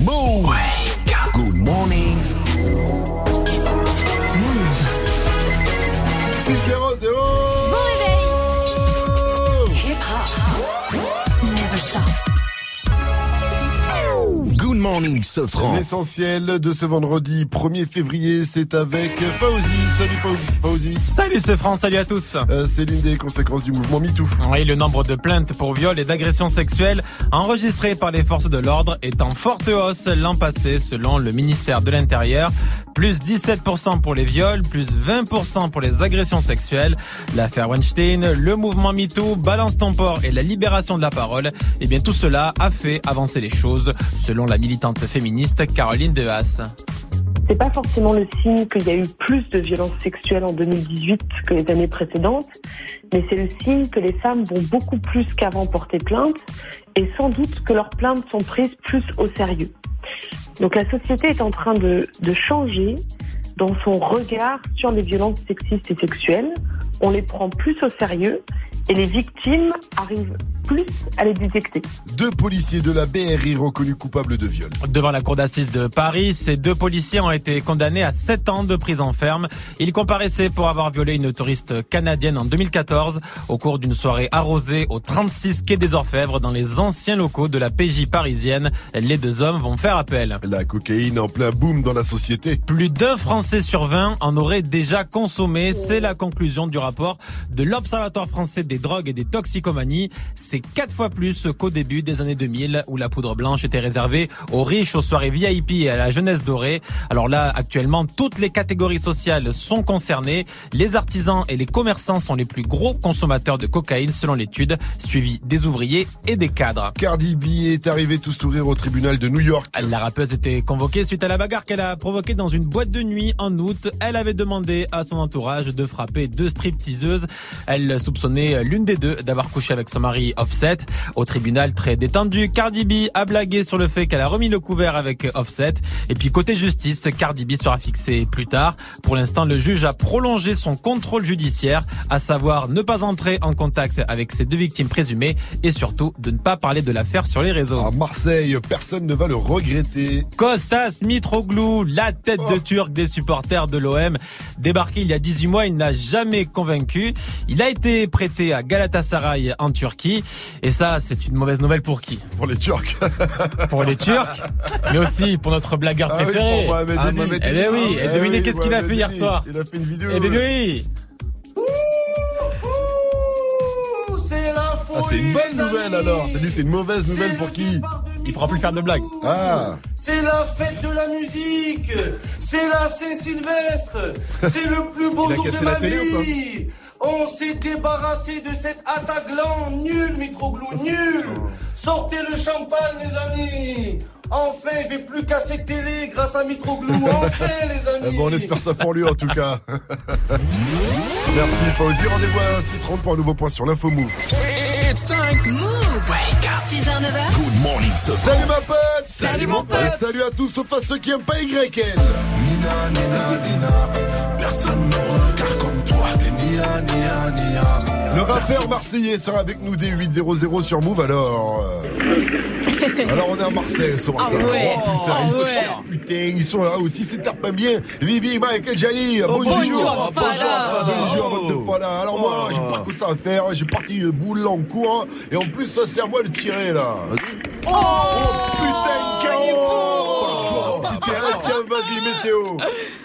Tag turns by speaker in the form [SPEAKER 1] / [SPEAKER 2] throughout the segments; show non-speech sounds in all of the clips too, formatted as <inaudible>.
[SPEAKER 1] Move. Good morning. Morning, Sofran.
[SPEAKER 2] L'essentiel de ce vendredi 1er février, c'est avec Fauzi. Salut Fauzi. Fauzi.
[SPEAKER 3] Salut ce France, salut à tous.
[SPEAKER 2] Euh, c'est l'une des conséquences du mouvement MeToo.
[SPEAKER 3] Oui, le nombre de plaintes pour viol et d'agressions sexuelles enregistrées par les forces de l'ordre est en forte hausse l'an passé selon le ministère de l'Intérieur. Plus 17% pour les viols, plus 20% pour les agressions sexuelles. L'affaire Weinstein, le mouvement MeToo, Balance ton port et la libération de la parole. Eh bien tout cela a fait avancer les choses selon la féministe Caroline Dehaas.
[SPEAKER 4] C'est pas forcément le signe qu'il y a eu plus de violences sexuelles en 2018 que les années précédentes, mais c'est le signe que les femmes vont beaucoup plus qu'avant porter plainte et sans doute que leurs plaintes sont prises plus au sérieux. Donc la société est en train de, de changer dans son regard sur les violences sexistes et sexuelles. On les prend plus au sérieux et les victimes arrivent plus à les détecter.
[SPEAKER 2] Deux policiers de la BRI reconnus coupables de viol.
[SPEAKER 3] Devant la cour d'assises de Paris, ces deux policiers ont été condamnés à 7 ans de prison ferme. Ils comparaissaient pour avoir violé une touriste canadienne en 2014 au cours d'une soirée arrosée au 36 quai des Orfèvres dans les anciens locaux de la PJ parisienne. Les deux hommes vont faire appel.
[SPEAKER 2] La cocaïne en plein boom dans la société.
[SPEAKER 3] Plus d'un Français sur 20 en aurait déjà consommé. C'est la conclusion du rapport de l'Observatoire français des drogues et des toxicomanies. C'est quatre fois plus qu'au début des années 2000 où la poudre blanche était réservée aux riches, aux soirées VIP et à la jeunesse dorée. Alors là, actuellement, toutes les catégories sociales sont concernées. Les artisans et les commerçants sont les plus gros consommateurs de cocaïne selon l'étude, suivi des ouvriers et des cadres.
[SPEAKER 2] Cardi B est arrivée tout sourire au tribunal de New York.
[SPEAKER 3] La rappeuse était convoquée suite à la bagarre qu'elle a provoquée dans une boîte de nuit en août. Elle avait demandé à son entourage de frapper deux stripteaseuses. Elle soupçonnait l'une des deux d'avoir couché avec son mari Offset. Au tribunal très détendu, Cardi B a blagué sur le fait qu'elle a remis le couvert avec Offset. Et puis côté justice, Cardi B sera fixée plus tard. Pour l'instant, le juge a prolongé son contrôle judiciaire, à savoir ne pas entrer en contact avec ses deux victimes présumées et surtout de ne pas parler de l'affaire sur les réseaux.
[SPEAKER 2] À Marseille, personne ne va le regretter.
[SPEAKER 3] Kostas Mitroglou, la tête de turc des supporters de l'OM, débarqué il y a 18 mois, il n'a jamais convaincu. Il a été prêté à Galatasaray en Turquie. Et ça, c'est une mauvaise nouvelle pour qui?
[SPEAKER 2] Pour les Turcs. <laughs>
[SPEAKER 3] Pour les Turcs, mais aussi pour notre blagueur
[SPEAKER 2] Ah oui,
[SPEAKER 3] préféré.
[SPEAKER 2] pour Mohamed
[SPEAKER 3] Ah. Mohamed Eh ben oui, et
[SPEAKER 2] Eh
[SPEAKER 3] devinez
[SPEAKER 2] oui,
[SPEAKER 3] qu'est-ce qu'il a fait hier soir?
[SPEAKER 2] Il a fait une vidéo.
[SPEAKER 3] Eh ben
[SPEAKER 2] ouais.
[SPEAKER 3] oui
[SPEAKER 5] C'est la
[SPEAKER 2] Ah, c'est une bonne nouvelle
[SPEAKER 5] amis.
[SPEAKER 2] alors. T'as dit c'est une mauvaise nouvelle pour qui
[SPEAKER 3] Il pourra plus faire de blagues.
[SPEAKER 2] Ah,
[SPEAKER 5] C'est la fête de la musique. C'est la Saint-Sylvestre. C'est le plus beau jour de ma vie. On s'est débarrassé de cette attaque là nul, Mitroglou, nul. Sortez le champagne, les amis. Enfin, il ne vais plus casser de télé grâce à Mitroglou. <laughs> Enfin, les
[SPEAKER 2] eh
[SPEAKER 5] amis.
[SPEAKER 2] bon, on espère ça pour lui en tout cas. <laughs> Merci Fauzi. Rendez-vous à 6h30 pour un nouveau point sur l'info Move.
[SPEAKER 1] It's time.
[SPEAKER 6] Move. 6h, 9h.
[SPEAKER 1] Good morning, Sofran.
[SPEAKER 2] Salut ma pote
[SPEAKER 1] Salut, mon pote.
[SPEAKER 2] Et salut à tous sauf à ceux qui aiment pas YL
[SPEAKER 1] Nina, Nina, Nina. Personne ne regarde comme toi. T'es Nia, Nia, Nia.
[SPEAKER 2] Le rappeur marseillais sera avec nous dès 8.00 sur Move alors. euh, Alors on est à Marseille ce matin.
[SPEAKER 7] Ah ouais.
[SPEAKER 2] Oh, putain, ils
[SPEAKER 7] Ah
[SPEAKER 2] sont,
[SPEAKER 7] ouais.
[SPEAKER 2] putain, ils sont là aussi, c'est pas bien. Vivi, Michael Jali, bonjour.
[SPEAKER 7] Oh, bonjour,
[SPEAKER 2] bonjour,
[SPEAKER 7] Fala.
[SPEAKER 2] bonjour, de Fala. Alors moi, j'ai pas que ça à faire, j'ai parti le boule en cours et en plus ça c'est à moi de tirer là. Oh, putain, KO Putain, tiens, vas-y, météo.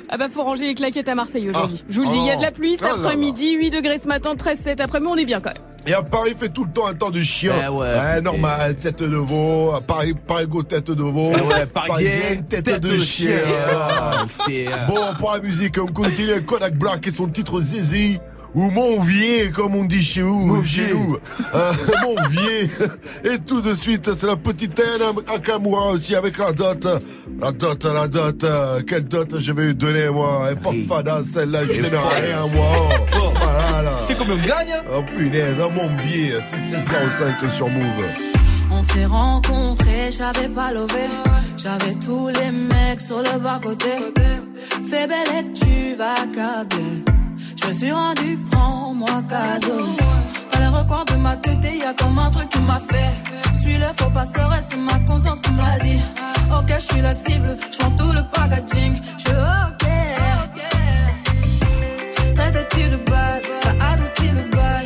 [SPEAKER 7] Ah bah faut ranger les claquettes à Marseille aujourd'hui. Je vous le dis, il y a de la pluie cet
[SPEAKER 2] Ah
[SPEAKER 7] après-midi, 8 degrés ce matin, 13 cet après-midi, on est bien quand même.
[SPEAKER 2] Et à Paris, fait tout le temps un temps de chien.
[SPEAKER 8] Eh ouais,
[SPEAKER 2] normal, tête de veau. À Paris, Parigo, tête de veau.
[SPEAKER 8] Ah ouais,
[SPEAKER 2] Parisienne, tête, de, chien.
[SPEAKER 8] Ah, <laughs> euh,
[SPEAKER 2] Bon, pour la musique, on continue avec Kodak Black et son titre Zizi. Ou mon vieux, comme on dit chez vous, chez nous. Euh, <laughs> mon vieux. Et tout de suite, c'est la petite Anne Akamura aussi avec la dot. La dot, la dot. euh, Quelle dot je vais lui donner, moi? Elle est pas
[SPEAKER 8] Oui.
[SPEAKER 2] fada, celle-là, je
[SPEAKER 8] Et
[SPEAKER 2] donne
[SPEAKER 8] folle.
[SPEAKER 2] rien, moi. Oh, <laughs> voilà.
[SPEAKER 8] Tu sais combien on gagne
[SPEAKER 2] Oh punaise, oh mon vieux, c'est 16h05 sur Move.
[SPEAKER 9] On s'est rencontrés, j'avais pas levé. J'avais tous les mecs sur le bas-côté. Fais belle et tu vas câbler. Je me suis rendu, prends-moi cadeau. Dans les recoins de ma tête, y a comme un truc qui m'a fait. Suis le faux pasteur et c'est ma conscience qui me l'a dit. Ok, je suis la cible, je tout le packaging. Je suis ok. Traite-tu de base, t'as adouci le bail.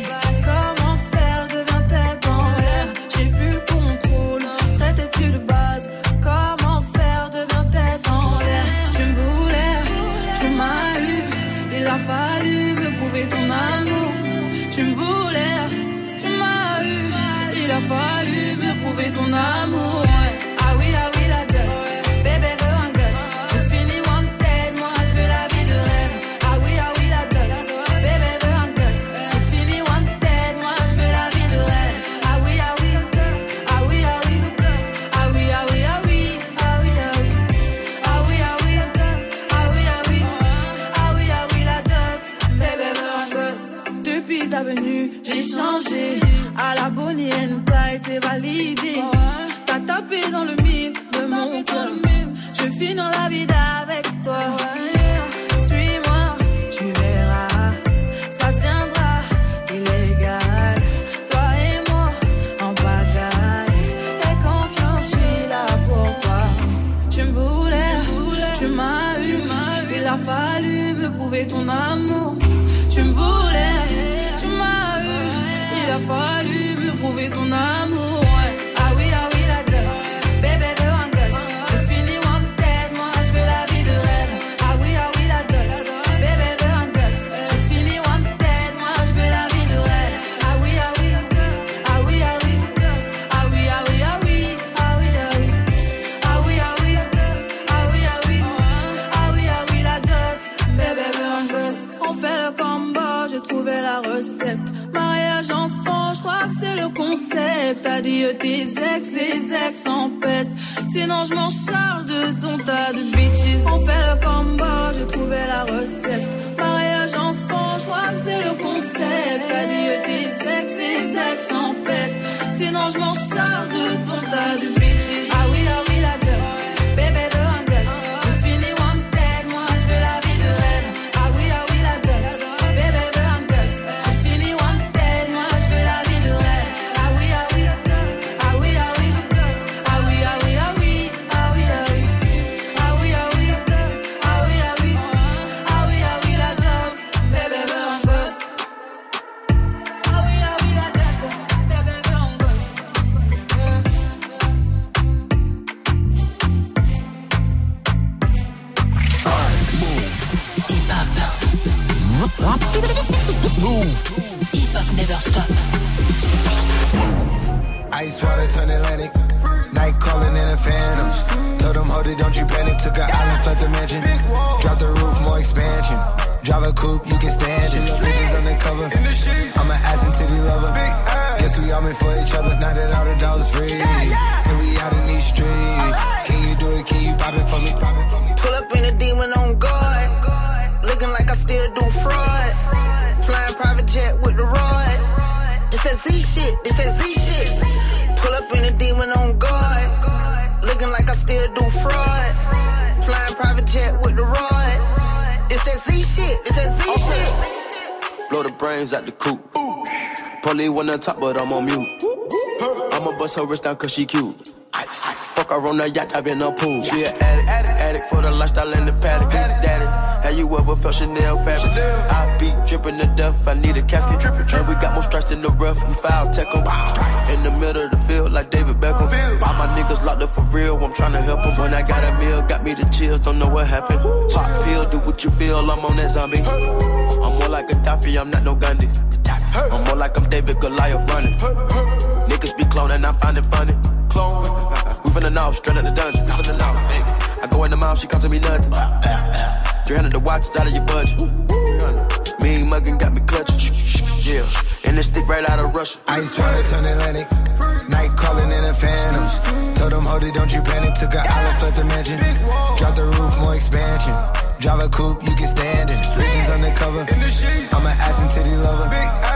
[SPEAKER 10] Cause she cute. Fuck her on the yacht, I've been a pool. She an addict, addict, addict for the lifestyle in the paddock. Daddy, have you ever felt Chanel fabric? I be dripping to death, I need a casket. And we got more strikes in the rough, we foul tech 'em. In the middle of the field, like David Beckham. All my niggas locked up for real, I'm tryna help 'em. When I got a meal, got me the chills, don't know what happened. Pop pill, do what you feel, I'm on that zombie. I'm more like a Gaddafi, I'm not no Gandhi. I'm more like I'm David Goliath running. Niggas be cloning, I find it funny. Clone. We finna know, straight out the dungeon. Finna know. Hey. I go in the mouth, she costing me nothing. 300 the watch is out of your budget. Mean muggin' got me clutching. Yeah. And this stick right out of Russia.
[SPEAKER 11] Ice water turn Atlantic. Night calling in a phantom. Told them, hold it, don't you panic. Took an island, left the mansion. Drop the roof, more expansion. Drive a coupe, you can stand it. Bitches undercover. I'm an ass and titty lover.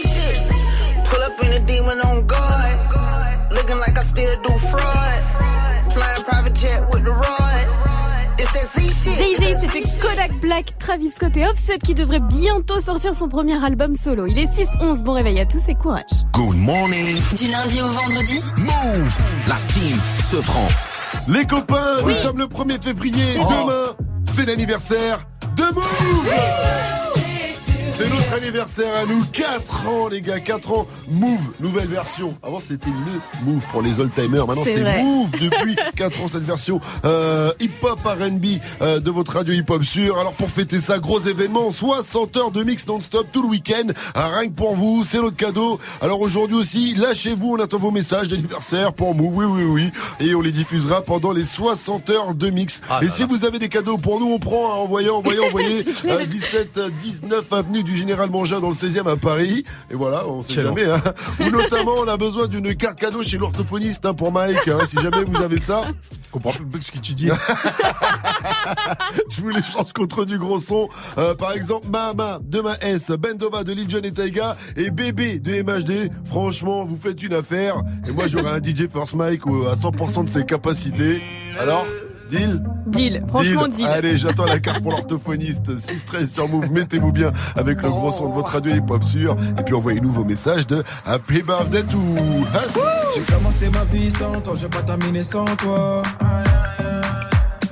[SPEAKER 7] c'était Kodak Black, Travis Scott et Offset qui devrait bientôt sortir son premier album solo. Il est 6-11, bon réveil à tous et courage.
[SPEAKER 12] Good morning.
[SPEAKER 13] Du lundi au vendredi.
[SPEAKER 12] Move. La team se prend.
[SPEAKER 2] Les copains,
[SPEAKER 13] Oui.
[SPEAKER 2] nous sommes le 1er février.
[SPEAKER 12] Oh.
[SPEAKER 2] Demain, c'est l'anniversaire de Move C'est notre anniversaire à nous, 4 ans les gars, 4 ans, Move, nouvelle version. Avant c'était le Move pour les old-timers, maintenant
[SPEAKER 14] C'est.
[SPEAKER 2] Move depuis <laughs> 4 ans cette version euh, hip-hop R&B euh, de votre radio hip-hop sûr. Alors pour fêter ça, gros événement, 60 heures de mix non-stop tout le week-end, rien que pour vous, c'est notre cadeau. Alors aujourd'hui aussi, lâchez-vous, on attend vos messages d'anniversaire pour Move, oui oui oui, et on les diffusera pendant les 60 heures de mix.
[SPEAKER 14] Ah
[SPEAKER 2] et
[SPEAKER 14] là
[SPEAKER 2] si
[SPEAKER 14] là.
[SPEAKER 2] vous avez des cadeaux pour nous, on prend, hein, envoyez, envoyez, <laughs> envoyez.
[SPEAKER 14] C'est clair.
[SPEAKER 2] Euh, 17 euh, 19 avenue du Général Mangin dans le 16e à Paris. Et voilà, on sait jamais. Hein. Ou notamment, on a besoin d'une carte cadeau chez l'orthophoniste hein, pour Mike. hein, si jamais vous avez ça. Je comprends ce que tu dis. <laughs> Je vous l'échange contre du gros son. Euh, par exemple, Mama de ma S, Bendova de Lil Jon et Taiga et Bébé de MHD. Franchement, vous faites une affaire. Et moi, j'aurai un DJ First Mike euh, à 100% de ses capacités. Alors, deal
[SPEAKER 7] Deal, franchement deal.
[SPEAKER 2] Allez, j'attends la carte pour l'orthophoniste. 613 sur Move, mettez-vous bien avec le gros son de votre radio hip-hop sûr. Et puis envoyez-nous vos messages de Happy Birthday to Us.
[SPEAKER 15] J'ai commencé ma vie sans toi, j'ai pas terminé sans toi.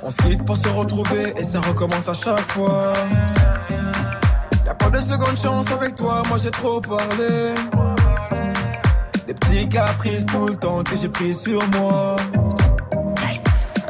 [SPEAKER 15] On se quitte pour se retrouver et ça recommence à chaque fois. Y'a pas de seconde chance avec toi, moi j'ai trop parlé. Des petits caprices tout le temps que j'ai pris sur moi.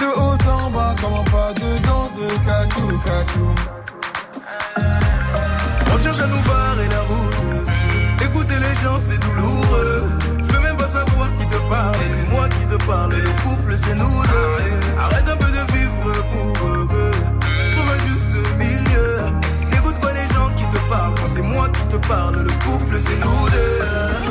[SPEAKER 15] De haut en bas, comment pas de danse de cacou, cacou.
[SPEAKER 5] On cherche à nous barrer la route. Écouter les gens, c'est douloureux. Je veux même pas savoir qui te parle. C'est moi qui te parle. Le couple, c'est nous deux. Arrête un peu de vivre pour eux. Trouve un juste milieu. N'écoute pas les gens qui te parlent. C'est moi qui te parle. Le couple, c'est nous deux.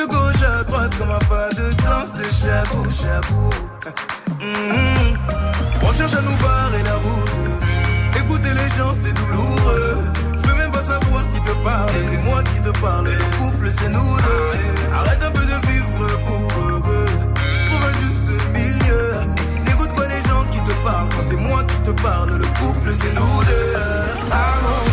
[SPEAKER 5] De gauche à droite, comme un pas de danse, de j'avoue, j'avoue. Mmh. On cherche à nous barrer la route. Écouter les gens, c'est douloureux. Je veux même pas savoir qui te parle. C'est moi qui te parle. Le couple, c'est nous deux. Arrête un peu de vivre pour heureux. Trouve un juste milieu.
[SPEAKER 16] N'écoute pas les gens qui te parlent. C'est moi qui te parle, le couple, c'est nous deux. Ah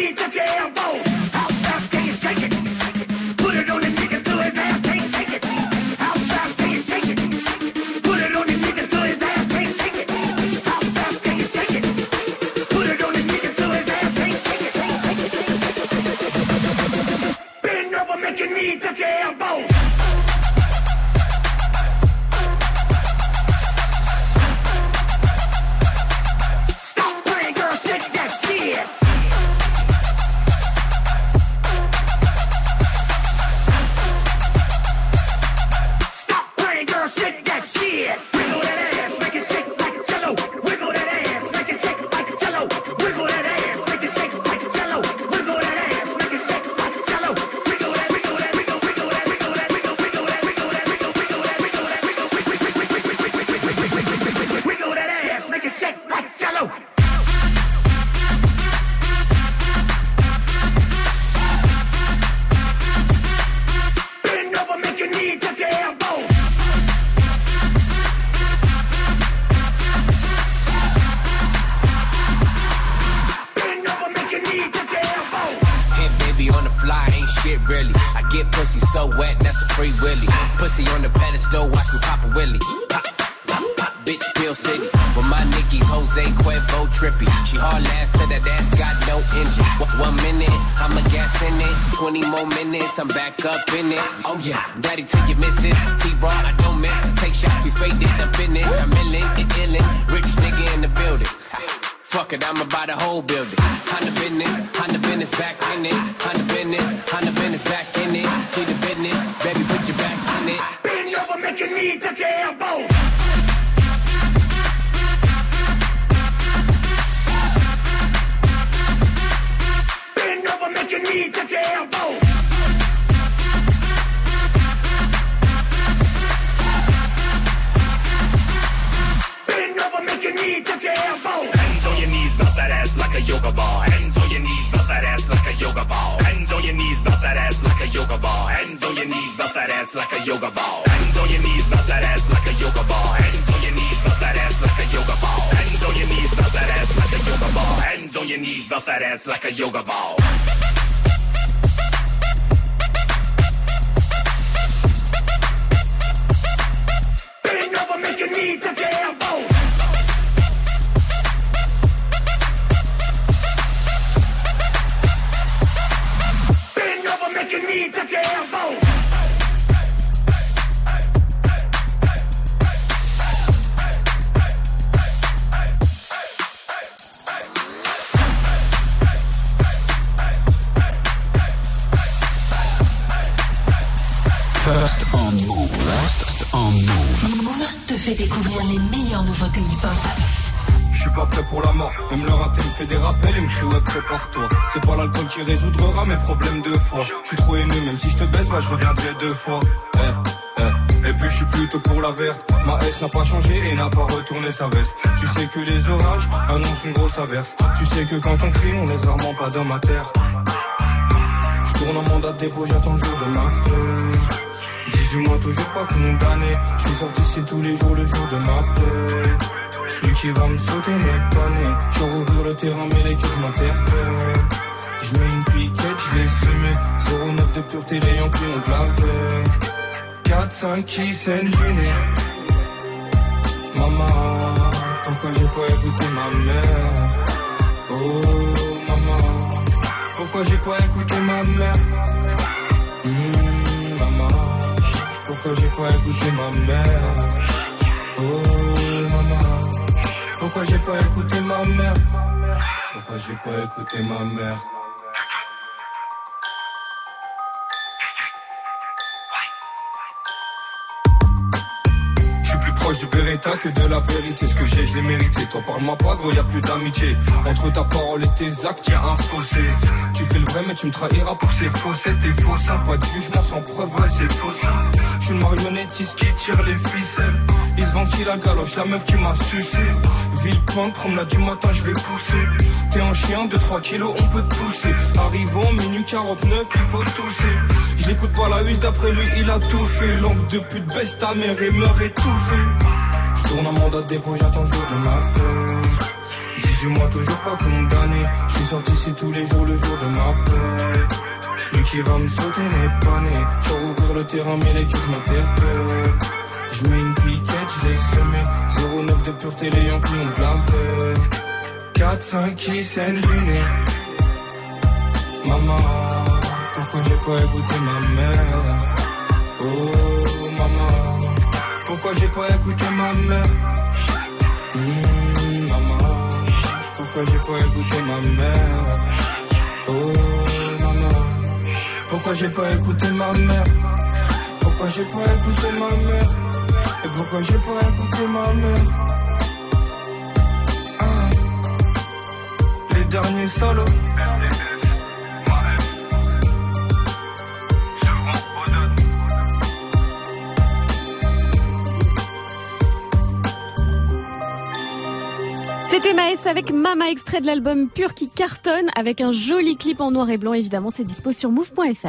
[SPEAKER 17] Beat the damn Shit that shit.
[SPEAKER 16] une grosse averse. Tu sais que quand on crie, on laisse rarement pas d'homme à terre. Je tourne en mandat de dépôt, j'attends le jour de ma paix. 18 mois, toujours pas condamné. Je suis sorti, c'est tous les jours le jour de ma paix. Celui qui va me sauter n'est pas né. Je rouvre le terrain, mais les cœurs m'interpellent. Je mets une piquette, je l'ai semé. 09 de pureté, les Yankees ont de 4, 5 qui saignent du nez. Mère. Oh maman, pourquoi j'ai pas écouté ma mère? Pourquoi j'ai pas écouté ma mère? Que de la vérité. Ce que j'ai, je l'ai mérité. Toi, parle-moi pas, gros, y a plus d'amitié. Entre ta parole et tes actes, y a un fossé. Tu fais le vrai, mais tu me trahiras pour ces faussettes. T'es faux, ça. Pas de jugement sans preuve, ouais, c'est faux. Je suis une marionnettiste qui tire les ficelles. Ils se ventilent la galoche, la meuf qui m'a sucé. Villepinte, promenade du matin, je vais pousser. T'es un chien, 2-3 kilos, on peut te pousser. Arrivons, minute 49, il faut tousser. Je pas la huisse, d'après lui, il a tout fait. Langue de pute, baisse ta mère et meurt étouffé. Tourne un mandat dépôt, j'attends le jour de ma peine. 18 mois, toujours pas condamné. Je suis sorti ici tous les jours, le jour de ma paix. Celui qui va me sauter n'est pas né. Je rouvrir le terrain, mais les culs m'interpellent. Je mets une piquette, je l'ai semé. 09 de pureté, les Yankees ont de la veille. 4-5 qui saignent du nez. Maman, pourquoi j'ai pas écouté ma mère? Oh pourquoi j'ai pas écouté ma mère? Hmm, Maman, pourquoi j'ai pas écouté ma mère? Oh maman, pourquoi j'ai pas écouté ma mère? Pourquoi j'ai pas écouté ma mère? Et pourquoi j'ai pas écouté ma mère? Ah, Les derniers solos
[SPEAKER 7] Avec Mama, extrait de l'album Pur qui cartonne avec un joli clip en noir et blanc. Évidemment, c'est dispo sur move.fr.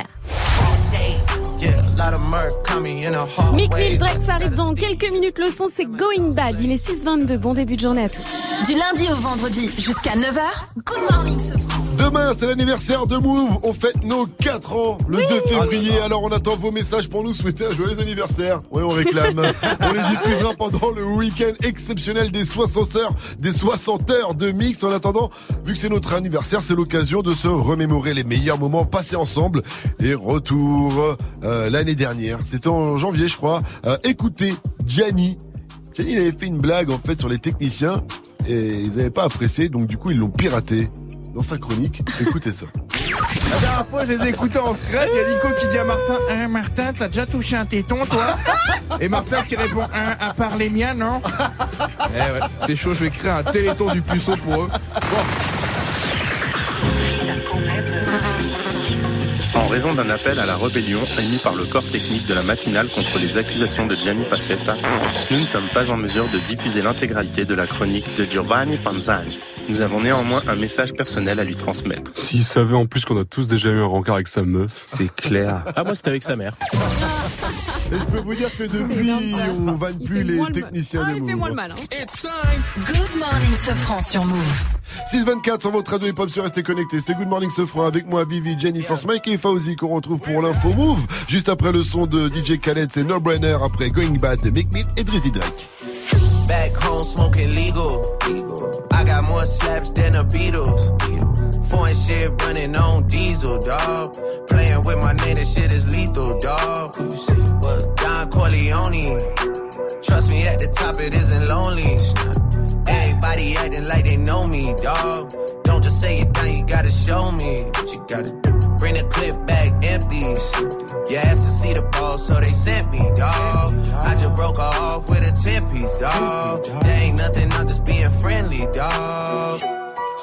[SPEAKER 7] Mick Mill Drex arrive dans quelques minutes. Le son, c'est Going Bad. Il est 6h22. Bon début de journée à tous.
[SPEAKER 6] Du lundi au vendredi jusqu'à 9h, Good Morning Sofran.
[SPEAKER 2] Demain, c'est l'anniversaire de Move. On fête nos 4 ans le 2 février. Alors, on attend vos messages pour nous souhaiter un joyeux anniversaire. Oui, on réclame. <laughs> on les diffusera pendant le week-end exceptionnel des 60 heures, des 60 heures de mix. En attendant, vu que c'est notre anniversaire, c'est l'occasion de se remémorer les meilleurs moments passés ensemble. Et retour euh, l'année dernière. C'était en janvier, je crois. Euh, écoutez, Gianni. Gianni, il avait fait une blague, en fait, sur les techniciens. Et ils n'avaient pas apprécié, donc du coup, ils l'ont piraté dans sa chronique. <laughs> Écoutez ça.
[SPEAKER 8] La dernière fois, je les ai écoutés en secret. Il y a Nico qui dit à Martin Hein, Martin, t'as déjà touché un téton, toi? Et Martin qui répond Hein, à part les miens, non? Eh ouais, c'est chaud, je vais créer un téléton du puceau pour eux.
[SPEAKER 18] En raison d'un appel à la rébellion émis par le corps technique de la matinale contre les accusations de Gianni Facetta, nous ne sommes pas en mesure de diffuser l'intégralité de la chronique de Giovanni Panzani. Nous avons néanmoins un message personnel à lui transmettre.
[SPEAKER 19] S'il savait en plus qu'on a tous déjà eu un rencard avec sa meuf.
[SPEAKER 18] C'est clair. <laughs>
[SPEAKER 3] Ah, moi, c'était avec sa mère.
[SPEAKER 2] Et je peux vous dire que depuis, on vanne plus les techniciens de Move.
[SPEAKER 7] le mal.
[SPEAKER 6] Good Morning Sofran sur Move.
[SPEAKER 2] 624 sur votre radio hip-hop sur Restez Connectés. C'est Good Morning Sofran avec moi, Vivi, Jenny, sans Mike et Fauzi qu'on retrouve pour l'info Move. Juste après le son de DJ Khaled, c'est No Brainer. Après Going Bad de Mick Mill et Drizzy Drake.
[SPEAKER 20] Back home smoking legal. Got more slaps than the Beatles. Foreign shit running on diesel, dog. Playing with my name, this shit is lethal, dog. Who you see? What? Don Corleone. Trust me, at the top it isn't lonely. Everybody acting like they know me, dog. Don't just say it down, you gotta show me what you gotta do. Bring the clip back empty. You asked to see the ball, so they sent me, dog. I just broke off with a 10 piece, dog. There ain't nothing, I'm just being friendly, dog.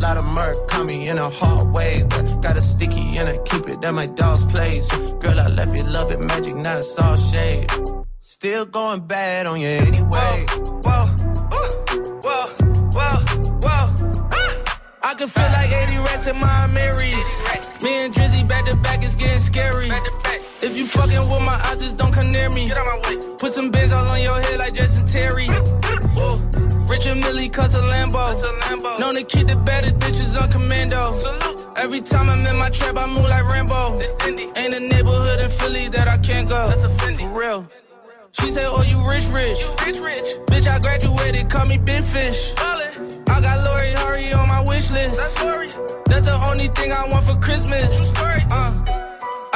[SPEAKER 20] Lot of murk, caught me in a hard way. But got a sticky and I keep it at my dog's place. Girl, I left you love it, magic, now it's all shade. Still going bad on you anyway. Whoa, whoa, whoa, whoa, whoa. Ah! I can
[SPEAKER 21] feel like 80 rats in my Marys.
[SPEAKER 15] Me
[SPEAKER 21] and Drizzy back to back, it's getting scary. Back back. If you fucking with my eyes, just don't come near me. Get out my way.
[SPEAKER 15] Put some bins all on your head like Jason Terry. <laughs> Whoa. Richard Millie cause a Lambo. Known to keep the better bitches on commando. Salute. Every time I'm in my trap, I move like Rambo. Ain't a neighborhood in Philly that I can't go. For real. She said, Oh, you rich, rich. Bitch, I graduated, call me Big Fish. I got Lori Hurry on my wish list. That's the only thing I want for Christmas. Uh.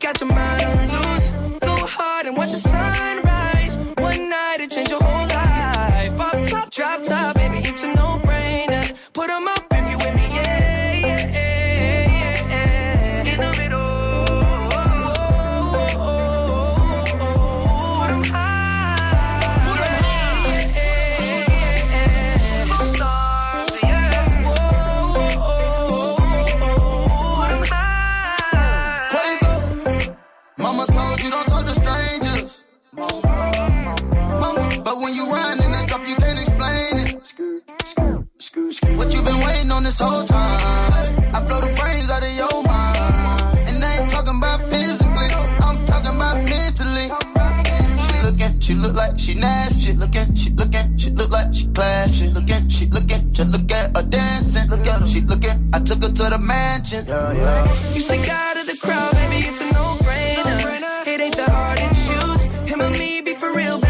[SPEAKER 15] Got your mind on loose. Go hard and watch the sunrise. One night it change your whole life. Off top, drop top, baby, it's a no-brainer. Put 'em up
[SPEAKER 22] What you been waiting on this whole time? I blow the brains out of your mind. And I ain't talking about physically, I'm talking about mentally. She looking, she look like she nasty. Looking, she looking, she look like she classy. Looking, she looking, just look at her dancing. Look at her, she looking. I took her to the mansion. Yeah, yeah.
[SPEAKER 15] You stick out of the crowd, baby, it's a no-brainer. It ain't that hard to choose. Him or me, be for real, baby,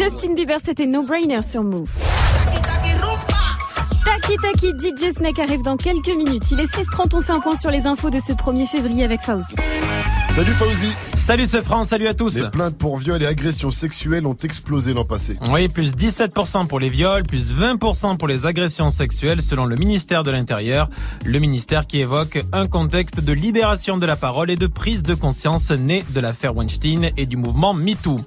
[SPEAKER 7] Justin Bieber, c'était No Brainer sur Move. Taki Taki, DJ Snake arrive dans quelques minutes. Il est 6h30, on fait un point sur les infos de ce 1er février avec Fauzi.
[SPEAKER 2] Salut Fauzi.
[SPEAKER 3] Salut ce France, salut à tous.
[SPEAKER 2] Les plaintes pour viol et agressions sexuelles ont explosé l'an passé.
[SPEAKER 3] Oui, plus 17% pour les viols, plus 20% pour les agressions sexuelles selon le ministère de l'Intérieur. Le ministère qui évoque un contexte de libération de la parole et de prise de conscience né de l'affaire Weinstein et du mouvement MeToo.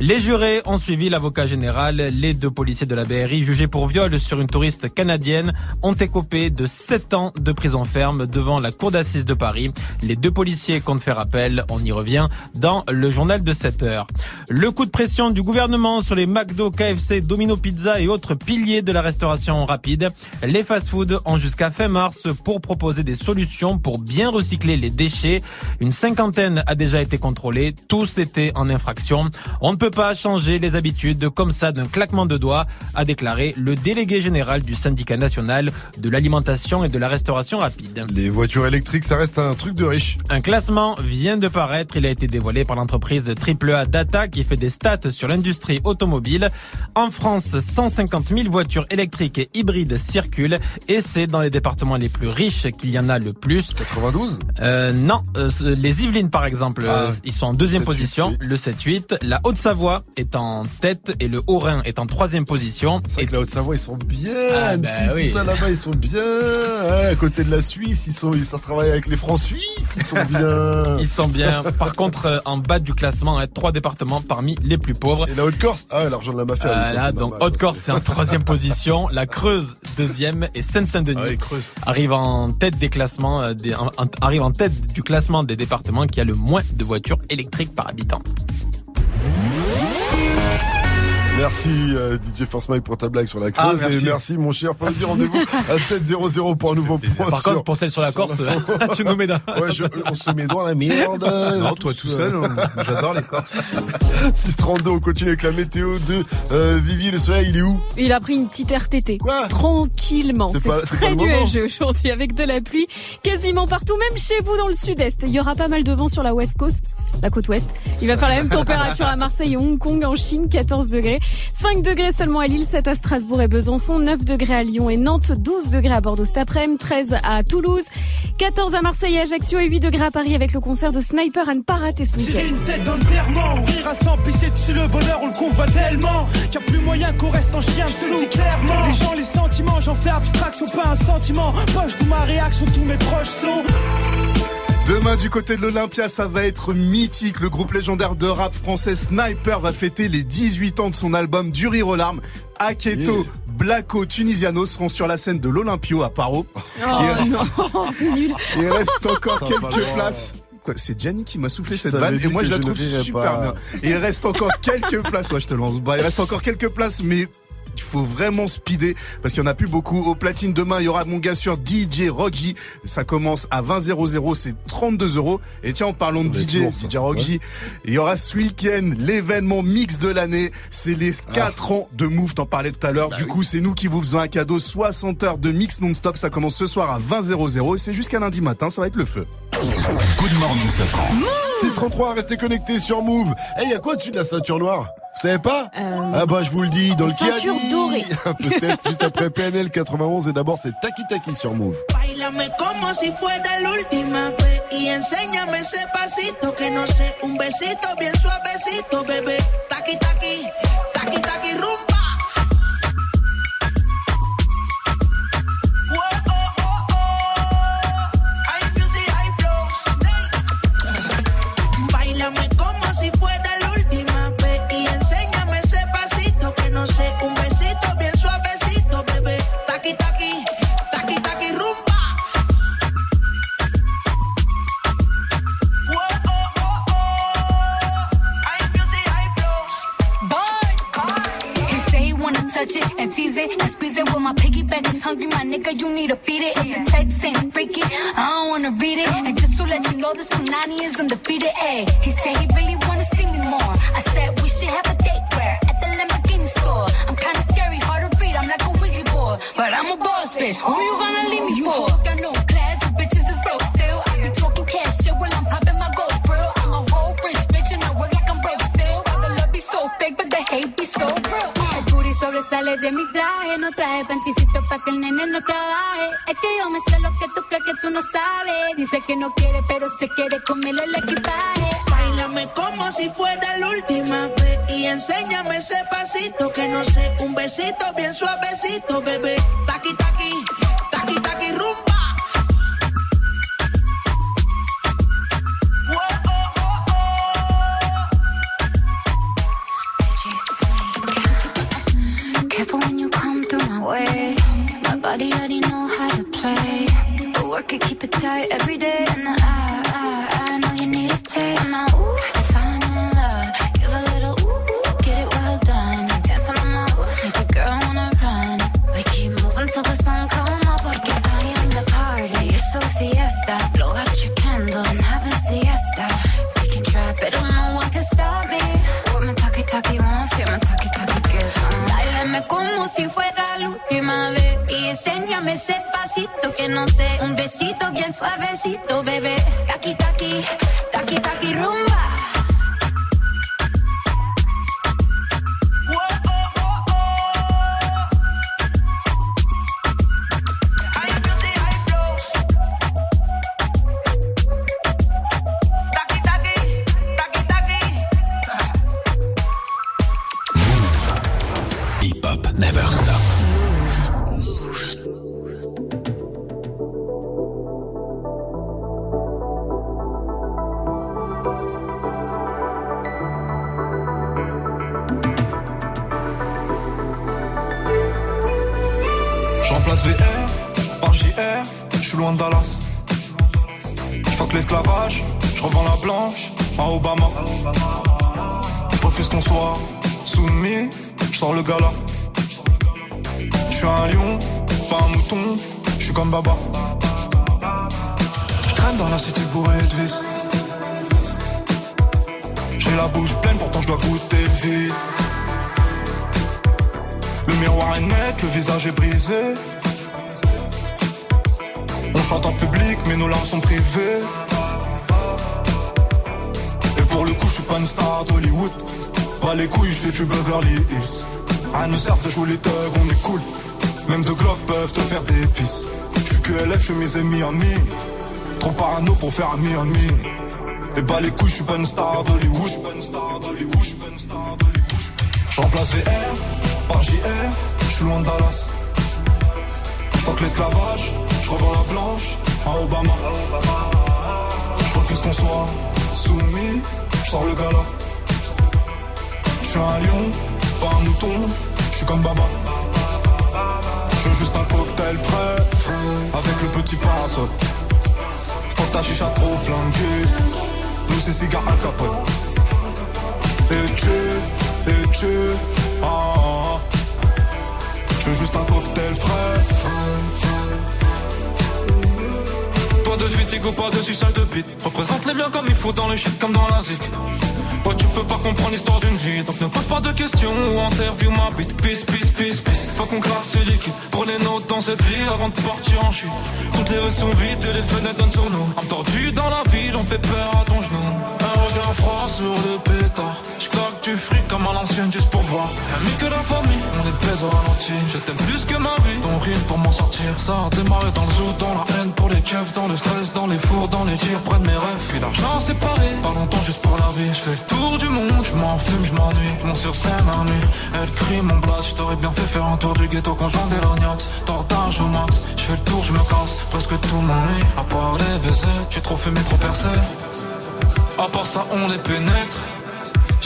[SPEAKER 3] Les jurés ont suivi l'avocat général. Les deux policiers de la BRI jugés pour viol sur une touriste canadienne ont écopé de 7 ans de prison ferme devant la cour d'assises de Paris. Les deux policiers comptent faire appel. On y revient dans le journal de 7 heures. Le coup de pression du gouvernement sur les McDo, KFC, Domino Pizza et autres piliers de la restauration rapide. Les fast-foods ont jusqu'à fin mars pour proposer des solutions pour bien recycler les déchets. Une cinquantaine a déjà été contrôlée. Tous étaient en infraction. On ne peut pas changer les habitudes comme ça d'un claquement de doigts, a déclaré le délégué général du syndicat national de l'alimentation et de la restauration rapide.
[SPEAKER 2] Les voitures électriques, ça reste un truc de riche.
[SPEAKER 3] Un classement vient de paraître. Il a été dévoilé par l'entreprise AAA Data qui fait des stats sur l'industrie automobile. En France, 150 000 voitures électriques et hybrides circulent et c'est dans les départements les plus riches qu'il y en a le plus.
[SPEAKER 2] 92
[SPEAKER 3] euh, Non, euh, les Yvelines par exemple,
[SPEAKER 2] Ah,
[SPEAKER 3] euh, ils sont en deuxième
[SPEAKER 2] 7-8,
[SPEAKER 3] position, le 7-8. La Haute-Savoie est en tête et le Haut-Rhin est en troisième position.
[SPEAKER 2] C'est vrai que la Haute-Savoie, ils sont bien.
[SPEAKER 3] Ah, bah
[SPEAKER 2] Annecy,
[SPEAKER 3] oui.
[SPEAKER 2] Tout ça là-bas, ils sont bien. Ouais, à côté de la Suisse, ils sont, ils sont travaillent avec les francs suisses, ils sont bien. <laughs>
[SPEAKER 3] Ils sont bien. Par contre, <laughs> euh, en bas du classement, hein, trois départements parmi les plus pauvres.
[SPEAKER 2] Et la Haute-Corse Ah, l'argent de la mafia.
[SPEAKER 3] Voilà,
[SPEAKER 2] c'est
[SPEAKER 3] donc Haute-Corse, c'est en troisième <laughs> position. La Creuse, deuxième. Et Seine-Saint-Denis arrive en tête des classements, euh, des- en- en- arrive en tête du classement des départements qui a le moins de voitures électriques par habitant.
[SPEAKER 2] Merci euh, DJ Force Mike pour ta blague sur la
[SPEAKER 3] Ah,
[SPEAKER 2] Creuse
[SPEAKER 3] merci.
[SPEAKER 2] et merci mon cher Fauzi. <laughs> Rendez-vous à 700 pour un nouveau point.
[SPEAKER 3] Par
[SPEAKER 2] sur-
[SPEAKER 3] contre, pour celle sur la
[SPEAKER 2] sur
[SPEAKER 3] Corse,
[SPEAKER 2] la- <laughs>
[SPEAKER 3] tu nous mets dans.
[SPEAKER 2] Ouais, je- on se met dans la merde.
[SPEAKER 23] Non, toi tout seul, j'adore les Corses. <laughs>
[SPEAKER 2] 632, on continue avec la météo de euh, Vivi. Le soleil, il est où?
[SPEAKER 7] Il a pris une petite RTT. Tranquillement.
[SPEAKER 2] C'est
[SPEAKER 7] très nuageux aujourd'hui avec de la pluie quasiment partout, même chez vous dans le sud-est. Il y aura pas mal de vent sur la west coast, la côte ouest. Il va faire la même température à Marseille et Hong Kong, en Chine, 14 degrés. 5 degrés seulement à Lille, 7 à Strasbourg et Besançon, 9 degrés à Lyon et Nantes, 12 degrés à Bordeaux cet après-midi, 13 à Toulouse, 14 à Marseille et Ajaccio et 8 degrés à Paris avec le concert de Sniper à ne pas rater ce
[SPEAKER 24] Tirer une tête d'enterrement, ou rire à s'en pisser dessus le bonheur, on le convoite tellement qu'il n'y a plus moyen qu'on reste en chien, je te le dis clairement. Les gens, les sentiments, j'en fais abstraction, pas un sentiment. Poche d'où ma réaction, tous mes proches sont.
[SPEAKER 14] Demain, du côté de l'Olympia, ça va être mythique. Le groupe légendaire de rap français Sniper va fêter les 18 ans de son album Du rire aux larmes. Aketo, Blacko, Tunisiano seront sur la scène de l'Olympio à Paro.
[SPEAKER 7] Oh
[SPEAKER 14] Il reste-
[SPEAKER 7] non, <laughs> c'est nul.
[SPEAKER 14] il reste encore quelques places. C'est Gianni qui m'a soufflé
[SPEAKER 2] Je
[SPEAKER 14] cette vanne et moi je la
[SPEAKER 2] je
[SPEAKER 14] trouve super
[SPEAKER 2] pas.
[SPEAKER 14] bien. Et il reste encore quelques places. Ouais, je te lance bas. Il reste encore quelques places, mais il faut vraiment speeder parce qu'il y en a plus beaucoup. Au platine demain, il y aura mon gars sur DJ Rocky. Ça commence à 20 00, c'est 32 euros. Et tiens, en parlant de DJ,
[SPEAKER 2] lourd.
[SPEAKER 14] DJ Rocky, il y aura ce week-end l'événement mix de l'année. C'est les
[SPEAKER 2] Ah.
[SPEAKER 14] 4 ans de Move, t'en parlais tout à l'heure.
[SPEAKER 2] Bah
[SPEAKER 14] du coup, c'est nous qui vous faisons un cadeau 60 heures de mix non-stop. Ça commence ce soir à 20 00 et c'est jusqu'à lundi matin. Ça va être le feu.
[SPEAKER 12] Good morning, Safran.
[SPEAKER 2] 633, restez connectés sur Move. Eh, il y a quoi dessus de la ceinture noire? Vous savez pas
[SPEAKER 7] Euh,
[SPEAKER 2] Ah bah je vous le dis, dans le
[SPEAKER 7] ceinture dorée. <laughs>
[SPEAKER 2] Peut-être juste après PNL 91 et d'abord c'est Taki Taki sur Move.
[SPEAKER 25] Bailame como si fuera la última vez y enséñame ese pasito que no sé, un besito bien suavecito, bebé. Taqui taqui, taqui taqui rumba.
[SPEAKER 26] Dice que no quiere, pero se quiere comerle el equipaje.
[SPEAKER 25] Bailame como si fuera la última vez y enséñame ese pasito que no sé, un besito bien suavecito, bebé. Taqui taqui,
[SPEAKER 27] faire. Et bah les couilles, je suis pas une star d'Hollywood. Je remplace VR par JR, je suis loin de Dallas. Fuck l'esclavage, je revends la blanche à Obama. Je refuse qu'on soit soumis, je sors le gala. Je suis un lion, pas un mouton, je suis comme Baba. Je veux juste un cocktail frais, avec le petit parasol. Ta chicha trop flanquée, nous c'est cigare à capote. Et tu, et tu, ah, ah, ah. Je veux juste un cocktail frais.
[SPEAKER 28] Fatigue pas de sucelle de bite. Représente les biens comme il faut dans le shit comme dans la zik. Ouais, tu peux pas comprendre l'histoire d'une vie. Donc ne pose pas de questions ou interview ma bite. Peace, peace, peace, peace. Faut qu'on claque ce liquide. Prenez notes dans cette vie avant de partir en chute. Toutes les rues sont vides et les fenêtres donnent sur nous. Tordue dans la ville, on fait peur à ton genou. Un regard froid sur le pétard. J'claque du fric comme à l'ancienne juste pour voir. Ami que la famille, on est pèse au ralenti. Je t'aime plus que ma vie. Ton rire pour m'en sortir. Ça a démarré dans le zoo, dans la haine pour les keufs, dans le stress, dans les fours, dans les tirs, près de mes rêves. Puis l'argent séparé. Pas longtemps juste pour la vie. Je fais le tour du monde, je m'en fume, je m'ennuie. Monte sur scène nuit. Elle crie mon blast. Je t'aurais bien fait faire un tour du ghetto quand je vendais l'ognax. Tortage au max. Je fais le tour, je me casse. Presque tout m'ennuie. À part les baisers, tu es trop fumé, trop percé. À part ça, on les pénètre.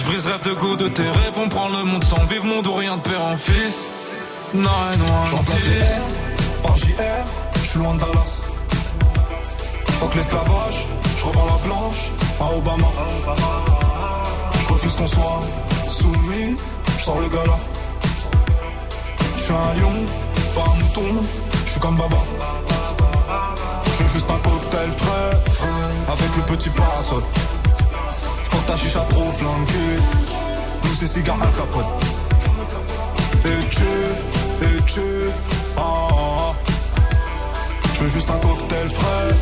[SPEAKER 28] Je brise rêve de goût de tes rêves. On prend le monde sans vivre, monde ou rien de père en fils. Nine
[SPEAKER 27] J'en
[SPEAKER 28] one
[SPEAKER 27] place VR par JR, je suis loin de Dallas. Je fuck l'esclavage, je revends la blanche à Obama. Je refuse qu'on soit soumis, je sors le gala. Je suis un lion, pas un mouton, je suis comme Baba. Je veux juste un cocktail frais, avec le petit parasol. Ta chicha trop flanquée, nous c'est cigare à capote. Et tu, et tu, ah, ah, ah. Je veux juste un cocktail frais.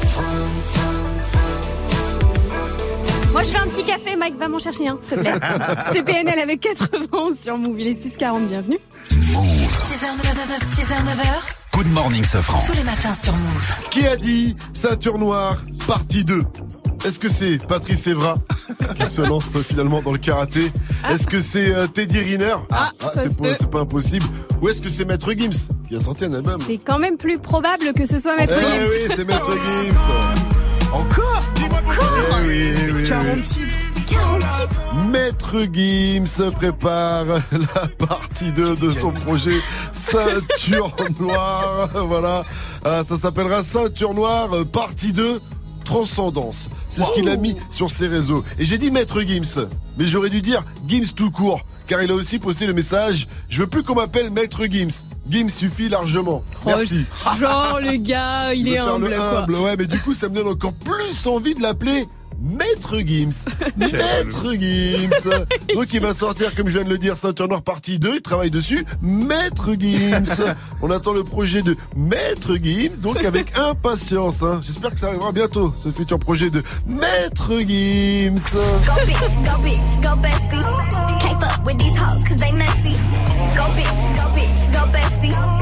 [SPEAKER 7] Moi, je veux un petit café, Mike, va m'en chercher un, s'il te plaît. <laughs> C'était PNL avec 91 sur Move. Il est 640, bienvenue.
[SPEAKER 13] 6h, 9h, 6h, 9h.
[SPEAKER 12] Good morning, Safran.
[SPEAKER 13] Tous les matins sur Move.
[SPEAKER 2] Qui a dit ceinture noire, partie 2 est-ce que c'est Patrice Evra qui se lance finalement dans le karaté Est-ce que c'est euh, Teddy Riner
[SPEAKER 7] Ah, ça se
[SPEAKER 2] c'est pas,
[SPEAKER 7] peut.
[SPEAKER 2] c'est pas impossible. Ou est-ce que c'est Maître Gims qui a sorti un album
[SPEAKER 7] C'est quand même plus probable que ce soit Maître
[SPEAKER 2] Eh
[SPEAKER 7] Gims.
[SPEAKER 2] oui, c'est Maître <laughs> Gims.
[SPEAKER 14] Encore
[SPEAKER 2] Eh oui, oui, oui,
[SPEAKER 14] 40
[SPEAKER 2] oui.
[SPEAKER 14] titres
[SPEAKER 7] 40 titres.
[SPEAKER 2] Maître Gims prépare <laughs> la partie 2 de son projet Ceinture Noire. <laughs> Voilà. Ah, ça s'appellera Ceinture Noire euh, partie 2 Transcendance. C'est ce qu'il a mis sur ses réseaux. Et j'ai dit Maître Gims, mais j'aurais dû dire Gims tout court. Car il a aussi posté le message Je veux plus qu'on m'appelle Maître Gims. Gims suffit largement. Merci.
[SPEAKER 7] Genre, le gars, il est humble,
[SPEAKER 2] le
[SPEAKER 7] quoi.
[SPEAKER 2] humble, ouais, mais du coup, ça me donne encore plus envie de l'appeler Maître Gims. <laughs> Maître Gims. Donc il va sortir, comme je viens de le dire, Ceinture Noire partie 2. Il travaille dessus. Maître Gims. <laughs> On attend le projet de Maître Gims. Donc avec <laughs> impatience. hein. J'espère que ça arrivera bientôt, ce futur projet de Maître Gims.
[SPEAKER 29] Go bitch, go bitch, go bestie. Can't fuck with these hoes cause they messy. Go bitch, go bitch, go bestie.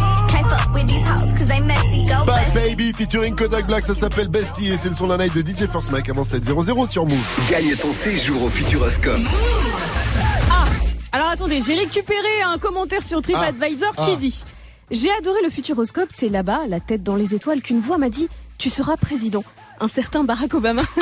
[SPEAKER 29] Bestie.
[SPEAKER 2] Baby featuring Kodak Black, ça s'appelle Bestie et c'est le son de la night de DJ Force Mike avant 7.00 sur Move.
[SPEAKER 30] Gagne ton séjour au Futuroscope.
[SPEAKER 7] Ah Alors attendez, j'ai récupéré un commentaire sur TripAdvisor
[SPEAKER 30] Ah.
[SPEAKER 7] qui
[SPEAKER 30] Ah.
[SPEAKER 7] dit J'ai adoré le Futuroscope, c'est là-bas, la tête dans les étoiles, qu'une voix m'a dit Tu seras président. Un certain Barack Obama. <laughs>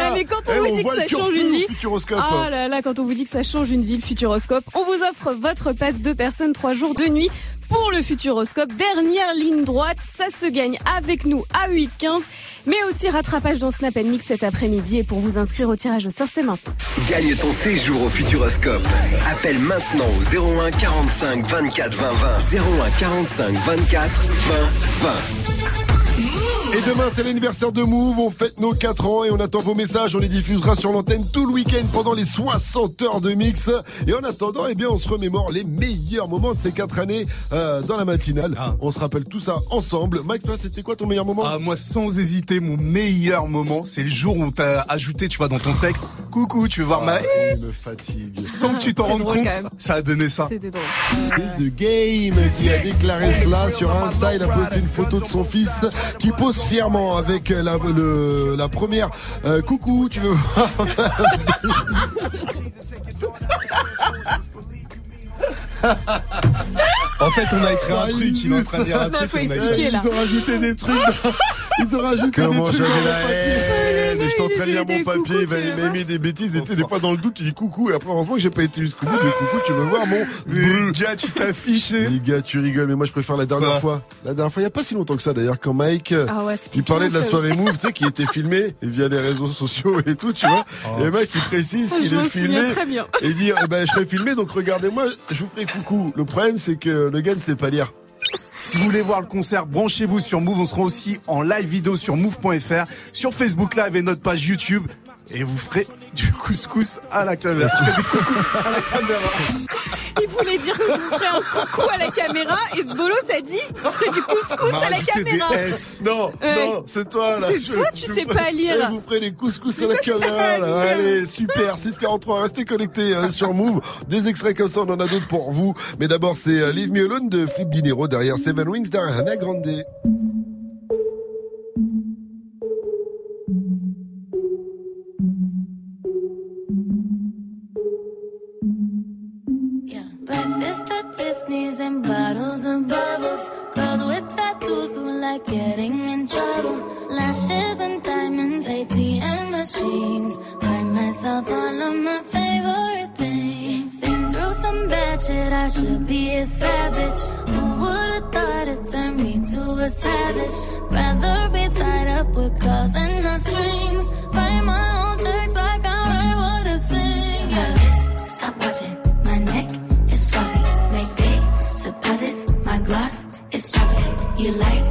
[SPEAKER 7] Ah, mais quand on
[SPEAKER 2] Eh,
[SPEAKER 7] vous
[SPEAKER 2] on
[SPEAKER 7] dit que ça change une vie.
[SPEAKER 2] Futuroscope.
[SPEAKER 7] Ah là là, quand on vous dit que ça change une vie, le Futuroscope, on vous offre votre passe deux personnes, trois jours, deux nuits pour le Futuroscope. Dernière ligne droite, ça se gagne avec nous à 8-15, mais aussi rattrapage dans Snap Mix cet après-midi. Et pour vous inscrire au tirage au sort, c'est maintenant.
[SPEAKER 30] Gagne ton séjour au Futuroscope. Appelle maintenant au 01 45 24 20 20. 01 45 24 20 20.
[SPEAKER 2] Et demain, c'est l'anniversaire de Move. On fête nos 4 ans et on attend vos messages. On les diffusera sur l'antenne tout le week-end pendant les 60 heures de mix. Et en attendant, eh bien, on se remémore les meilleurs moments de ces 4 années euh, dans la matinale. On se rappelle tout ça ensemble. Mike, toi, c'était quoi ton meilleur moment?
[SPEAKER 14] Ah, moi, sans hésiter, mon meilleur moment, c'est le jour où t'as ajouté, tu vois, dans ton texte, coucou, tu veux voir ma...
[SPEAKER 2] Ah, Il me fatigue.
[SPEAKER 14] Sans que tu t'en rendes compte, ça a donné ça.
[SPEAKER 7] C'était drôle.
[SPEAKER 2] C'est The Game qui a déclaré cela sur Insta. Il a posté une photo de son fils qui pose fièrement avec la, le- la première. Euh, coucou, tu veux voir? <laughs> <laughs>
[SPEAKER 14] En fait, on a écrit un
[SPEAKER 2] Ah,
[SPEAKER 14] truc, il est en train de dire un truc.
[SPEAKER 2] Ils ont rajouté des trucs. <laughs> Ils ont rajouté des trucs. Je suis en train de lire mon papier, il m'a mis des bêtises. Et tu sais, des fois dans le doute, tu dis coucou. Et après, heureusement que j'ai pas été jusqu'au bout. Mais coucou, tu veux voir mon. <laughs>
[SPEAKER 14] Gars, tu t'es affiché.
[SPEAKER 2] Les gars, tu rigoles, mais moi je préfère la dernière fois. La dernière fois, il y a pas si longtemps que ça d'ailleurs, quand Mike,
[SPEAKER 7] Ah
[SPEAKER 2] il parlait de la soirée
[SPEAKER 7] aussi.
[SPEAKER 2] Move, tu sais, qui était filmée via les réseaux sociaux et tout, tu vois.
[SPEAKER 14] Oh.
[SPEAKER 2] Et mec, il précise qu'il est filmé.
[SPEAKER 7] très bien.
[SPEAKER 2] Et il dit, eh ben, je serai filmé, donc regardez-moi, je vous ferai coucou. Le problème, c'est que le gars ne sait pas lire.
[SPEAKER 14] Si vous voulez voir le concert, branchez-vous sur Move. On sera aussi en live vidéo sur move.fr, sur Facebook Live et notre page YouTube. Et vous ferez du couscous à la caméra. Vous ferez des coucous à la caméra. <laughs>
[SPEAKER 7] Il voulait dire que vous ferez un coucou à la caméra et ce bolo ça dit vous ferez du couscous à la caméra.
[SPEAKER 2] S. Non,
[SPEAKER 7] Ouais.
[SPEAKER 2] non, c'est toi là.
[SPEAKER 7] C'est toi, tu
[SPEAKER 2] je
[SPEAKER 7] sais pas lire.
[SPEAKER 2] Eh, vous ferez les couscous à la caméra là. Allez, super. 643, restez connectés euh, sur Move. Des extraits comme ça, on en a d'autres pour vous. Mais d'abord, c'est euh, Leave Me Alone de Flip Dinero derrière Seven Wings, derrière Hannah Grande.
[SPEAKER 29] Breakfast at Tiffany's and bottles of bubbles. Girls with tattoos who like getting in trouble. Lashes and diamonds, ATM machines. Buy myself all of my favorite things. Been through some bad shit, I should be a savage. Who would've thought it turned me to a savage? Rather be tied up with calls and not strings. Write my own deposits. My gloss is dropping. You like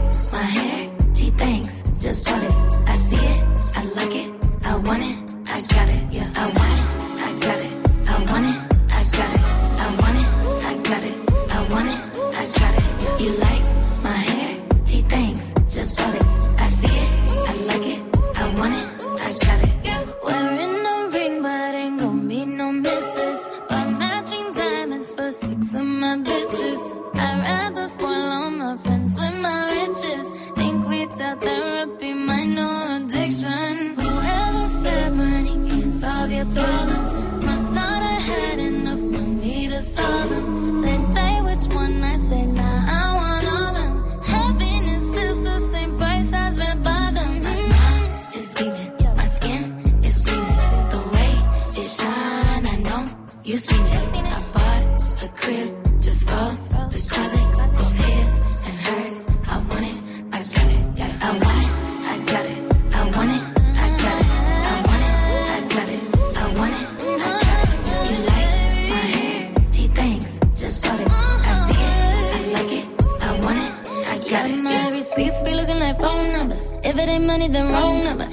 [SPEAKER 29] you seen it. I bought a crib just for the closet, both his and hers. I want it, I got it. I want it, I got it. I want it, I got it. I want it, I got it. I want it, I got it. You like my hair? She thinks just bought it. I see it, I like it. I want it, I got it. Yeah, my receipts be looking like phone numbers. If it ain't money, then wrong number.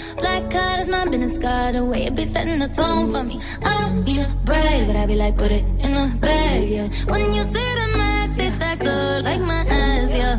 [SPEAKER 29] Card is my business card. The way it be setting the tone for me. I don't need a brave, but I be like, put it in the bag, yeah. When you see the max, they stack up like my ass, yeah.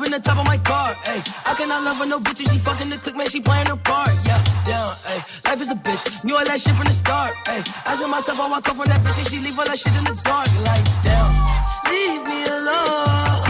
[SPEAKER 31] Coupe, dropping the top of my car. Ay. I cannot love her, no bitch, and she fucking the click, man, she playing her part. Yeah, down, ay. Life is a bitch, knew all that shit from the start. Ay. Asking myself I come from that bitch, and she leave all that shit in the dark. Like, damn, leave me alone.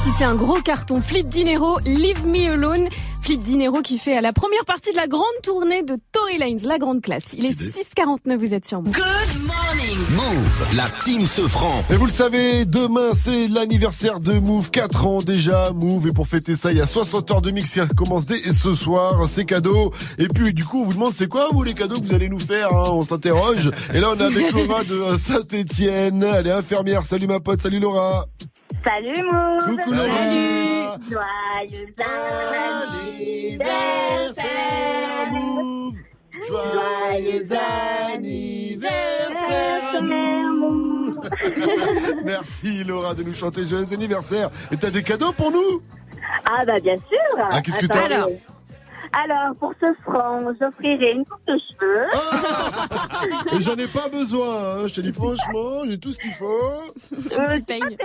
[SPEAKER 7] Aussi, c'est un gros carton. Flip Dinero, Leave Me Alone. Flip Dinero qui fait la première partie de la grande tournée de Tory Lanez, la grande classe. Il est 6h49, vous êtes sur Move.
[SPEAKER 32] Move, la team se franc.
[SPEAKER 2] Et vous le savez, demain c'est l'anniversaire de Move, 4 ans déjà Move et pour fêter ça il y a 60 heures de mix qui commence dès ce soir, c'est cadeau. Et puis du coup on vous demande c'est quoi vous les cadeaux que vous allez nous faire, hein? On s'interroge. Et là on est avec <laughs> Laura de Saint-Etienne, elle est infirmière, salut ma pote, salut Laura.
[SPEAKER 33] Salut Move
[SPEAKER 2] Coucou Laura.
[SPEAKER 33] Joyeux anniversaire
[SPEAKER 2] Move
[SPEAKER 33] Joyeux
[SPEAKER 2] anniversaire <laughs> Merci Laura de nous chanter joyeux anniversaire. Et t'as des cadeaux pour nous?
[SPEAKER 33] Ah bah bien sûr.
[SPEAKER 2] Ah, qu'est-ce que t'as?
[SPEAKER 33] Alors, pour ce franc, j'offrirai une coupe de cheveux. <laughs>
[SPEAKER 2] Et j'en ai pas besoin, hein. je te dis franchement, j'ai tout ce qu'il faut.
[SPEAKER 33] Euh, tu sûr,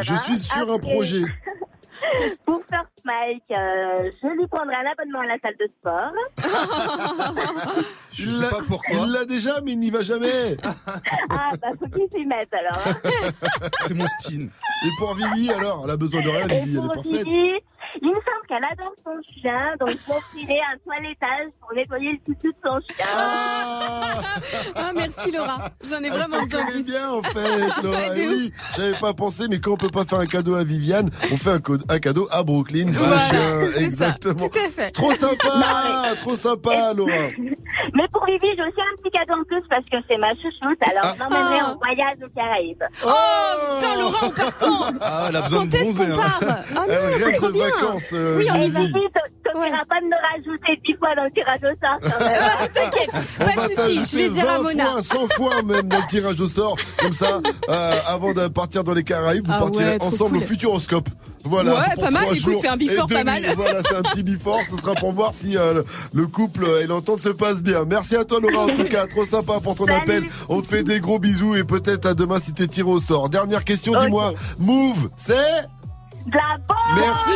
[SPEAKER 2] Je
[SPEAKER 33] hein.
[SPEAKER 2] suis sur un projet. <laughs>
[SPEAKER 33] Pour First Mike, euh, je lui prendrai un abonnement à la salle de sport. <laughs>
[SPEAKER 2] Je sais pas pourquoi. Il l'a déjà, mais il n'y va jamais.
[SPEAKER 33] Ah, bah, faut qu'il s'y mette alors. hein.
[SPEAKER 14] C'est mon style.
[SPEAKER 2] Et pour Vivi, alors? Elle a besoin de rien, Vivi, elle est parfaite.
[SPEAKER 33] Vivi, il me semble qu'elle adore son chien, donc je m'offrirai un toilettage pour nettoyer le toutou de son chien.
[SPEAKER 7] Ah, merci Laura. J'en ai
[SPEAKER 2] Elle
[SPEAKER 7] vraiment besoin.
[SPEAKER 2] connaît bien en fait, Laura.
[SPEAKER 7] De
[SPEAKER 2] Eh oui, j'avais pas pensé, mais quand on peut pas faire un cadeau à Viviane, on fait un, cadeau à Brooklyn, son
[SPEAKER 33] Voilà,
[SPEAKER 2] chien,
[SPEAKER 33] ça,
[SPEAKER 2] exactement.
[SPEAKER 33] tout à fait.
[SPEAKER 2] Trop sympa,
[SPEAKER 33] Non,
[SPEAKER 2] trop sympa, Laura. <laughs>
[SPEAKER 33] Mais pour Vivi, j'ai aussi un petit cadeau en plus parce que c'est ma chouchoute, alors
[SPEAKER 2] Ah.
[SPEAKER 33] je l'emmènerai
[SPEAKER 7] Ah.
[SPEAKER 33] en voyage aux Caraïbes.
[SPEAKER 7] Oh, putain, Laura, on part quand
[SPEAKER 14] Ah, elle a besoin
[SPEAKER 7] Quand
[SPEAKER 14] de bronzer. hein.
[SPEAKER 7] part? Ah
[SPEAKER 2] Elle
[SPEAKER 7] non, c'est trop bien.
[SPEAKER 2] Vacances, euh,
[SPEAKER 7] Oui, on
[SPEAKER 33] Et
[SPEAKER 7] y va.
[SPEAKER 2] Vivi.
[SPEAKER 33] T'oublieras pas de me rajouter 10 fois dans le tirage au sort quand même.
[SPEAKER 7] Ah, <laughs> T'inquiète,
[SPEAKER 2] On
[SPEAKER 7] pas
[SPEAKER 2] va
[SPEAKER 7] de soucis, je
[SPEAKER 2] t'ajouter
[SPEAKER 7] vais dire à
[SPEAKER 2] 20
[SPEAKER 7] Mona.
[SPEAKER 2] fois, 100 fois même dans le tirage au sort. Comme ça, euh, avant de partir dans les Caraïbes, vous
[SPEAKER 7] Ah
[SPEAKER 2] partirez
[SPEAKER 7] ouais,
[SPEAKER 2] ensemble
[SPEAKER 7] cool.
[SPEAKER 2] au Futuroscope. Voilà.
[SPEAKER 7] Ouais, pas mal. Écoute, c'est un before
[SPEAKER 2] et
[SPEAKER 7] pas mal.
[SPEAKER 2] Voilà, c'est un petit before. Ce sera pour voir si euh, le, le couple et l'entente se passe bien. Merci à toi, Laura, en tout cas. Trop sympa pour ton
[SPEAKER 33] Salut.
[SPEAKER 2] appel. On te fait des gros bisous et peut-être à demain si t'es tiré au sort. Dernière question, dis-moi. Move, c'est
[SPEAKER 33] De la bombe
[SPEAKER 2] Merci.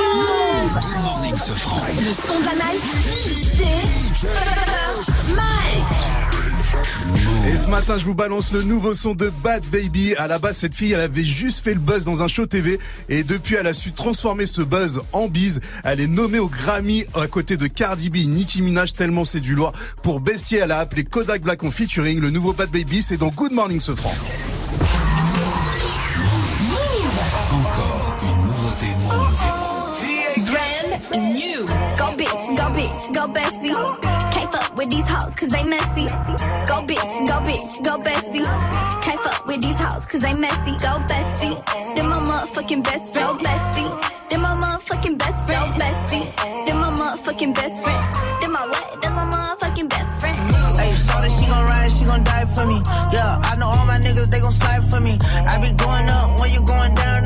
[SPEAKER 12] Good morning, ce franc.
[SPEAKER 13] Le son de la night. DJ First Mike.
[SPEAKER 14] Et ce matin, je vous balance le nouveau son de Bad Baby. À la base, cette fille, elle avait juste fait le buzz dans un show TV. Et depuis, elle a su transformer ce buzz en bise. Elle est nommée au Grammy à côté de Cardi B, Nicki Minaj, tellement c'est du lourd. Pour Bestier, elle a appelé Kodak Black en featuring. Le nouveau Bad Baby, c'est dans Good Morning, ce franc.
[SPEAKER 34] Brand new. Go bitch, go bitch, go bestie. Can't fuck with these hoes cause they messy. Go bitch, go bitch, go bestie. Can't fuck with these hoes cause they messy. Go bestie. Then my motherfucking best friend. Go bestie. Then my motherfucking best friend. Go bestie. Then my motherfucking best friend. Then my what? Then my motherfucking best friend.
[SPEAKER 20] Hey, shorty, she gon' ride, she gon' die for me. Yeah, I know all my niggas, they gon' slide for me. I be going up when you going down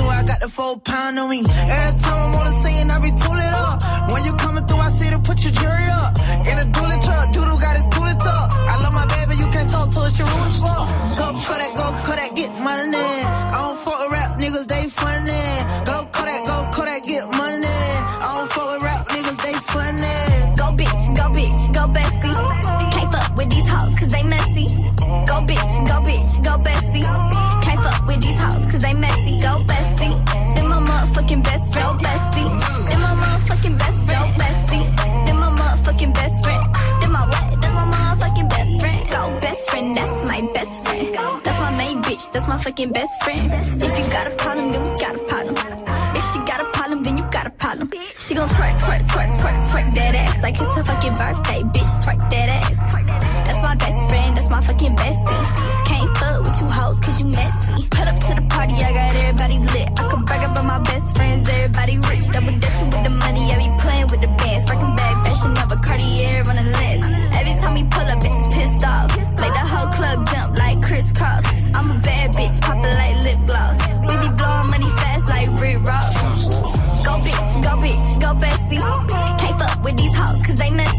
[SPEAKER 20] through, I got the full pound on me. Every time I'm on the scene, I be tooling up. When you coming through, I see to put your jury up. In a dually truck, Doodle got his tooling up. I love my baby, you can't talk to us, your room is full. Go Kodak, go Kodak, get money. I don't fuck with rap niggas, they funny. Go Kodak, go Kodak, get money. I don't fuck with rap niggas, they funny.
[SPEAKER 34] Go bitch, go bitch, go bestie. Can't fuck with these hoes cause they messy. Go bitch, go bitch, go bestie. Go bestie. Then my motherfucking best friend. Go bestie. Then my motherfucking best friend. Then my what? Then my motherfucking best friend. Go best friend, that's my best friend. That's my main bitch, that's my fucking best friend. If you got a problem, then we got a problem. If she got a problem, then you got a problem. She gon' twerk, twerk, twerk, twerk, twerk that ass like it's her fucking birthday, bitch. Twerk that ass. That's my best friend, that's my fucking bestie. Can't fuck with you hoes cause you messy. Put up to the party, I got everybody rich. Double dutching with the money, I be playing with the bands. Breaking back, fashion of a Cartier on the list. Every time we pull up, bitches pissed off. Make the whole club jump like crisscross. I'm a bad bitch, poppin' like lip gloss. We be blowing money fast like Rick Ross. Go bitch, go bitch, go bestie. Can't fuck with these hoes cause they messy.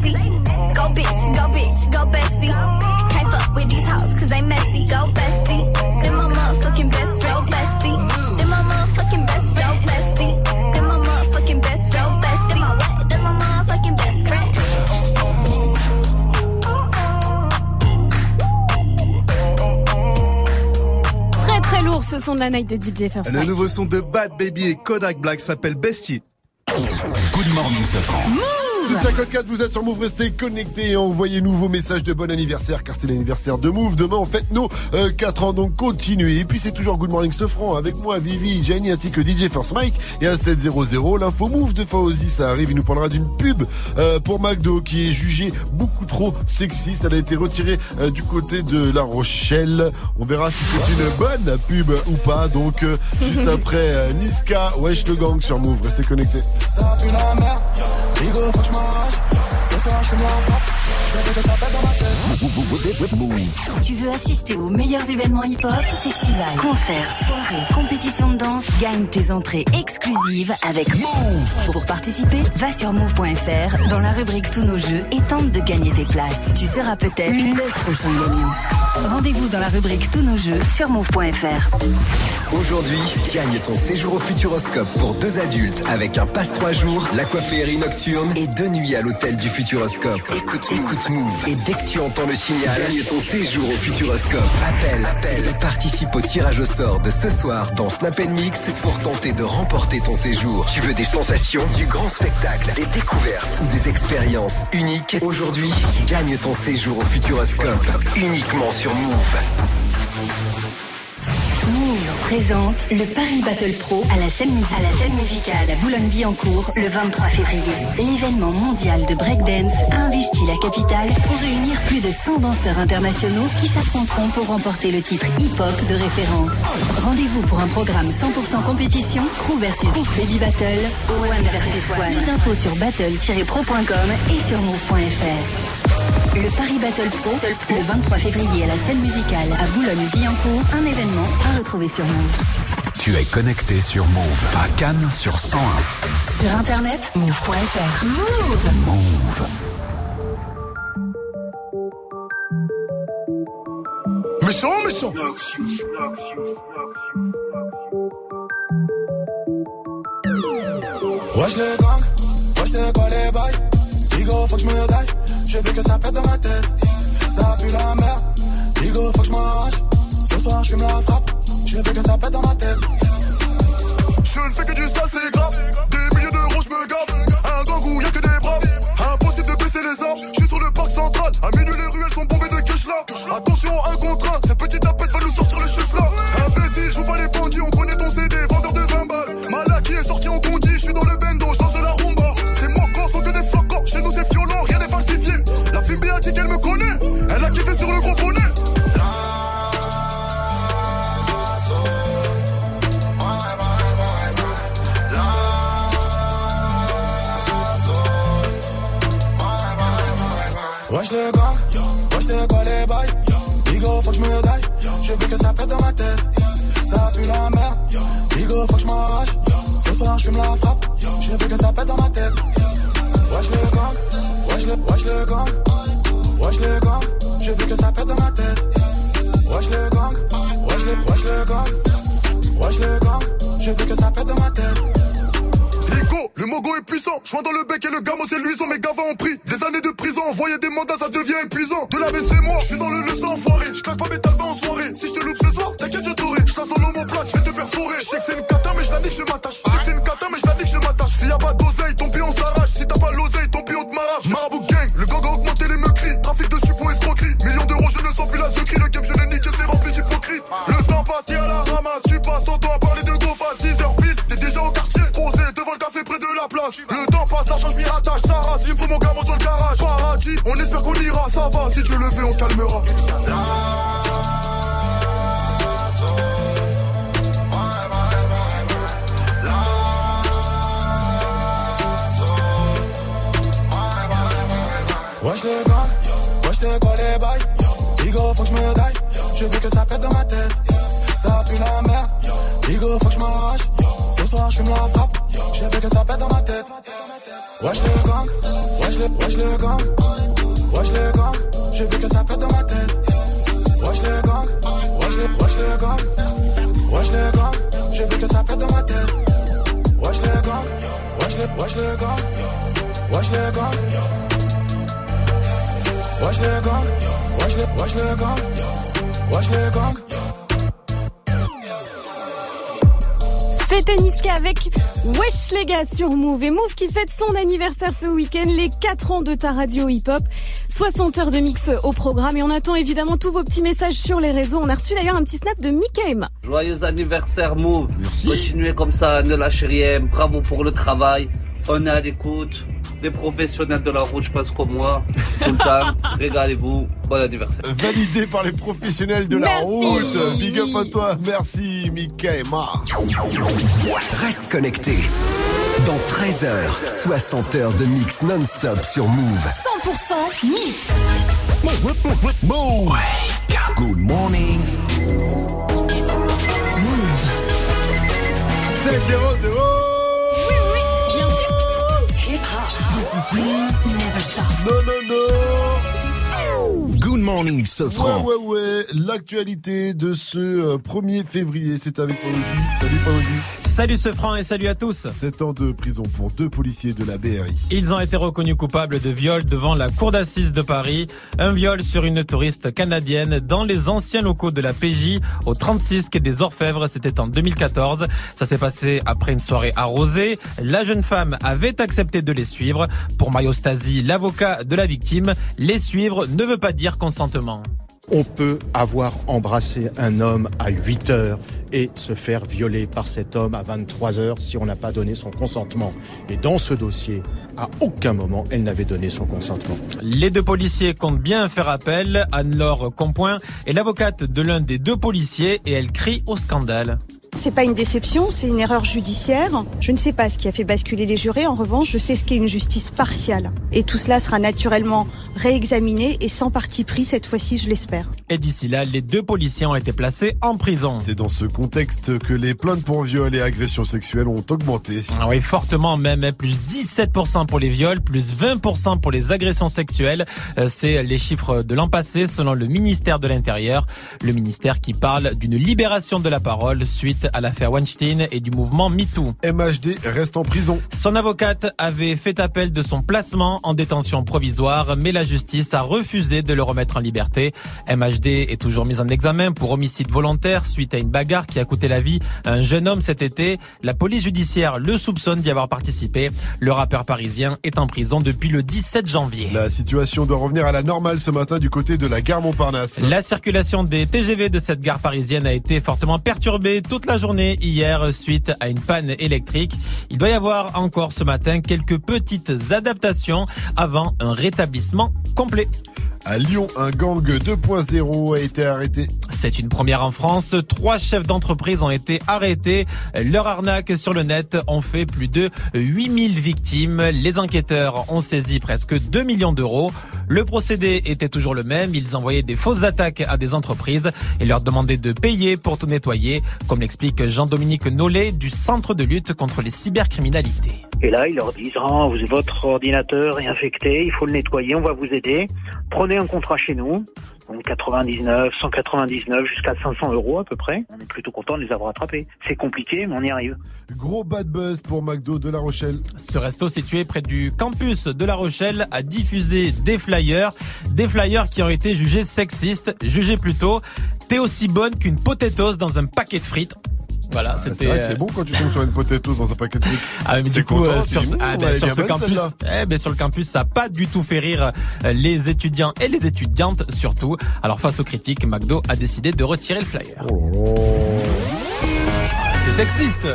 [SPEAKER 7] Ce son de la night de DJ First
[SPEAKER 14] Le nouveau son de Bad Baby et Kodak Black s'appelle Bestier.
[SPEAKER 12] Good morning, ce franc.
[SPEAKER 2] 654, vous êtes sur Move, restez connectés et envoyez-nous vos messages de bon anniversaire car c'est l'anniversaire de Move. Demain, on fête nos 4 ans, donc continuez. Et puis c'est toujours Good Morning Sofran avec moi, Vivi, Jenny ainsi que DJ First Mike. Et à 700, l'info Move de Fauzi, ça arrive. Il nous parlera d'une pub euh, pour McDo qui est jugée beaucoup trop sexiste. Elle a été retirée euh, du côté de La Rochelle. On verra si c'est une bonne pub ou pas. Donc euh, juste après euh, Niska, Wesh le gang sur Move. Restez connectés.
[SPEAKER 35] Ça pue la merde. Rigo, faut que je m'arrache. Ce soir, je la.
[SPEAKER 36] Tu veux assister aux meilleurs événements hip-hop, festivals, concerts, soirées, compétitions de danse, gagne tes entrées exclusives avec Move. Pour participer, va sur move.fr dans la rubrique Tous nos jeux et tente de gagner tes places. Tu seras peut-être le prochain gagnant. Rendez-vous dans la rubrique Tous nos jeux sur move.fr.
[SPEAKER 30] Aujourd'hui, gagne ton séjour au Futuroscope pour deux adultes avec un passe trois jours, la coifferie nocturne et deux nuits à l'hôtel du Futuroscope. Écoute, écoute Et dès que tu entends le signal, gagne ton séjour au Futuroscope. Appelle, appelle participe au tirage au sort de ce soir dans Snap Mix pour tenter de remporter ton séjour. Tu veux des sensations, du grand spectacle, des découvertes ou des expériences uniques? Aujourd'hui, gagne ton séjour au Futuroscope uniquement sur Move.
[SPEAKER 36] Présente le Paris Battle Pro à la scène, à la scène musicale à Boulogne-Billancourt le 23 février. L'événement mondial de breakdance a investi la capitale pour réunir plus de 100 danseurs internationaux qui s'affronteront pour remporter le titre hip-hop de référence. Rendez-vous pour un programme 100% compétition, crew versus crew baby battle, one versus one. Plus d'infos sur battle-pro.com et sur move.fr. Le Paris Battle Pro, le 23 février à la scène musicale à Boulogne-Billancourt, un événement à retrouver sur Move.
[SPEAKER 32] Tu es connecté sur Move à Cannes sur 101.
[SPEAKER 6] Sur internet, move.fr. Move.
[SPEAKER 32] Move.
[SPEAKER 37] Méchant, méchant.
[SPEAKER 16] Wesh les gangs, wesh c'est quoi les bails Digo faut que je me daille, je veux que ça pète dans ma tête Ça pue la merde, Digo faut que je m'arrache Ce soir je fume la frappe, je veux que ça pète dans ma tête
[SPEAKER 37] Je ne fais que du sale, c'est grave. Des milliers d'euros, je me gave. Un gang y'a que des braves. Impossible de baisser les armes. Je suis sur le parc central. À minuit, les ruelles sont bombées de cash là. Attention, un contre un. Cette petite tapette va nous sortir le chus puissant. Joint dans le
[SPEAKER 7] avec Wesh les gars sur Move. Et Move qui fête son anniversaire ce week-end, les 4 ans de ta radio hip-hop. 60 heures de mix au programme et on attend évidemment tous vos petits messages sur les réseaux. On a reçu d'ailleurs un petit snap de Mika Emma.
[SPEAKER 38] Joyeux anniversaire Move. Continuez comme ça, ne lâchez rien. Bravo pour le travail. On est à l'écoute. Les professionnels de la route, je pense comme moi. Tout le temps. <laughs> Régalez-vous. Bon anniversaire.
[SPEAKER 2] Validé par les professionnels de la route. Big up à toi. Merci, Mika et Marc.
[SPEAKER 30] Reste connecté. Dans 13 heures, 60 heures de mix non-stop sur Move.
[SPEAKER 6] 100% mix.
[SPEAKER 2] Move.
[SPEAKER 32] Good morning.
[SPEAKER 6] Move.
[SPEAKER 2] 7 0 0
[SPEAKER 6] Oui, oui, bien sûr. Hip hop. Never stop.
[SPEAKER 2] Non, non, non.
[SPEAKER 32] Morning, Sofran.
[SPEAKER 2] Ouais, ouais, ouais. L'actualité de ce euh, 1er février, c'est avec Fauzi. Salut Fauzi.
[SPEAKER 3] Salut ce franc et salut à tous.
[SPEAKER 2] 7 ans de prison pour deux policiers de la BRI.
[SPEAKER 3] Ils ont été reconnus coupables de viol devant la cour d'assises de Paris. Un viol sur une touriste canadienne dans les anciens locaux de la PJ au 36 quai des Orfèvres. C'était en 2014. Ça s'est passé après une soirée arrosée. La jeune femme avait accepté de les suivre. Pour Mario Stasi, l'avocat de la victime, les suivre ne veut pas dire consentement.
[SPEAKER 39] On peut avoir embrassé un homme à 8 heures et se faire violer par cet homme à 23 heures si on n'a pas donné son consentement. Et dans ce dossier, à aucun moment, elle n'avait donné son consentement.
[SPEAKER 3] Les deux policiers comptent bien faire appel. Anne-Laure Compoint est l'avocate de l'un des deux policiers et elle crie au scandale.
[SPEAKER 40] C'est pas une déception, c'est une erreur judiciaire. Je ne sais pas ce qui a fait basculer les jurés. En revanche, je sais ce qu'est une justice partiale. Et tout cela sera naturellement réexaminé et sans parti pris cette fois-ci, je l'espère.
[SPEAKER 3] Et d'ici là, les deux policiers ont été placés en prison.
[SPEAKER 2] C'est dans ce contexte que les plaintes pour viol et agressions sexuelles ont augmenté.
[SPEAKER 3] Ah oui, fortement même, hein, plus 17% pour les viols, plus 20% pour les agressions sexuelles. Euh, C'est les chiffres de l'an passé selon le ministère de l'Intérieur. Le ministère qui parle d'une libération de la parole suite à l'affaire Weinstein et du mouvement MeToo.
[SPEAKER 2] MHD reste en prison.
[SPEAKER 3] Son avocate avait fait appel de son placement en détention provisoire, mais la justice a refusé de le remettre en liberté. MHD est toujours mis en examen pour homicide volontaire suite à une bagarre qui a coûté la vie à un jeune homme cet été. La police judiciaire le soupçonne d'y avoir participé. Le rappeur parisien est en prison depuis le 17 janvier.
[SPEAKER 2] La situation doit revenir à la normale ce matin du côté de la gare Montparnasse.
[SPEAKER 3] La circulation des TGV de cette gare parisienne a été fortement perturbée toute la journée hier suite à une panne électrique. Il doit y avoir encore ce matin quelques petites adaptations avant un rétablissement complet.
[SPEAKER 2] À Lyon, un gang 2.0 a été arrêté.
[SPEAKER 3] C'est une première en France. Trois chefs d'entreprise ont été arrêtés. Leur arnaque sur le net ont fait plus de 8000 victimes. Les enquêteurs ont saisi presque 2 millions d'euros. Le procédé était toujours le même. Ils envoyaient des fausses attaques à des entreprises et leur demandaient de payer pour tout nettoyer, comme l'explique Jean-Dominique Nollet du Centre de lutte contre les cybercriminalités.
[SPEAKER 41] Et là, ils leur disent, vous- votre ordinateur est infecté, il faut le nettoyer, on va vous aider. Prenez un contrat chez nous, donc 99, 199, jusqu'à 500 euros à peu près. On est plutôt content de les avoir attrapés. C'est compliqué, mais on y arrive.
[SPEAKER 2] Gros bad buzz pour McDo de La Rochelle.
[SPEAKER 3] Ce resto situé près du campus de La Rochelle a diffusé des flyers, des flyers qui ont été jugés sexistes, jugés plutôt t'es aussi bonne qu'une potatoes dans un paquet de frites. Voilà,
[SPEAKER 2] Ah,
[SPEAKER 3] c'était.
[SPEAKER 2] C'est vrai que c'est bon quand tu tombes sur une potatoes dans un paquet de frites.
[SPEAKER 3] Ah, mais du coup,
[SPEAKER 2] content,
[SPEAKER 3] euh, sur, ce- ah, ben, sur ce campus, eh ben, sur le campus, ça a pas du tout fait rire euh, les étudiants et les étudiantes surtout. Alors face aux critiques, McDo a décidé de retirer le flyer. C'est sexiste.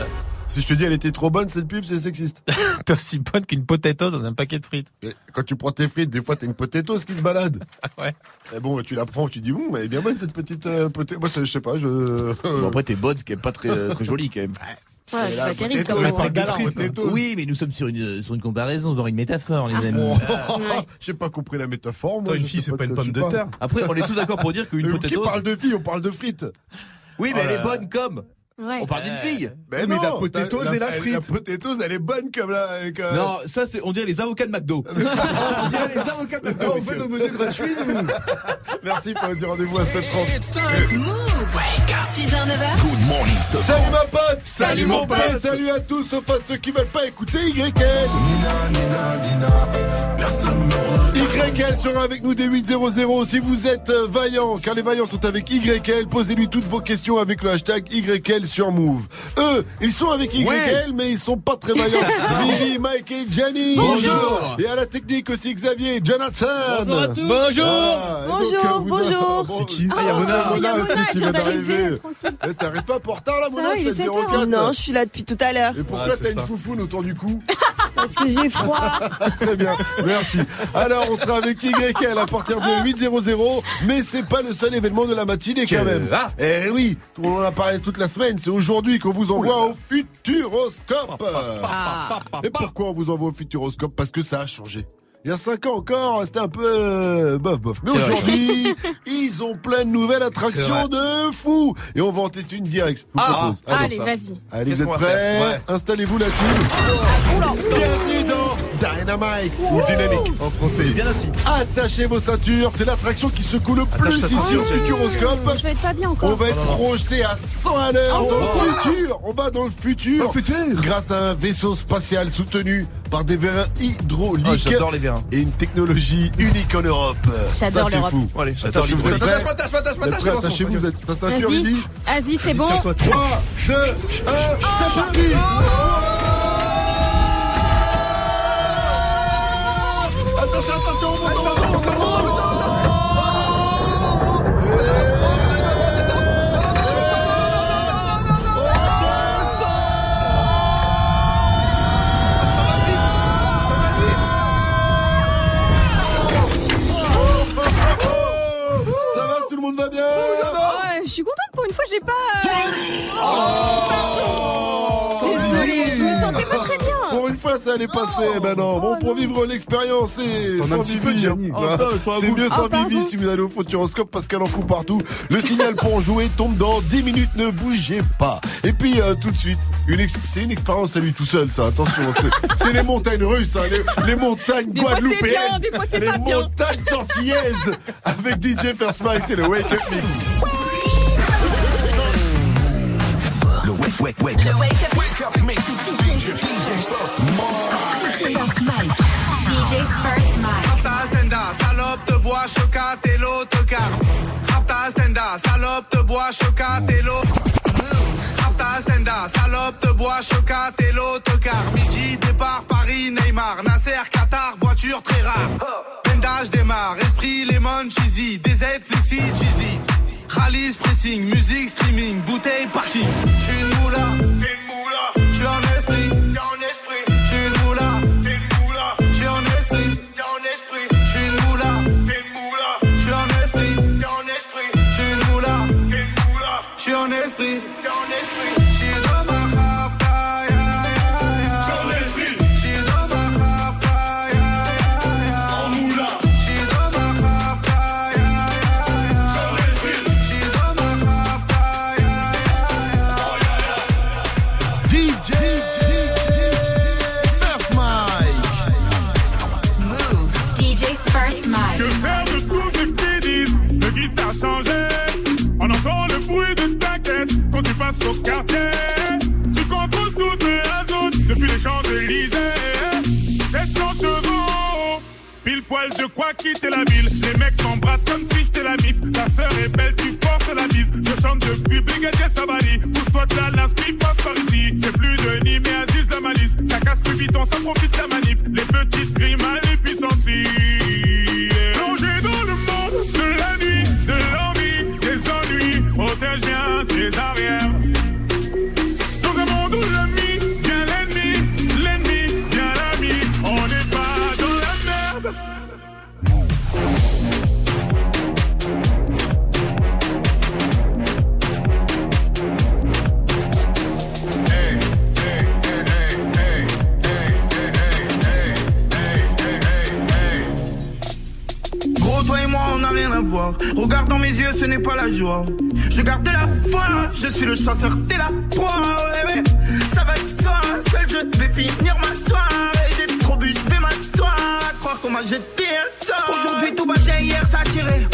[SPEAKER 2] Si je te dis elle était trop bonne, cette pub, c'est sexiste. <laughs>
[SPEAKER 3] T'es aussi bonne qu'une potato dans un paquet de frites.
[SPEAKER 2] Mais quand tu prends tes frites, des fois t'as une potatoes qui se balade. <laughs>
[SPEAKER 3] ouais.
[SPEAKER 2] Et bon, tu la prends, tu dis, hum, elle est bien bonne cette petite euh, potatoes. Moi, je sais pas, je.
[SPEAKER 8] Bon, après, t'es bonne, ce qui est pas très, euh, <laughs> très joli quand même.
[SPEAKER 7] Ouais, c'est pas terrible.
[SPEAKER 8] Oui, mais nous sommes sur une, sur une comparaison, voire une métaphore, les amis.
[SPEAKER 2] Oh, J'ai pas compris la métaphore. Moi,
[SPEAKER 8] Toi, une fille, c'est pas une pomme de terre. Après, on est tous d'accord pour dire qu'une
[SPEAKER 2] Mais
[SPEAKER 8] potatoes-
[SPEAKER 2] Qui parle de filles, on parle de frites.
[SPEAKER 8] Oui, mais
[SPEAKER 2] Oh
[SPEAKER 8] elle est bonne comme.
[SPEAKER 7] Ouais.
[SPEAKER 8] On parle d'une fille.
[SPEAKER 2] Mais,
[SPEAKER 8] Oui,
[SPEAKER 2] non,
[SPEAKER 8] la potatoes et la
[SPEAKER 2] elle-
[SPEAKER 8] frite.
[SPEAKER 2] La potatoes, elle est bonne comme la. euh,
[SPEAKER 8] Non, ça, c'est, on dirait les avocats de McDo. <laughs> on dirait les avocats de McDo.
[SPEAKER 2] Non, on fait nos menus gratuits, nous. <laughs> Merci, Fauzi, rendez-vous à 7h30.
[SPEAKER 6] 6h, 9h.
[SPEAKER 32] Good morning.
[SPEAKER 2] Salut ma pote
[SPEAKER 8] Salut, mon pote.
[SPEAKER 2] Et salut à tous, sauf à ceux qui veulent pas écouter YL YL sera avec nous dès 8.00 si vous êtes euh, vaillants, car les vaillants sont avec YL, posez-lui toutes vos questions avec le hashtag YL sur Move. Eux, ils sont avec YL,
[SPEAKER 8] Ouais.
[SPEAKER 2] mais ils sont pas très vaillants. <laughs> Vivi, Mike et Jenny
[SPEAKER 8] Bonjour.
[SPEAKER 2] Et à la technique aussi Xavier, Jonathan
[SPEAKER 3] Bonjour à tous.
[SPEAKER 7] Bonjour.
[SPEAKER 2] Donc,
[SPEAKER 42] Bonjour,
[SPEAKER 2] euh,
[SPEAKER 42] bonjour.
[SPEAKER 2] Bon,
[SPEAKER 8] C'est qui
[SPEAKER 2] Ah, il y a Mona,
[SPEAKER 7] il y a
[SPEAKER 2] Mona
[SPEAKER 7] Mona,
[SPEAKER 2] aussi
[SPEAKER 7] elle
[SPEAKER 2] qui
[SPEAKER 7] vient
[SPEAKER 2] vient d'arriver.
[SPEAKER 7] d'arriver,
[SPEAKER 2] T'arrives pas pour retard là, Mona, c'est
[SPEAKER 7] 7 heures.
[SPEAKER 2] 04
[SPEAKER 42] Non, je suis là depuis tout à l'heure
[SPEAKER 2] Et pourquoi
[SPEAKER 8] c'est
[SPEAKER 2] t'as une foufoune autour du cou <laughs>
[SPEAKER 42] parce que j'ai froid. <laughs>
[SPEAKER 2] Très bien, merci. Alors, on sera avec YL à partir de 8.00, mais c'est pas le seul événement de la matinée quand même.
[SPEAKER 8] ah.
[SPEAKER 2] Eh oui, on en a parlé toute la semaine, c'est aujourd'hui qu'on vous envoie au Futuroscope.
[SPEAKER 7] Ah.
[SPEAKER 2] Et pourquoi on vous envoie au Futuroscope? Parce que ça a changé. Il y a 5 ans encore, c'était un peu euh, bof bof. Mais aujourd'hui, <laughs> ils ont plein de nouvelles attractions de fou. Et on va en tester une directe. Je vous
[SPEAKER 8] Ah.
[SPEAKER 2] propose.
[SPEAKER 7] Allez, vas-y.
[SPEAKER 2] Allez, vous êtes prêts?
[SPEAKER 8] Ouais.
[SPEAKER 2] Installez-vous la team. Bienvenue dans Dynamite ou Dynamique en français.
[SPEAKER 14] Bien assis.
[SPEAKER 2] Attachez vos ceintures, c'est l'attraction qui secoue le plus ici au. Futuroscope.
[SPEAKER 7] Je vais être pas bien
[SPEAKER 2] On va être projeté à 100 à l'heure
[SPEAKER 7] Oh,
[SPEAKER 2] dans
[SPEAKER 7] oh,
[SPEAKER 2] le futur. On va dans le futur.
[SPEAKER 14] Dans le futur.
[SPEAKER 2] Grâce à un vaisseau spatial soutenu par des vérins hydrauliques.
[SPEAKER 14] Ah, j'adore les vérins.
[SPEAKER 2] Et une technologie unique en Europe.
[SPEAKER 7] J'adore
[SPEAKER 2] Ça, c'est
[SPEAKER 7] l'Europe.
[SPEAKER 2] fou.
[SPEAKER 14] Allez,
[SPEAKER 2] Attachez-vous, vous ceinture,
[SPEAKER 7] Vas-y, c'est bon.
[SPEAKER 14] tiens-toi,
[SPEAKER 2] 3, 2, 1, c'est parti monde va bien
[SPEAKER 7] Ouais, je suis contente pour une fois, j'ai pas.
[SPEAKER 2] Oh ça allait passer. Ben non. Bon, pour vivre l'expérience et sans Vivi. hein. C'est
[SPEAKER 14] vous-
[SPEAKER 2] mieux
[SPEAKER 7] Ah,
[SPEAKER 2] sans. Vivi si vous allez au Futuroscope parce qu'elle en fout partout. Le signal pour jouer tombe dans 10 minutes. Ne bougez pas. Et puis, euh, tout de suite, une c'est une expérience à lui tout seul, ça. Attention, <laughs> c'est- les montagnes russes, hein, les, les montagnes
[SPEAKER 7] Des fois, c'est
[SPEAKER 2] guadeloupéennes.
[SPEAKER 7] bien, des fois, c'est
[SPEAKER 2] les
[SPEAKER 7] pas
[SPEAKER 2] montagnes antillaises avec DJ First Mike. C'est le Wake Up Mix.
[SPEAKER 30] Wake, wake, wake.
[SPEAKER 6] Le Wake Up Mix. DJ First Mike. DJ First Mike.
[SPEAKER 22] Rapta stenda, salope de bois, chocat et l'autocar. Rapta stenda, salope de bois, chocat et l'autocar. Rapta stenda, salope de bois, chocat et l'autocar. Midi, départ, Paris, Neymar, Nasser, Qatar, voiture très rare. Pendage démarre, esprit, lemon, cheesy, DZ, flexi, cheesy. Rallye, pressing, musique, streaming, bouteille, parking. J'suis une moula, t'es une moula. J'suis en esprit, t'es en esprit. J'suis une moula, t'es une moula. J'suis en esprit, t'es en esprit. J'suis une moula, t'es une moula. J'suis en esprit, t'es en esprit. J'suis une moula, t'es une moula. J'suis en esprit.
[SPEAKER 43] Quitter la ville. Les mecs m'embrassent comme si j'étais la mif. Ta sœur est belle, tu forces la bise. Je chante depuis Brigadier Sabali. Pousse-toi de la l'inspi, passe par ici. C'est plus de Nîmes mais Aziz la malice. Ça casse plus vite, on ça profite la manif.
[SPEAKER 22] Ce n'est pas la joie. Je garde de la foi, je suis le chasseur, t'es la proie. Ouais, ouais. Ça va de soi, seul je vais finir ma soirée. J'ai trop bu, je vais m'asseoir. À croire qu'on m'a jeté un sort. Aujourd'hui, tout battait, hier ça a tiré.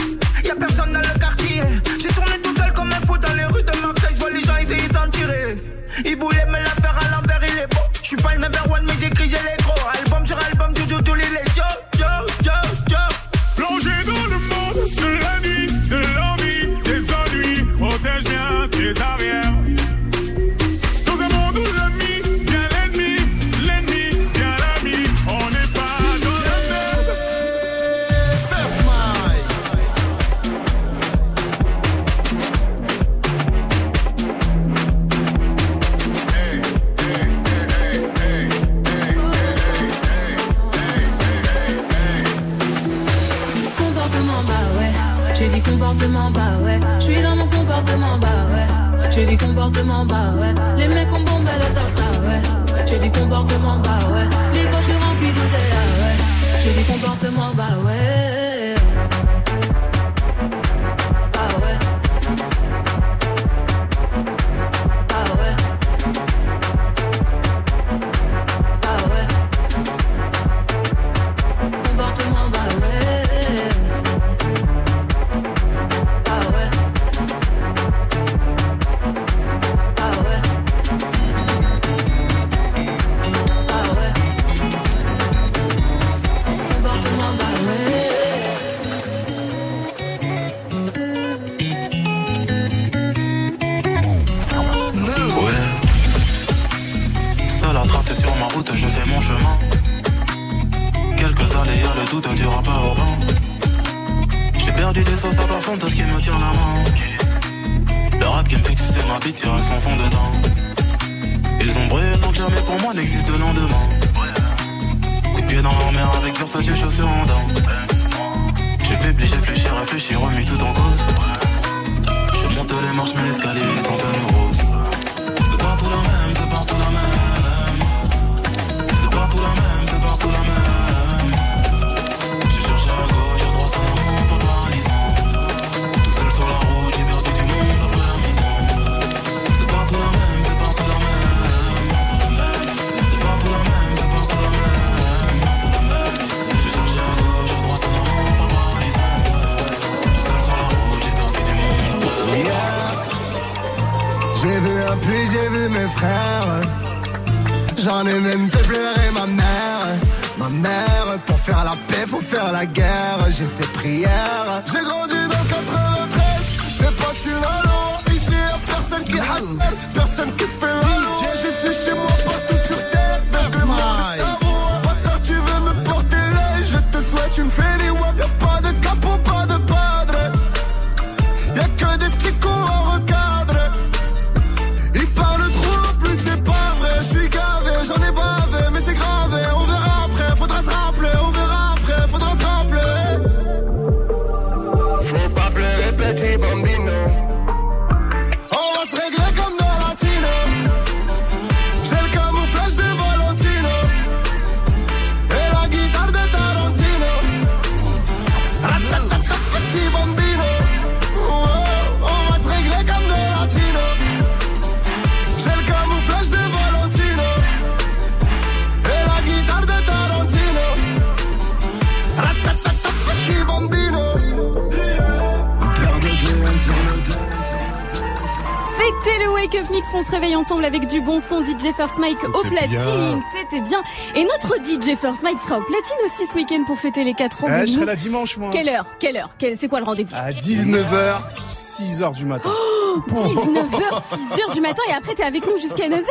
[SPEAKER 7] Bon son DJ First Mike au
[SPEAKER 14] C'était
[SPEAKER 7] platine,
[SPEAKER 14] bien.
[SPEAKER 7] c'était bien. Et notre DJ First Mike sera au platine aussi ce week-end pour fêter les 4 ans
[SPEAKER 14] Ouais,
[SPEAKER 7] de
[SPEAKER 14] je serai là dimanche, moi.
[SPEAKER 7] Quelle heure Quelle heure Quelle- C'est quoi le rendez-vous?
[SPEAKER 14] À 19h, 6h du matin.
[SPEAKER 7] Oh, 19h, 6h du matin et après t'es avec nous jusqu'à 9h.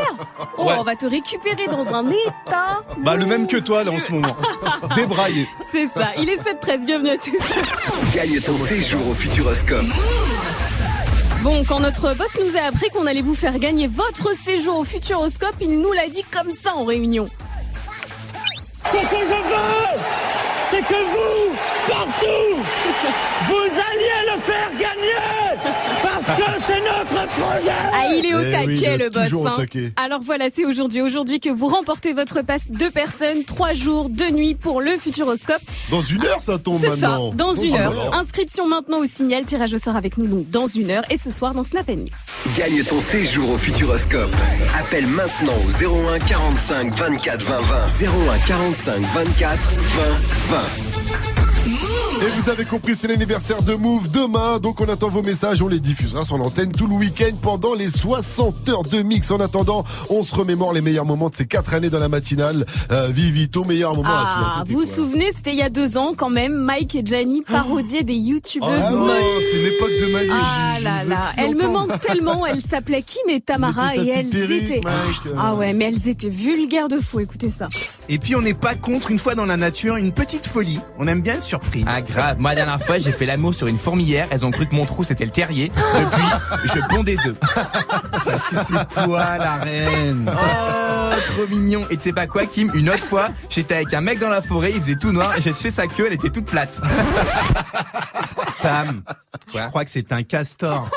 [SPEAKER 7] Oh,
[SPEAKER 14] Ouais.
[SPEAKER 7] on va te récupérer dans un état.
[SPEAKER 14] Bah, le même que toi, là, en ce moment. Débraillé.
[SPEAKER 7] C'est ça, il est 7-13, bienvenue à tous.
[SPEAKER 30] Gagne ton séjour au Futuroscope.
[SPEAKER 7] Bon, quand notre boss nous a appris qu'on allait vous faire gagner votre séjour au Futuroscope, il nous l'a dit comme ça en réunion.
[SPEAKER 44] Ce que je veux, c'est que vous, partout, <laughs> vous alliez le faire gagner Parce que c'est notre projet
[SPEAKER 7] Ah, il est au
[SPEAKER 2] Eh oui,
[SPEAKER 7] taquet,
[SPEAKER 2] il est
[SPEAKER 7] le boss.
[SPEAKER 2] toujours au
[SPEAKER 7] hein.
[SPEAKER 2] taquet.
[SPEAKER 7] Alors voilà, c'est aujourd'hui. Aujourd'hui que vous remportez votre passe deux personnes, trois jours, deux nuits pour le Futuroscope.
[SPEAKER 2] Dans une heure, ça tombe
[SPEAKER 7] C'est ça,
[SPEAKER 2] maintenant.
[SPEAKER 7] dans une heure. Inscription maintenant au signal, tirage au sort avec nous donc dans une heure et ce soir dans Snap Mix.
[SPEAKER 30] Gagne ton séjour au Futuroscope. Appelle maintenant au 01 45 24 20 20. 01 45 24 20 20.
[SPEAKER 2] Move et vous avez compris, c'est l'anniversaire de Move demain, donc on attend vos messages, on les diffusera sur l'antenne tout le week-end pendant les 60 heures de mix. En attendant, on se remémore les meilleurs moments de ces quatre années dans la matinale. Euh, Vivito, meilleur moment à toi.
[SPEAKER 7] Ah, vous vous souvenez, c'était il y a deux ans quand même, Mike et Gianni parodiaient des youtubeuses
[SPEAKER 14] Ah
[SPEAKER 7] mode.
[SPEAKER 14] c'est une époque de ma vie.
[SPEAKER 7] Ah
[SPEAKER 14] je- je
[SPEAKER 7] là là, elle me manque tellement. Elle s'appelait Kim et Tamara
[SPEAKER 14] Elle
[SPEAKER 7] et elles
[SPEAKER 14] perruque,
[SPEAKER 7] étaient.
[SPEAKER 14] Mike.
[SPEAKER 7] Ah ouais, mais elles étaient vulgaires de fou. Écoutez ça.
[SPEAKER 8] Et puis on n'est pas contre une fois dans la nature une petite folie. On aime bien être surpris.
[SPEAKER 45] Ah grave, moi la dernière fois j'ai fait l'amour sur une fourmilière, elles ont cru que mon trou c'était le terrier. Depuis, je ponds des œufs.
[SPEAKER 8] Parce que c'est toi la reine.
[SPEAKER 45] Oh, trop mignon. Et tu sais pas quoi Kim, une autre fois, j'étais avec un mec dans la forêt, il faisait tout noir et j'ai fait sa queue, elle était toute plate.
[SPEAKER 8] Tam, je crois que c'est un castor.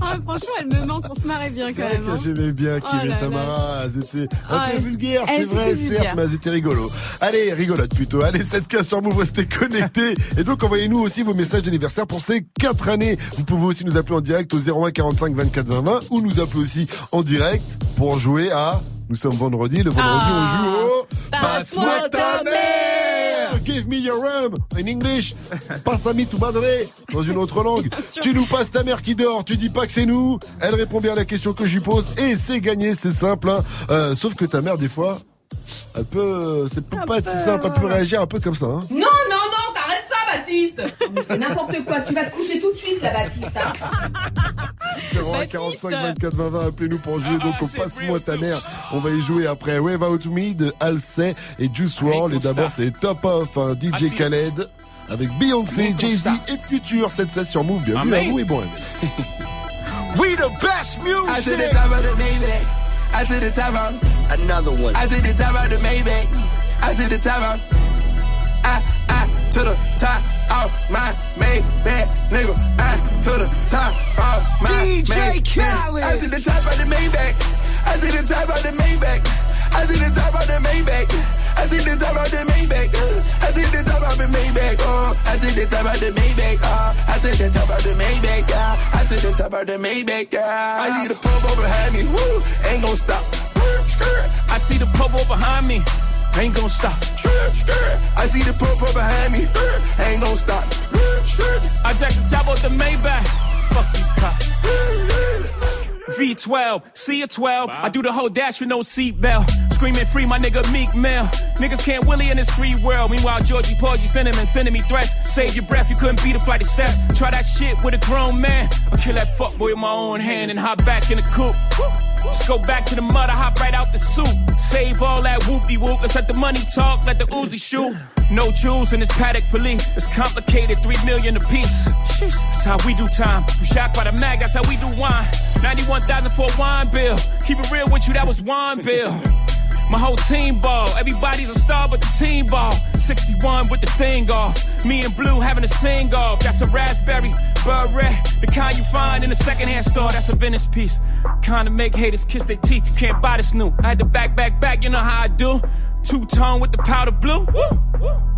[SPEAKER 7] Ah, franchement, elle me manque. On se marrait bien quand même. hein.
[SPEAKER 2] j'aimais bien Kim
[SPEAKER 7] Oh
[SPEAKER 2] et
[SPEAKER 7] là
[SPEAKER 2] Tamara, elles étaient un
[SPEAKER 7] Ah,
[SPEAKER 2] peu vulgaires, c'est vrai, certes, mais elles étaient rigolo. Allez, rigolote plutôt. Allez, cette case sur Move, restez connectés. Et donc, envoyez-nous aussi vos messages d'anniversaire pour ces quatre années. Vous pouvez aussi nous appeler en direct au 01 45 24 20 20 ou nous appeler aussi en direct pour jouer à, nous sommes vendredi, le vendredi,
[SPEAKER 7] Ah.
[SPEAKER 2] on joue au
[SPEAKER 7] Passe-moi ta
[SPEAKER 2] mère! Give me your rum in English. Passe-moi tu madre dans une autre langue. Tu nous passes ta mère qui dort, tu dis pas que c'est nous. Elle répond bien à la question que je lui pose et c'est gagné, c'est simple. hein. Euh, sauf que ta mère, des fois, elle peut, c'est peut pas être si simple, elle peut réagir un peu comme ça. hein.
[SPEAKER 46] Non, non, non,
[SPEAKER 7] Baptiste Mais c'est n'importe quoi. Tu vas te coucher tout de suite, là, Baptiste. Hein
[SPEAKER 2] 01 45 24 20 20, appelez-nous pour jouer. Donc, on passe-moi ta mère. On va y jouer après Wave Out Me de Halsey et Juice WRLD. Et d'abord, c'est Top Off, DJ
[SPEAKER 47] Ah, si.
[SPEAKER 2] Khaled. Avec Beyoncé, Jay-Z et Future, cette session Move. Bienvenue
[SPEAKER 47] Amen.
[SPEAKER 2] à vous et bon <laughs>
[SPEAKER 47] We the best music.
[SPEAKER 22] I the top of the Maybach. I the top of
[SPEAKER 47] Another one.
[SPEAKER 22] I to the top of the Maybach. I to the top of I I to the top of my Maybach, nigga. I to the top of my
[SPEAKER 47] DJ
[SPEAKER 22] Maybach.
[SPEAKER 47] Khaled.
[SPEAKER 22] I to the top of the Maybach. I to the top of the Maybach. I to the top of the Maybach. I to the top of the Maybach. uh, I to the top of the Maybach. Oh, I to the top of the Maybach. Oh, I to the top of the Maybach. Yeah. I to the top of the Maybach. Yeah. I need a pump over behind me. Woo, ain't gon' stop.
[SPEAKER 15] I see the popo behind me. Ain't gonna stop.
[SPEAKER 22] I see the purple behind me. Ain't gon' stop.
[SPEAKER 15] I jack the top off the Maybach. Fuck these cops. V12, C a 12. I do the whole dash with no seatbelt. Screaming free, my nigga Meek Mill. Niggas can't Willie in this free world. Meanwhile, Georgie Porgy sending and sending me threats. Save your breath, you couldn't beat a flight of steps. Try that shit with a grown man. I'll kill that fuckboy with my own hand and hop back in the coupe. Let's go back to the mud, I hop right out the soup. Save all that whoopie whoop. Let's let the money talk, let the Uzi shoot. No jewels in this paddock fillet. It's complicated, three million a piece. That's how we do time. You shocked by the mag, that's how we do wine. 91,000 for a wine bill. Keep it real with you, that was wine bill. My whole team ball. Everybody's a star but the team ball. 61 with the thing off. Me and Blue having a sing off. That's a raspberry beret. The kind you find in a secondhand store. That's a Venice piece. Kind of make haters kiss their teeth. You can't buy this new. I had to back, back, back. You know how I do. Two tone with the powder blue. Woo.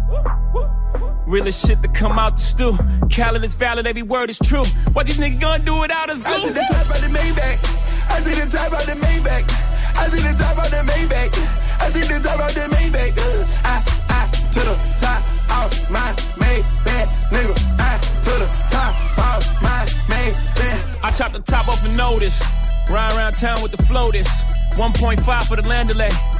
[SPEAKER 15] Realest shit to come out the stew. Khaled is valid, every word is true. What these niggas gonna do without us,
[SPEAKER 22] I to the top of the Maybach. I to the top of the Maybach. I to the top of the Maybach. I to the top of the Maybach. Uh, I, I to the top of my Maybach, nigga. I to the top of my Maybach.
[SPEAKER 15] I chop the top off a notice. Ride around town with the floaters. 1.5 for the landolay.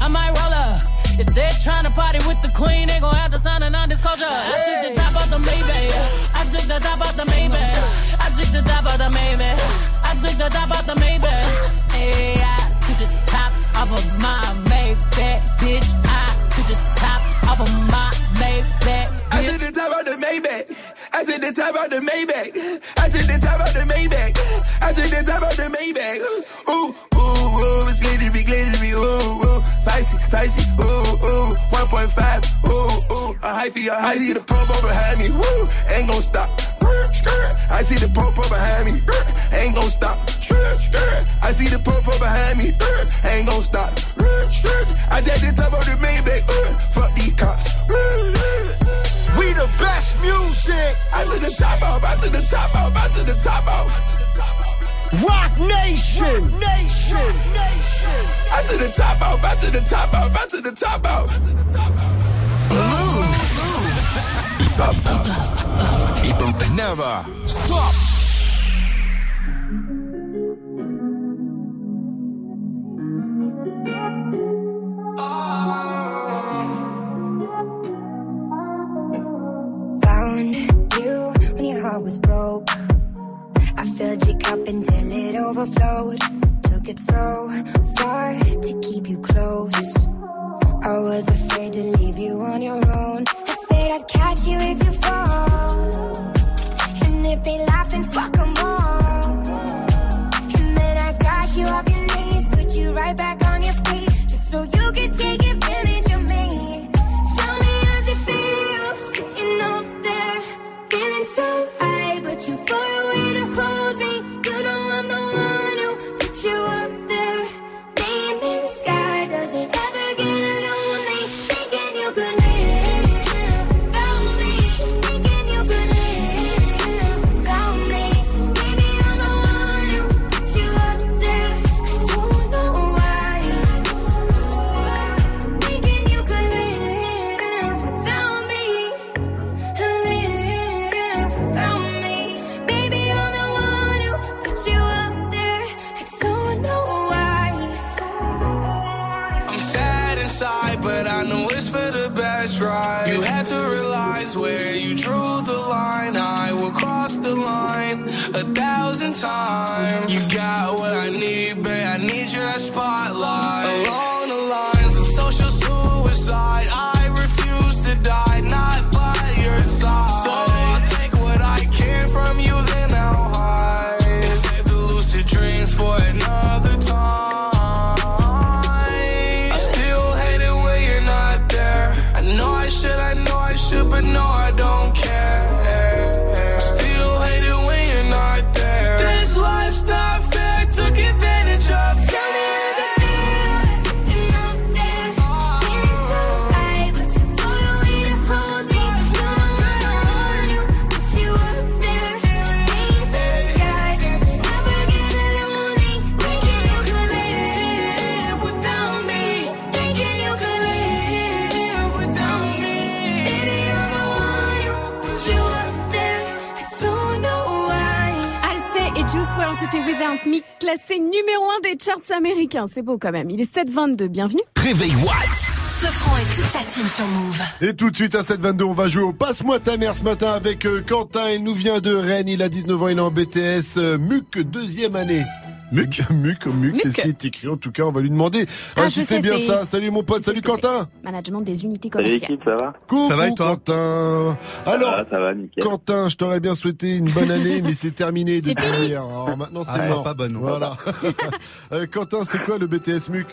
[SPEAKER 48] I might roll up. If they're trying to party with the queen, they gon' have to sign a non-disclosure. I took the top off the Maybach. I took the top off the Maybach. I took the top off the Maybach. I took the top off the Maybach. Hey, I took the top off of my Maybach, bitch. I took the top off of my Maybach,
[SPEAKER 22] I to
[SPEAKER 48] bitch.
[SPEAKER 22] the top of the Maybach. I to the top of the Maybach. I to the top of the Maybach. I to the top of the Maybach. Ooh, ooh, ooh, it's glittery, hyphy, a. I see the pump up behind me, woo, ain't gon' stop. I see the pump up behind me, ain't gon' stop. I see the pump up behind me, ain't gon' stop. I jack the top of the Maybach, fuck these cops.
[SPEAKER 47] We the best music.
[SPEAKER 22] I to the top off, I to the top off, I to the top off.
[SPEAKER 47] Rock Nation. Rock Nation. Nation.
[SPEAKER 22] I to the top off, I to the top off, I to the top off.
[SPEAKER 47] Hip hop. Hip hop never stop.
[SPEAKER 49] Found you when your heart was broke. I filled your cup until it overflowed. Took it so far to keep you close. I was afraid to leave you on your own. Said I'd catch you if you fall. And if they laugh, then fuck 'em all. And then I got you off your knees, put you right back on your feet, just so you could take advantage of me. Tell me how's it feel sitting up there, feeling so high, but too far away to hold me. You know I'm the one who put you
[SPEAKER 31] times. You got what I need, babe. I need your spotlight.
[SPEAKER 7] Classé numéro 1 des charts américains. C'est beau quand même. Il est 7,22. Bienvenue.
[SPEAKER 6] Réveil Watts.
[SPEAKER 13] Sofran et toute sa team sur Move.
[SPEAKER 2] Et tout de suite à 7h22, on va jouer au Passe-moi ta mère ce matin avec euh, Quentin. Il nous vient de Rennes, il a 19 ans, il est en BTS euh, MUC deuxième année. MUC, <laughs> MUC, MUC, c'est ce qui est écrit. En tout cas, on va lui demander
[SPEAKER 7] Ah,
[SPEAKER 2] si c'est bien ça. Salut mon pote, salut Quentin.
[SPEAKER 7] Management des unités
[SPEAKER 2] Salut,
[SPEAKER 7] commerciales.
[SPEAKER 2] l'équipe, ça va? Coucou
[SPEAKER 14] Ça va et toi?
[SPEAKER 2] Quentin. Alors,
[SPEAKER 50] va, ça va, nickel.
[SPEAKER 2] Quentin, je t'aurais bien souhaité une bonne année, <laughs> mais c'est terminé depuis hier. Alors maintenant,
[SPEAKER 14] Ah,
[SPEAKER 2] c'est
[SPEAKER 14] ça va
[SPEAKER 2] mort.
[SPEAKER 14] pas bonne.
[SPEAKER 2] Voilà. <laughs> Euh, Quentin, c'est quoi le BTS MUC?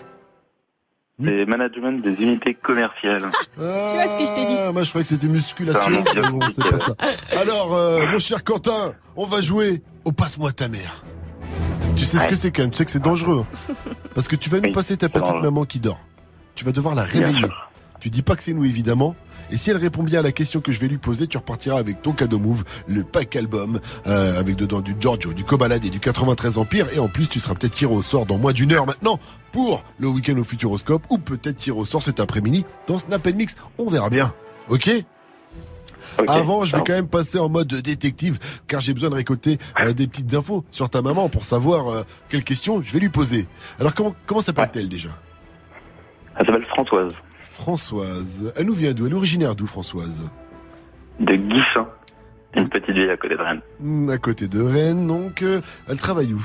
[SPEAKER 50] C'est management des unités commerciales.
[SPEAKER 2] vois ce que je t'ai dit? Moi, je croyais que c'était musculation. Bon, pas ça. Alors, euh, mon cher Quentin, on va jouer au Passe-moi ta mère. Tu sais ce que c'est quand même, tu sais que c'est dangereux. hein. <laughs> Parce que tu vas nous passer ta petite maman qui dort. Tu vas devoir la réveiller. Tu dis pas que c'est nous, évidemment. Et si elle répond bien à la question que je vais lui poser, tu repartiras avec ton cadeau move, le pack album, euh, avec dedans du Giorgio, du Cobalade et du 93 Empire. Et en plus, tu seras peut-être tiré au sort dans moins d'une heure maintenant pour le week-end au Futuroscope ou peut-être tiré au sort cet après-midi dans Snap Mix. On verra bien. Ok? Avant, je vais quand même passer en mode détective car j'ai besoin de récolter euh, des petites infos sur ta maman pour savoir euh, quelles questions je vais lui poser. Alors comment comment s'appelle-t-elle déjà?
[SPEAKER 50] Elle s'appelle Françoise,
[SPEAKER 2] Françoise. Elle nous vient d'où? Elle est originaire d'où Françoise?
[SPEAKER 50] De Guissin, une petite ville à côté de Rennes.
[SPEAKER 2] Hmm, À côté de Rennes, donc euh, elle travaille où?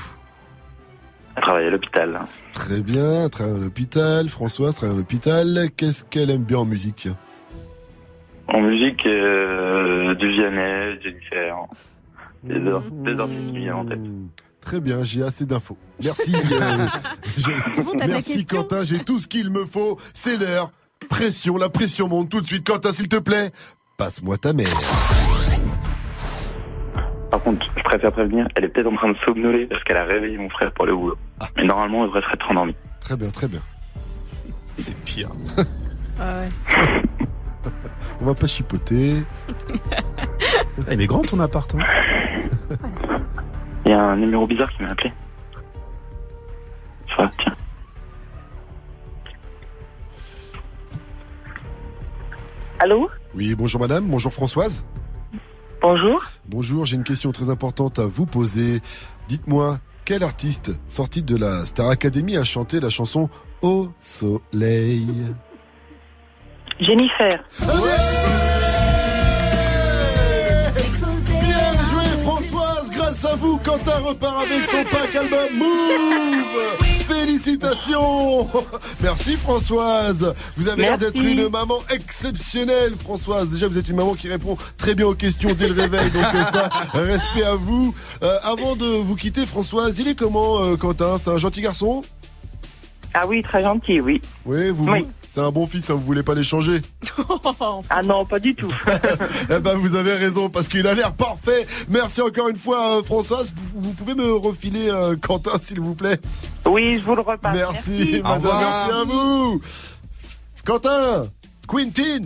[SPEAKER 50] Elle travaille à l'hôpital.
[SPEAKER 2] Très bien, elle travaille à l'hôpital. Françoise travaille à l'hôpital. Qu'est-ce qu'elle aime bien en musique?
[SPEAKER 50] En musique, euh, du Vianney, Jennifer. Des, ar- des artistes qui viennent en tête.
[SPEAKER 2] Très bien, j'ai assez d'infos. Merci. <laughs> euh, je-
[SPEAKER 50] bon,
[SPEAKER 2] Merci Quentin, j'ai tout ce qu'il me faut. C'est l'heure. Pression, la pression monte tout de suite. Quentin, s'il te plaît, passe-moi ta mère.
[SPEAKER 50] Par contre, je préfère prévenir, elle est peut-être en train de somnoler parce qu'elle a réveillé mon frère pour le boulot. Mais normalement, elle devrait être endormie.
[SPEAKER 2] Très bien, très bien.
[SPEAKER 14] C'est pire. <laughs> <laughs>
[SPEAKER 2] On va pas chipoter.
[SPEAKER 14] Ah, <laughs> il est grand ton appart. hein.
[SPEAKER 50] Il y a un numéro bizarre qui m'a appelé. Ça, tiens.
[SPEAKER 51] Allô
[SPEAKER 2] Oui, bonjour madame, bonjour Françoise.
[SPEAKER 51] Bonjour.
[SPEAKER 2] Bonjour, j'ai une question très importante à vous poser. Dites-moi, quel artiste sorti de la Star Academy a chanté la chanson Au soleil?
[SPEAKER 51] Jennifer.
[SPEAKER 2] Bien joué Françoise, grâce à vous, Quentin repart avec son pack album Move Félicitations Merci Françoise Vous avez l'air d'être une maman exceptionnelle Françoise. Déjà vous êtes une maman qui répond très bien aux questions dès le réveil, donc euh, ça, respect à vous. Euh, avant de vous quitter Françoise, il est comment euh, Quentin? C'est un gentil garçon?
[SPEAKER 51] Ah oui, très gentil, oui.
[SPEAKER 2] Oui, vous,
[SPEAKER 51] Oui.
[SPEAKER 2] C'est un bon fils, hein, vous voulez pas l'échanger <laughs>
[SPEAKER 51] Ah non, pas du tout. <laughs>
[SPEAKER 2] Eh ben, vous avez raison, parce qu'il a l'air parfait. Merci encore une fois, euh, Françoise. Vous, vous pouvez me refiler euh, Quentin, s'il vous plaît?
[SPEAKER 51] Oui, je vous le repasse.
[SPEAKER 2] Merci,
[SPEAKER 51] Au
[SPEAKER 2] madame. Merci à vous. Quentin, Quentin.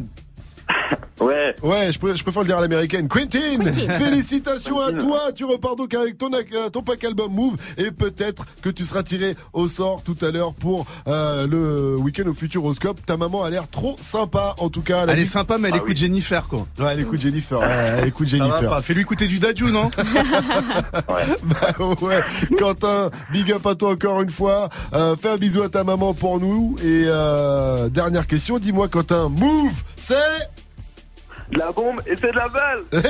[SPEAKER 2] <laughs>
[SPEAKER 50] Ouais.
[SPEAKER 2] Ouais, je, peux- je préfère le dire à l'américaine. Quentin, <laughs> félicitations à toi. Tu repars donc avec ton, euh, ton pack album Move et peut-être que tu seras tiré au sort tout à l'heure pour euh, le week-end au Futuroscope. Ta maman a l'air trop sympa, en tout cas.
[SPEAKER 14] Elle est sympa, mais elle écoute Jennifer, quoi.
[SPEAKER 2] Ouais, elle écoute Jennifer. Ouais, <laughs> elle écoute Jennifer.
[SPEAKER 14] Fais-lui écouter du Dadju, non
[SPEAKER 2] Bah ouais, Quentin, big up à toi encore une fois. Euh, fais un bisou à ta maman pour nous. Et euh, dernière question, dis-moi Quentin, Move, c'est
[SPEAKER 52] De la bombe et c'est de la balle.
[SPEAKER 2] Eh oui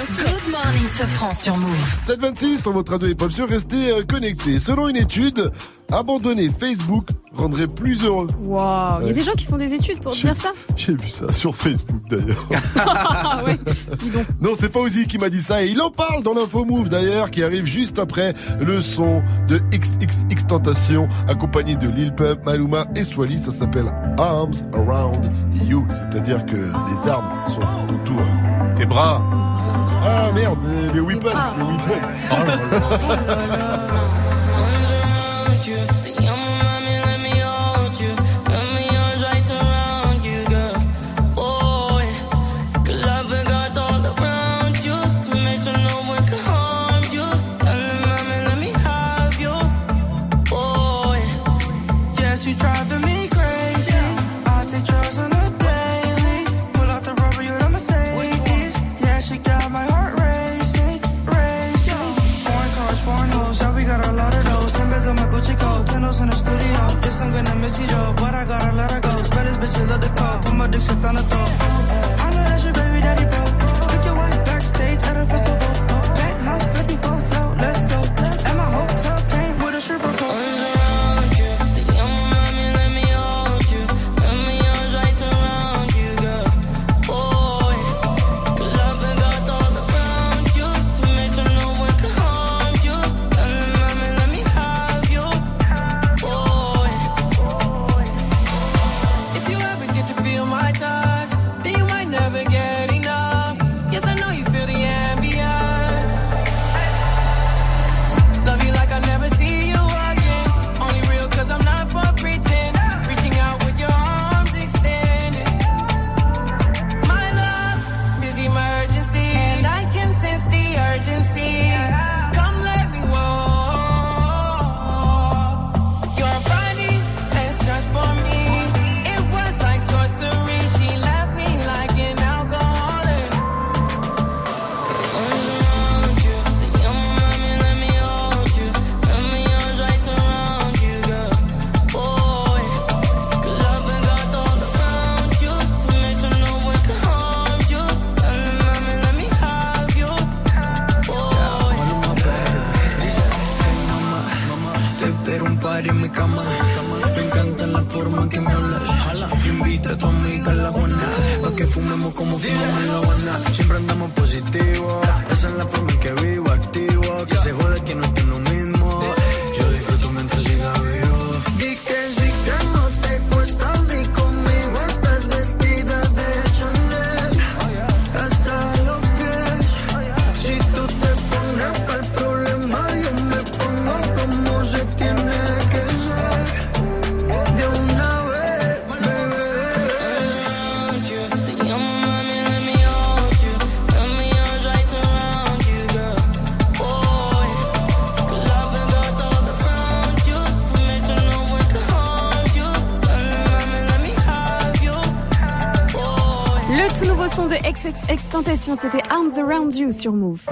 [SPEAKER 13] Good morning, Sofran sur Move.
[SPEAKER 2] 726 sur votre radio hip-hop sur restez euh, connectés. Selon une étude, abandonner Facebook rendrait plus heureux.
[SPEAKER 7] Waouh, il y a des gens qui font des études pour dire ça?
[SPEAKER 2] J'ai vu ça sur Facebook d'ailleurs. <laughs>
[SPEAKER 7] Ah ouais, dis donc.
[SPEAKER 2] Non, c'est Fauzi qui m'a dit ça et il en parle dans l'info move d'ailleurs qui arrive juste après le son de XXX Tentation accompagné de Lil Pump, Maluma et Swally. Ça s'appelle Arms Around You, c'est-à-dire que les armes sont autour.
[SPEAKER 14] Tes bras.
[SPEAKER 2] Ah merde, les, les weapons, les weapons. <laughs>
[SPEAKER 53] Yes, Love the call. Put my dick shit on the throat. I know that's your baby daddy, bro. Took your wife backstage at a festival. Como fumamos en la Habana. Siempre andamos positivos. Esa es la forma en que vivo, activo. Que se jode que no
[SPEAKER 7] XXX Tentation, c'était Arms Around You sur Move.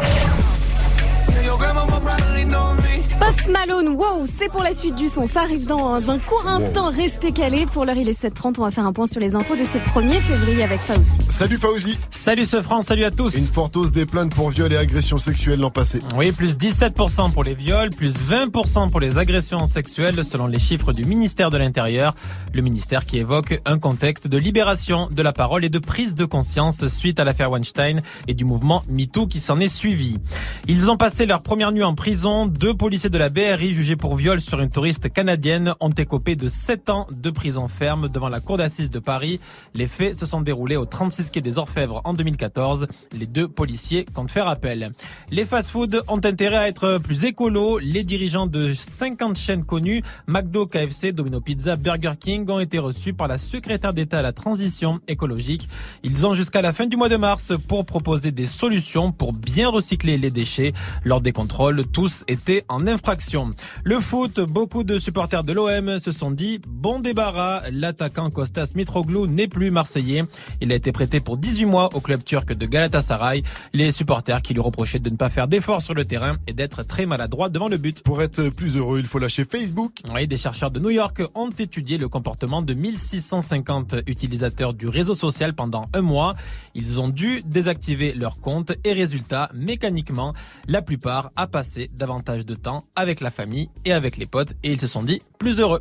[SPEAKER 7] Post Malone, wow, c'est pour la suite du son. Ça arrive dans un court instant. Restez calés. Pour l'heure, il est 7h30. On va faire un point sur les infos de ce 1er février avec Fauzi.
[SPEAKER 2] Salut Fauzi.
[SPEAKER 3] Salut ce France, salut à tous.
[SPEAKER 2] Une forte hausse des plaintes pour viol et agressions sexuelles l'an passé.
[SPEAKER 3] Oui, plus 17% pour les viols, plus 20% pour les agressions sexuelles selon les chiffres du ministère de l'Intérieur. Le ministère qui évoque un contexte de libération de la parole et de prise de conscience suite à l'affaire Weinstein et du mouvement MeToo qui s'en est suivi. Ils ont passé leur première nuit en prison. Deux policiers de la BRI jugés pour viol sur une touriste canadienne ont écopé de 7 ans de prison ferme devant la cour d'assises de Paris. Les faits se sont déroulés au 36 quai des Orfèvres en 2014. Les deux policiers comptent faire appel. Les fast-foods ont intérêt à être plus écolos. Les dirigeants de 50 chaînes connues, McDo, KFC, Domino Pizza, Burger King, ont été reçus par la secrétaire d'État à la transition écologique. Ils ont jusqu'à la fin du mois de mars pour proposer des solutions pour bien recycler les déchets. Lors des contrôles, tous étaient en infraction.
[SPEAKER 54] action. Le foot, beaucoup de supporters de l'OM se sont dit bon débarras. L'attaquant Costas Mitroglou n'est plus marseillais. Il a été prêté pour 18 mois au club turc de Galatasaray. Les supporters qui lui reprochaient de ne pas faire d'efforts sur le terrain et d'être très maladroit devant le but.
[SPEAKER 2] Pour être plus heureux, il faut lâcher Facebook.
[SPEAKER 54] Oui, des chercheurs de New York ont étudié le comportement de 1650 utilisateurs du réseau social pendant un mois. Ils ont dû désactiver leur compte et résultat, mécaniquement, la plupart a passé davantage de temps avec la famille et avec les potes et ils se sont dit plus heureux.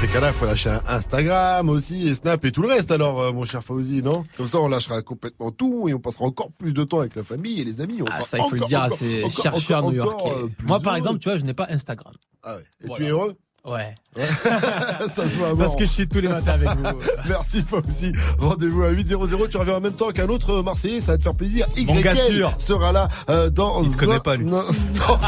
[SPEAKER 2] Ces cas-là, il faut lâcher un Instagram aussi, et Snap et tout le reste alors, euh, mon cher Fauzi, non? Comme ça, on lâchera complètement tout et on passera encore plus de temps avec la famille et les amis. On
[SPEAKER 54] Ah, ça, il faut le
[SPEAKER 2] encore,
[SPEAKER 54] dire à ces chercheurs new-yorkais.
[SPEAKER 2] euh,
[SPEAKER 54] Moi, par
[SPEAKER 2] heureux.
[SPEAKER 54] exemple, tu vois, je n'ai pas Instagram.
[SPEAKER 2] Ah ouais. Et
[SPEAKER 54] Voilà.
[SPEAKER 2] tu es heureux?
[SPEAKER 54] Ouais. <laughs>
[SPEAKER 2] Ça se voit
[SPEAKER 54] Parce que je suis tous les matins avec vous. <laughs>
[SPEAKER 2] Merci Fauzi. Rendez-vous à 800. Tu reviens en même temps qu'un autre Marseillais. Ça va te faire plaisir.
[SPEAKER 54] Mon gars
[SPEAKER 2] YL
[SPEAKER 54] sûr.
[SPEAKER 2] sera là euh, dans
[SPEAKER 14] Il te connaît
[SPEAKER 2] un
[SPEAKER 14] pas, lui.
[SPEAKER 2] instant. <laughs>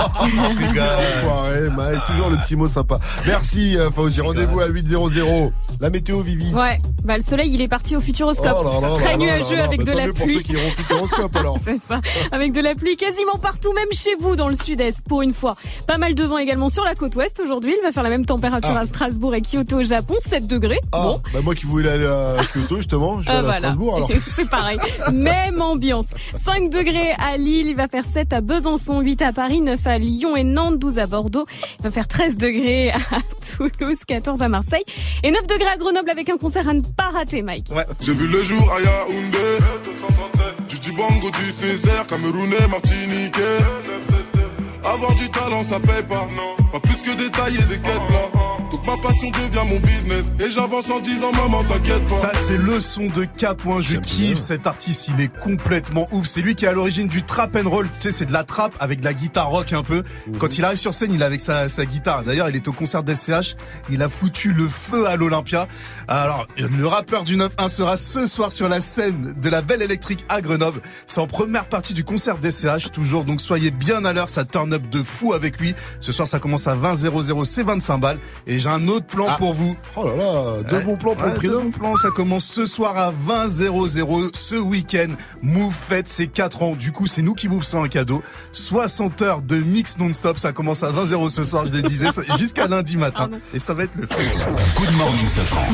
[SPEAKER 2] Enfoiré, Mike. Toujours le petit mot sympa. Merci euh, Fauzi. Rendez-vous à 800. La météo Vivi.
[SPEAKER 7] Ouais, bah le soleil il est parti au Futuroscope.
[SPEAKER 2] Oh là là
[SPEAKER 7] Très
[SPEAKER 2] là
[SPEAKER 7] nuageux
[SPEAKER 2] là là.
[SPEAKER 7] avec
[SPEAKER 2] Bah,
[SPEAKER 7] de la
[SPEAKER 2] mieux pour
[SPEAKER 7] pluie.
[SPEAKER 2] ceux qui iront au Futuroscope alors.
[SPEAKER 7] C'est ça. Avec de la pluie quasiment partout, même chez vous dans le sud-est pour une fois. Pas mal de vent également sur la côte ouest aujourd'hui. Il va faire la même température
[SPEAKER 2] Ah.
[SPEAKER 7] À Strasbourg et Kyoto au Japon, 7 degrés.
[SPEAKER 2] Ah,
[SPEAKER 7] Bon.
[SPEAKER 2] bah moi qui voulais aller à Kyoto justement, je <laughs> vais
[SPEAKER 7] Ah,
[SPEAKER 2] aller à
[SPEAKER 7] voilà.
[SPEAKER 2] Strasbourg alors. <laughs>
[SPEAKER 7] C'est pareil. Même ambiance. 5 degrés à Lille, il va faire 7 à Besançon, 8 à Paris, 9 à Lyon et Nantes, 12 à Bordeaux. Il va faire 13 degrés à <laughs> Toulouse, 14 à Marseille et 9 degrés à Grenoble avec un concert à ne pas rater, Mike.
[SPEAKER 55] J'ai vu le jour à Yaoundé Du Dibango, du Césaire, Camerounais, Martiniquais Avoir du talent ça paye pas Pas plus que détailler des quêtes là Donc ma passion devient mon business Et j'avance en disant maman t'inquiète pas
[SPEAKER 14] Ça c'est le son de K. Je kiffe cet artiste, il est complètement ouf. C'est lui qui est à l'origine du trap and roll. Tu sais, c'est de la trap avec de la guitare rock un peu. Quand il arrive sur scène, il est avec sa, sa guitare. D'ailleurs, il est au concert d'SCH. Il a foutu le feu à l'Olympia. Alors, le rappeur du 9-1 sera ce soir sur la scène de la Belle Électrique à Grenoble. C'est en première partie du concert d'SCH, toujours. Donc soyez bien à l'heure. Ça turn de fou avec lui. Ce soir, ça commence à 20 00 c'est 25 balles. Et j'ai un autre plan pour vous.
[SPEAKER 2] Oh là là, deux bons plans pour le prix
[SPEAKER 14] deux
[SPEAKER 2] d'un.
[SPEAKER 14] bons plans. Ça commence ce soir à 20 00 ce week-end. Move fête ses 4 ans. Du coup, c'est nous qui vous faisons un cadeau. 60 heures de mix non-stop. Ça commence à 20 0 ce soir, je le disais, jusqu'à lundi matin. Et ça va être le feu.
[SPEAKER 30] Good morning, Safran.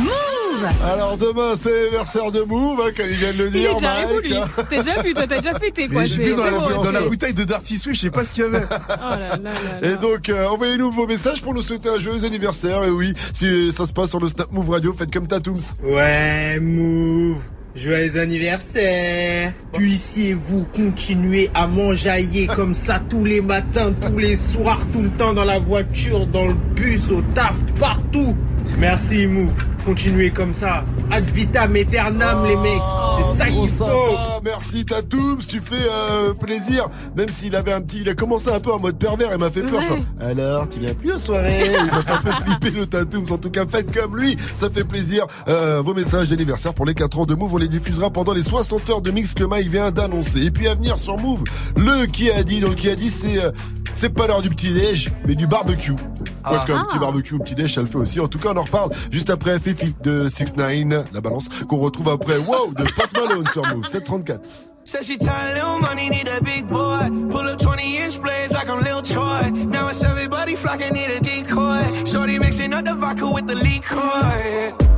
[SPEAKER 2] Alors demain, c'est l'anniversaire de Move, hein, comme il vient de le
[SPEAKER 7] Il
[SPEAKER 2] dire.
[SPEAKER 7] est déjà
[SPEAKER 2] Mike,
[SPEAKER 7] arrivé, lui. T'as déjà vu, toi, t'as déjà fêté, quoi.
[SPEAKER 14] J'ai bu dans,
[SPEAKER 7] c'est
[SPEAKER 14] la,
[SPEAKER 7] bon,
[SPEAKER 14] dans la
[SPEAKER 7] c'est-
[SPEAKER 14] bouteille de Dirty Swift, je sais pas ce qu'il y avait.
[SPEAKER 7] Oh là là là
[SPEAKER 2] Et donc, euh, envoyez-nous vos messages pour nous souhaiter un joyeux anniversaire. Et oui, si ça se passe sur le Snap Move Radio, faites comme Tatooms.
[SPEAKER 47] Ouais, Move. Joyeux anniversaire. Puissiez-vous continuer à m'enjailler comme ça tous les matins, tous les soirs, tout le temps dans la voiture, dans le bus, au taf, partout. Merci, Move. Continuez comme ça. Ad vitam aeternam, les mecs. C'est ça qu'il faut.
[SPEAKER 2] sympa, merci Tatooms, tu fais euh, plaisir. Même s'il avait un petit, il a commencé un peu en mode pervers et m'a fait peur.
[SPEAKER 47] Ouais.
[SPEAKER 2] Alors, tu viens plus aux soirées Il m'a fait un peu flipper le Tatooms. En tout cas, faites comme lui, ça fait plaisir. Euh, vos messages d'anniversaire pour les 4 ans de Move, on les diffusera pendant les 60 heures de mix que Mike vient d'annoncer. Et puis à venir sur Move, le qui a dit, donc qui a dit, c'est euh, c'est pas l'heure du petit déj, mais du barbecue.
[SPEAKER 14] Ah.
[SPEAKER 2] Comme
[SPEAKER 14] Ah.
[SPEAKER 2] petit barbecue au petit déj, ça le fait aussi. En tout cas, on en reparle juste après Fifi de 6 9 la balance, qu'on retrouve après Wow de Post Malone sur Move 734.
[SPEAKER 15] Said she tired, little money, need a big boy. Pull up 20 inch blades like I'm Lil Troy. Now it's everybody flocking, need a decoy. Shorty mixing up the vodka with the liquor.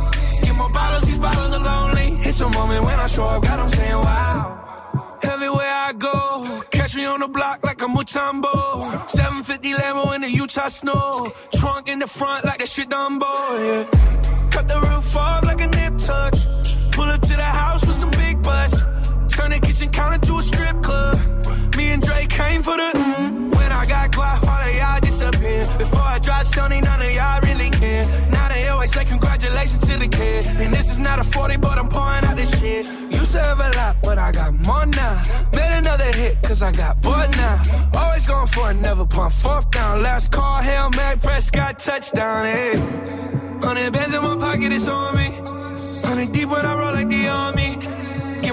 [SPEAKER 15] More bottles, these bottles are lonely. It's a moment when I show up, God, I'm saying wow. Everywhere I go, catch me on the block like a Mutombo. 750 Lambo in the Utah snow. Trunk in the front like that shit Dumbo, yeah. Cut the roof off like a nip tuck. Pull up to the house with some big butts. Turn the kitchen counter to a strip club. Me and Drake came for the. When I got quiet, all of y'all disappear. Before I drop Sony, none of y'all really care. Now they always say congratulations to the kid. And this is not a 40, but I'm pouring out this shit. Used to have a lot, but I got more now. Made another hit, cause I got bored now. Always going for it, never punt fourth down. Last call, Hail Mary, Prescott, touchdown, hey. Hundred bands in my pocket, it's on me. Hundred deep when I roll like the army.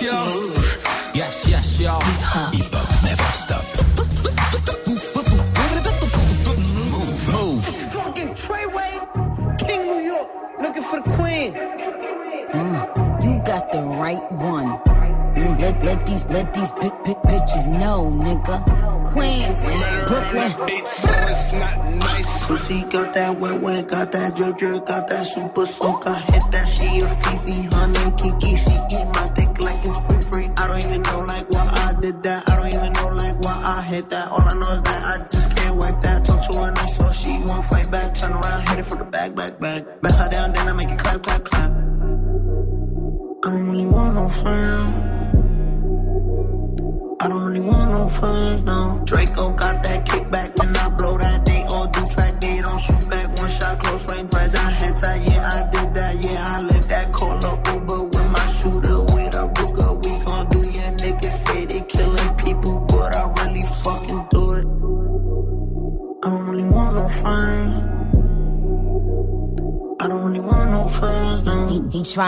[SPEAKER 15] Until the y'all. Yes, yes, y'all. Hip hop never stop. Move, move.
[SPEAKER 56] Fucking Treyway, King New York, looking for the queen.
[SPEAKER 57] Mm, you got the right one. Mm, let, let these let these big big bitches know, nigga. Queens, Brooklyn.
[SPEAKER 56] So it's not nice. Pussy got that wet wet, got that drip drip, got that super soak. I hit that she a Fifi, honey Kiki. That.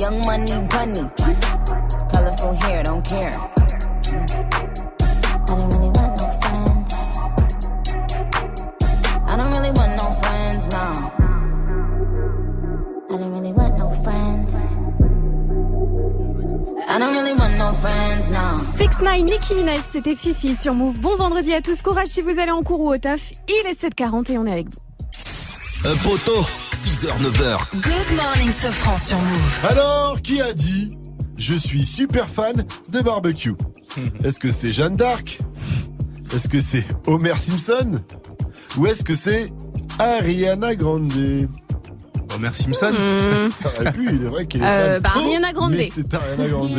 [SPEAKER 57] young money bunny. Colorful hair, don't care. I don't really want no friends. I don't really want no friends, no. I don't really want no friends. I don't really want no friends, no.
[SPEAKER 7] 6 9 Nicki Minaj, c'était Fifi sur Move. Bon vendredi à tous, courage si vous allez en cours ou au taf. Il est 7h40 et on est avec vous.
[SPEAKER 30] Un poteau, 6h, 9h.
[SPEAKER 13] Good morning, Sofran sur Move.
[SPEAKER 2] Alors, qui a dit Je suis super fan de barbecue <laughs> Est-ce que c'est Jeanne d'Arc? Est-ce que c'est Homer Simpson? Ou est-ce que c'est Ariana Grande?
[SPEAKER 14] Homer Simpson
[SPEAKER 7] Hmm. <laughs>
[SPEAKER 2] Ça aurait pu, il est vrai qu'il est
[SPEAKER 7] Euh,
[SPEAKER 2] fan.
[SPEAKER 7] bah,
[SPEAKER 2] trop,
[SPEAKER 7] Ariana Grande.
[SPEAKER 2] Mais c'est Ariana Grande.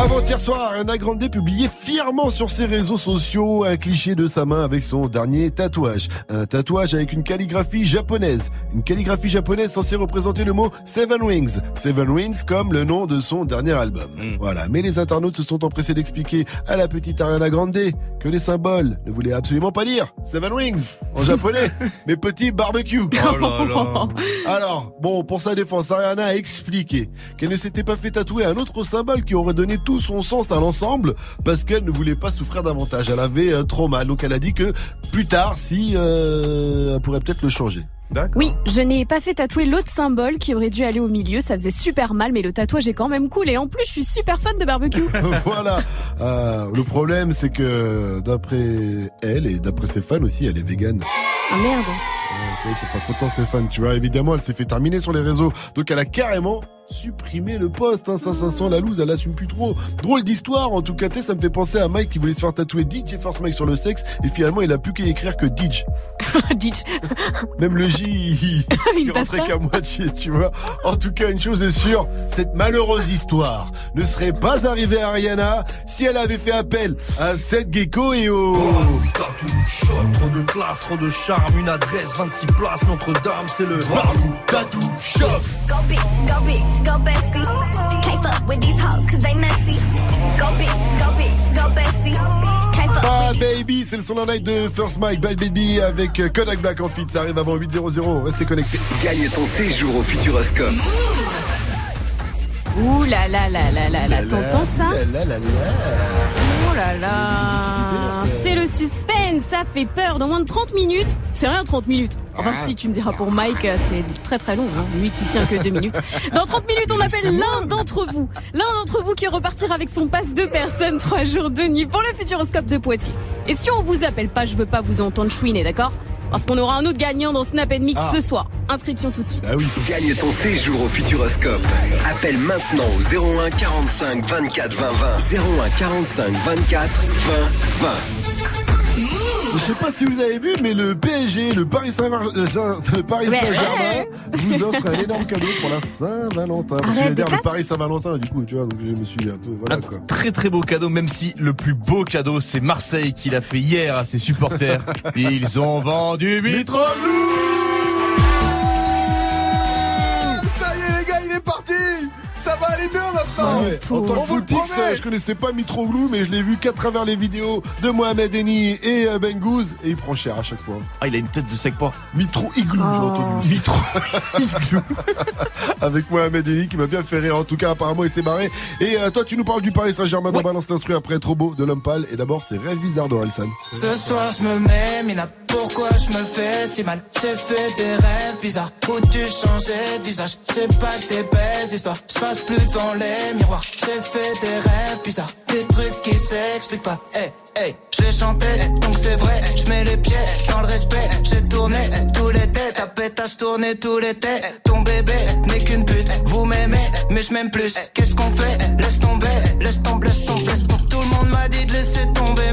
[SPEAKER 2] Avant-hier soir, Ariana Grande publiait fièrement sur ses réseaux sociaux un cliché de sa main avec son dernier tatouage. Un tatouage avec une calligraphie japonaise. Une calligraphie japonaise censée représenter le mot Seven Wings. Seven Wings comme le nom de son dernier album. Voilà. Mais les internautes se sont empressés d'expliquer à la petite Ariana Grande que les symboles ne voulaient absolument pas dire Seven Wings en japonais, <laughs> mais petit barbecue. <laughs> Alors, bon, pour sa défense, Ariana a expliqué qu'elle ne s'était pas fait tatouer un autre symbole qui aurait donné tout son sens à l'ensemble parce qu'elle ne voulait pas souffrir davantage. Elle avait euh, trop mal. Donc elle a dit que plus tard, si, euh, elle pourrait peut-être le changer.
[SPEAKER 7] Oui, je n'ai pas fait tatouer l'autre symbole qui aurait dû aller au milieu. Ça faisait super mal, mais le tatouage est quand même cool. Et en plus, je suis super fan de barbecue. <laughs>
[SPEAKER 2] voilà. Euh, le problème, c'est que d'après elle et d'après ses fans aussi, elle est végane.
[SPEAKER 7] Ah merde.
[SPEAKER 2] Ouais, ils sont pas contents ses fans, tu vois. Évidemment, elle s'est fait terminer sur les réseaux. Donc elle a carrément supprimé le poste. Hein. Ça, ça sent la loose, elle assume plus trop. Drôle d'histoire, en tout cas, tu sais, ça me fait penser à Mike qui voulait se faire tatouer DJ First Mike sur le sexe et finalement il a plus qu'à écrire que DJ. <laughs>
[SPEAKER 7] DJ. <laughs>
[SPEAKER 2] Même le J, il, il <laughs> rentrait qu'à moitié, tu vois. En tout cas, une chose est sûre, cette malheureuse histoire ne serait pas arrivée à Ariana si elle avait fait appel à cette gecko et au...
[SPEAKER 47] Trop de classe, trop de charme, une adresse, 26 places, Notre-Dame, c'est le Tattoo Shop.
[SPEAKER 34] Go bitch, go bitch, go bestie. Can't fuck with these hoes cause they messy. Go bitch, go bitch, go bestie.
[SPEAKER 2] Ah baby, c'est le son en night de First Mike, Bad Baby avec euh, Kodak Black en feat, ça arrive avant 8.00, restez connectés.
[SPEAKER 30] Gagne ton séjour au Futuroscope.
[SPEAKER 7] Ouh là là là là là là, t'entends ça
[SPEAKER 2] là, là, là.
[SPEAKER 7] Oh là là suspense, ça fait peur. Dans moins de 30 minutes, c'est rien 30 minutes. Enfin
[SPEAKER 2] Ah.
[SPEAKER 7] si tu me diras pour Mike, euh, c'est très très long, hein. lui qui tient que 2 minutes. Dans 30 minutes, on appelle l'un d'entre vous. L'un d'entre vous qui repartira avec son passe de personnes 3 jours de nuit pour le Futuroscope de Poitiers. Et si on vous appelle pas, je veux pas vous entendre chouiner, d'accord? Parce qu'on aura un autre gagnant dans Snap Mix
[SPEAKER 30] Ah.
[SPEAKER 7] ce soir. Inscription tout de suite.
[SPEAKER 2] Ah oui.
[SPEAKER 30] Gagne ton séjour au Futuroscope. Appelle maintenant au 01 45 24 20 20. 01 45 24 20 20.
[SPEAKER 2] Je sais pas si vous avez vu, mais le PSG, le Paris Saint-Germain, le Paris
[SPEAKER 7] Ouais.
[SPEAKER 2] Saint-Germain vous offre un énorme cadeau pour la Saint-Valentin. Parce que
[SPEAKER 58] Arrête
[SPEAKER 2] j'allais
[SPEAKER 58] de
[SPEAKER 2] dire le. Paris Saint-Valentin, du coup, tu vois, donc je me suis un peu, voilà quoi.
[SPEAKER 58] Très très beau cadeau, même si le plus beau cadeau c'est Marseille qui l'a fait hier à ses supporters. <laughs> Ils ont vendu Mitroglou
[SPEAKER 14] Ça va aller bien maintenant
[SPEAKER 2] ouais. En tant
[SPEAKER 14] On
[SPEAKER 2] que
[SPEAKER 14] vous le
[SPEAKER 2] footix,
[SPEAKER 14] promet.
[SPEAKER 2] je connaissais pas Mitroglou, mais je l'ai vu qu'à travers les vidéos de Mohamed Eni et euh, Ben Gouz, et il prend cher à chaque fois.
[SPEAKER 58] Ah, il a une tête de sec pas.
[SPEAKER 2] Mitro Igloo, j'ai entendu.
[SPEAKER 58] Mitro <laughs> <laughs>
[SPEAKER 2] Avec Mohamed Eni qui m'a bien fait rire. En tout cas, apparemment, il s'est barré. Et euh, toi, tu nous parles du Paris Saint-Germain dans Balance d'instru après Trop beau de l'homme pâle. Et d'abord, c'est Rêve bizarre d'Orelsan.
[SPEAKER 20] Ce soir je me mets, Mina, pourquoi je me fais si mal? J'ai fait des rêves bizarres où tu changeais de visage? C'est pas que des belles histoires, je plus devant les miroirs. J'ai fait des rêves bizarres, des trucs qui s'expliquent pas. Hey, hey, les chantais, donc c'est vrai. Je mets les pieds dans le respect. J'ai tourné tous les têtes, ta pétasse tourné tous les têtes. Ton bébé n'est qu'une pute, vous m'aimez mais je m'aime plus. Qu'est-ce qu'on fait? Laisse tomber, laisse tomber, laisse tomber. Laisse tomber. Tout le monde m'a dit de laisser tomber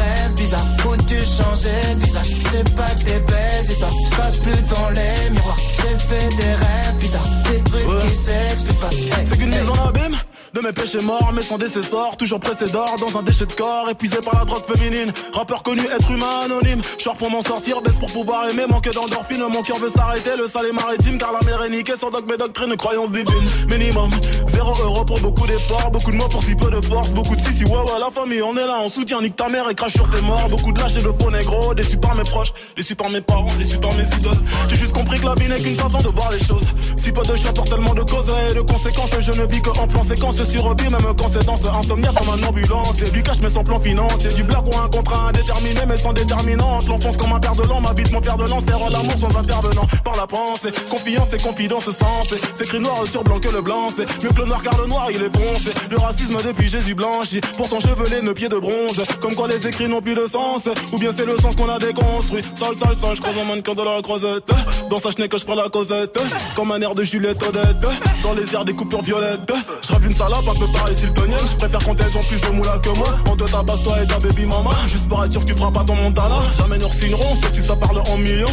[SPEAKER 20] rêves bizarres où tu changeais de visage. C'est pas que des belles histoires, je passe plus devant les miroirs. J'ai fait des rêves bizarres, des trucs qui s'expliquent pas. Hey,
[SPEAKER 47] C'est qu'une
[SPEAKER 20] hey.
[SPEAKER 47] maison en abîme,
[SPEAKER 37] de mes péchés morts, mais sans décessor, toujours pressé d'or dans un déchet de corps, épuisé par la drogue féminine. Rappeur connu, être humain anonyme. Short pour m'en sortir, baisse pour pouvoir aimer, manque d'endorphine. Mon cœur veut s'arrêter, le sale est maritime, car la mer est niquée. Sans dogme et doctrine, croyance divine. Minimum, zéro euro pour beaucoup d'efforts, beaucoup de mots pour si peu de force, beaucoup de si si ouais ouais la famille, on est là, on soutient, nique ta mère et crache sur tes morts. Beaucoup de lâches et de faux négro, déçus par mes proches, déçus par mes parents, déçus par mes idoles. J'ai juste compris que la vie n'est qu'une façon de voir les choses. Si peu de choix pour tellement de causes et de conséquences, je ne vis que en plan séquence survie, même quand c'est dans ce insomniaque comme un ambulance. Et du cash mais sans plan financier, du black ou un contrat indéterminé mais sans déterminante. L'enfance comme un père de l'an, m'habite mon fer de lance, l'amour sans intervenant par la pensée. Confiance et confidence sens, c'est écrit noir sur blanc que le blanc, c'est mieux que le noir car le noir il est foncé. Le racisme depuis Jésus blanchi, pourtant chevelé, nos pieds de bronze. Comme quoi les écrits n'ont plus de sens, ou bien c'est le sens qu'on a déconstruit. Sale, sale, sale, je croise un mannequin de la croisette. Dans sa chenille que je prends la causette, comme un air de Juliette Odette. Dans les airs des coupures violettes, je une salope un peu pareil siltonienne. Je préfère quand elles ont plus de moula que moi. On te tabasse toi et ta baby mama. Juste pour être sûr que tu feras pas ton montana. Jamais nous signeront, sauf si ça parle en millions.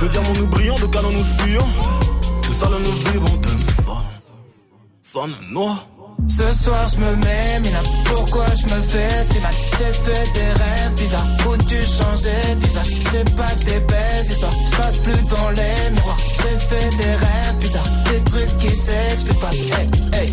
[SPEAKER 37] De diamants nous brillons, de canons nous fuyons. De salons nous vivons, d'un son. Sonne noir.
[SPEAKER 20] Ce soir je me mets, mais pourquoi je me fais si mal? J'ai fait des rêves bizarres. Où tu changeais de visage? C'est pas que des belles histoires, je passe plus devant les miroirs. J'ai fait des rêves bizarres, des trucs qui s'expliquent pas. Hey, hey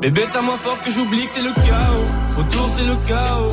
[SPEAKER 59] Bébé, ça moins fort que j'oublie que c'est le chaos. Autour, c'est le chaos.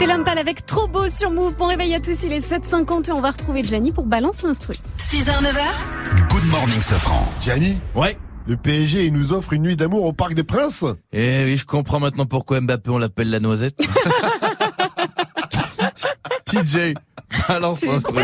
[SPEAKER 7] C'était Lampal avec trop beau sur Move. Bon réveil à tous, il est 7h50 et on va retrouver Gianni pour Balance l'instru.
[SPEAKER 13] 6h, 9h.
[SPEAKER 2] Good morning, Safran. Gianni
[SPEAKER 58] Ouais.
[SPEAKER 2] Le PSG, il nous offre une nuit d'amour au Parc des Princes
[SPEAKER 58] Eh oui, je comprends maintenant pourquoi Mbappé on l'appelle la noisette. <laughs> TJ, balance l'instru.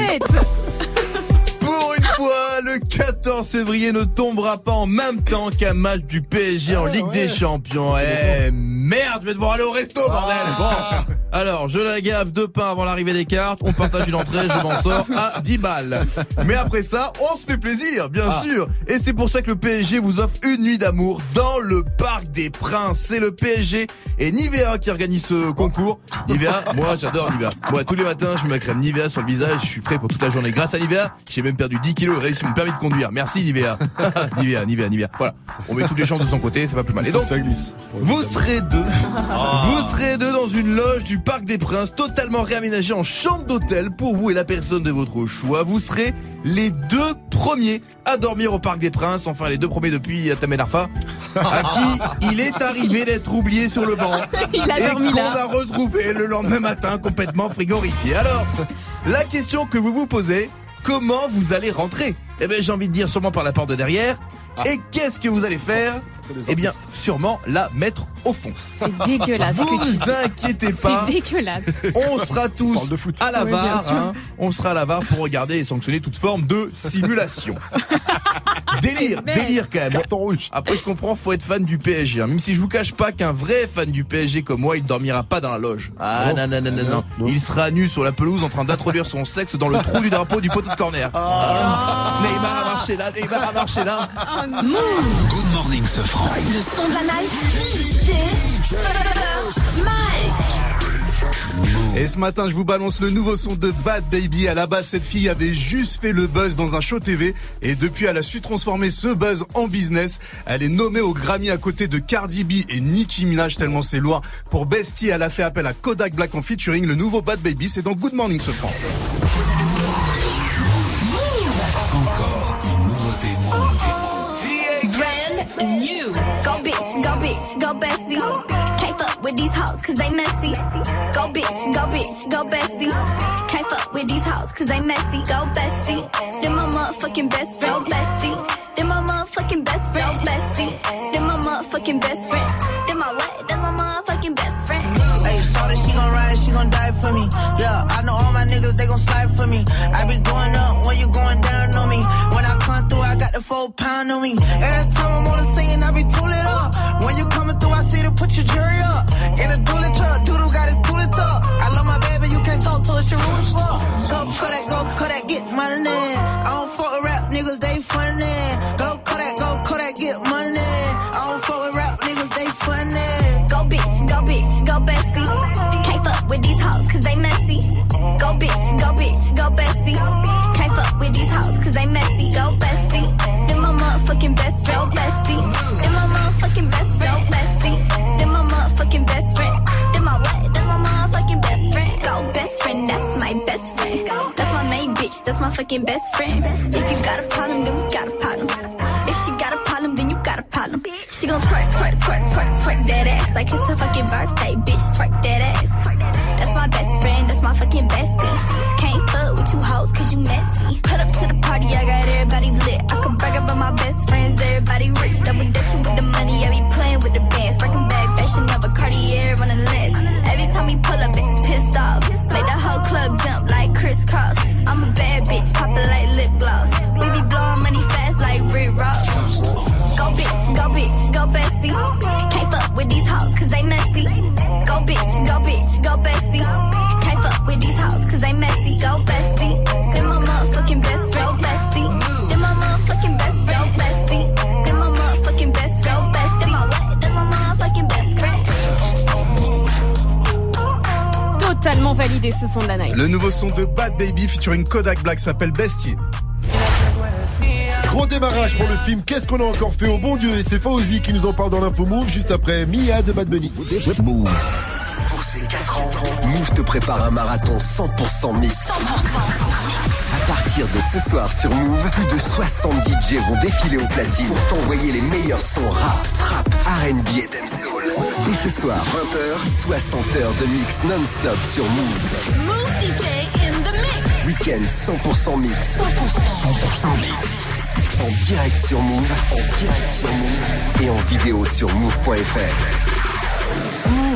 [SPEAKER 58] Le 14 février ne tombera pas en même temps qu'un match du PSG en Ligue des Champions. Eh merde, je vais devoir aller au resto, bordel. Bon, alors je la gaffe deux pains avant l'arrivée des cartes. On partage une entrée, je m'en sors à 10 balles. Mais après ça, on se fait plaisir, bien
[SPEAKER 2] Ah.
[SPEAKER 58] sûr. Et c'est pour ça que le PSG vous offre une nuit d'amour dans le Parc des Princes. C'est le PSG et Nivea qui organise ce concours. Nivea, moi j'adore Nivea. Moi tous les matins, je mets ma crème Nivea sur le visage. Je suis frais pour toute la journée. Grâce à Nivea, j'ai même perdu 10 kilos et réussi mon permis de conduire. Merci Nivea. <laughs> Nivea, Nivea, Nivea. Voilà. On met toutes les chances de son côté, c'est pas plus mal. Et donc,
[SPEAKER 2] ça glisse.
[SPEAKER 58] vous serez deux. Vous serez deux dans une loge du Parc des Princes, totalement réaménagée en chambre d'hôtel pour vous et la personne de votre choix. Vous serez les deux premiers à dormir au Parc des Princes, enfin les deux premiers depuis Tamel Arfa, <laughs> à qui il est arrivé d'être oublié sur le banc <laughs>
[SPEAKER 7] Il a
[SPEAKER 58] et
[SPEAKER 7] dormi
[SPEAKER 58] qu'on
[SPEAKER 7] là.
[SPEAKER 58] a retrouvé le lendemain matin complètement frigorifié. Alors, la question que vous vous posez, comment vous allez rentrer? Eh bien, j'ai envie de dire sûrement par la porte de derrière. Et qu'est-ce que vous allez faire? Eh bien, sûrement la mettre au fond.
[SPEAKER 7] C'est dégueulasse. ce que tu
[SPEAKER 58] Vous inquiétez pas.
[SPEAKER 7] C'est dégueulasse. <laughs>
[SPEAKER 58] On sera tous à la
[SPEAKER 7] Oui, sûr.
[SPEAKER 58] hein. On sera à la VAR pour regarder et sanctionner toute forme de simulation. <laughs> délire, délire quand même. Après, je comprends, faut être fan du PSG. hein. Même si je vous cache pas qu'un vrai fan du PSG comme moi, il dormira pas dans la loge. Ah
[SPEAKER 2] Oh.
[SPEAKER 58] non, non, non, non, non. Il sera nu sur la pelouse en train d'introduire son sexe dans le trou du drapeau du poteau de corner. Ah. Neymar a marché là, Neymar a marché là.
[SPEAKER 13] Move.
[SPEAKER 30] Good morning, ce
[SPEAKER 13] Le son de la night. DJ Mike.
[SPEAKER 14] Et ce matin, je vous balance le nouveau son de Bad Baby. À la base, cette fille avait juste fait le buzz dans un show TV. Et depuis, elle a su transformer ce buzz en business. Elle est nommée au Grammy à côté de Cardi B et Nicki Minaj, tellement c'est loin. Pour Bestie, elle a fait appel à Kodak Black en featuring. Le nouveau Bad Baby, c'est dans Good Morning, ce franc.
[SPEAKER 13] Brand new.
[SPEAKER 34] Go bitch, go bitch, go bestie. Can't fuck with these hoes cause they messy. Go bitch, go bitch, go bestie. Can't fuck with these hoes cause they messy. Go bestie. Then my motherfucking best friend, bestie. Then my motherfucking best friend, bestie. Then my motherfucking best friend. Then my what? Then my motherfucking best friend.
[SPEAKER 20] Hey, shorty, she gon' ride, she gon' die for me. Yeah, I know all my niggas, they gon' slide for me. I be going up when you going down on me. When I come through, I got the full pound on me. Every time I'm your jury up. In a dually truck, doodle got his tooling up. I love my baby, you can't talk to us, your room's full. Go Kodak, go Kodak, get money. I don't fuck with rap niggas, they funny. Go Kodak, go Kodak, get money. I don't fuck with rap niggas, they funny.
[SPEAKER 34] Go bitch, go bitch, go bestie. Can't fuck with these hoes cause they messy. Go bitch, go bitch, go bestie. Can't fuck with these hoes cause they messy. Go bestie. Then my motherfucking best friend, bestie. That's my fucking best friend. If you got a problem, then we got a problem. If she got a problem, then you got a problem. She gon' twerk, twerk, twerk, twerk, twerk that ass like it's her fucking birthday, bitch. Twerk that ass.
[SPEAKER 7] Totalement validé ce son de la night.
[SPEAKER 14] Le nouveau son de Bad Baby featuring Kodak Black s'appelle Bestie.
[SPEAKER 2] Gros démarrage pour le film Qu'est-ce qu'on a encore fait au bon Dieu Et c'est Fauzi qui nous en parle dans l'info Move juste après Mia de Bad Bunny.
[SPEAKER 30] Move. Pour ses 4 ans, Move te prépare un marathon 100% mix. 100% À partir de ce soir sur Move, plus de 60 DJ vont défiler au platine pour t'envoyer les meilleurs sons rap, trap, R&B et dancehall. Dès ce soir, 20h, 60 heures de mix non-stop sur Move.
[SPEAKER 13] Move DJ in the mix.
[SPEAKER 30] Week-end 100% mix. 100% mix. En direct sur Move, en direct sur Move et en vidéo sur Move.fr.
[SPEAKER 36] Move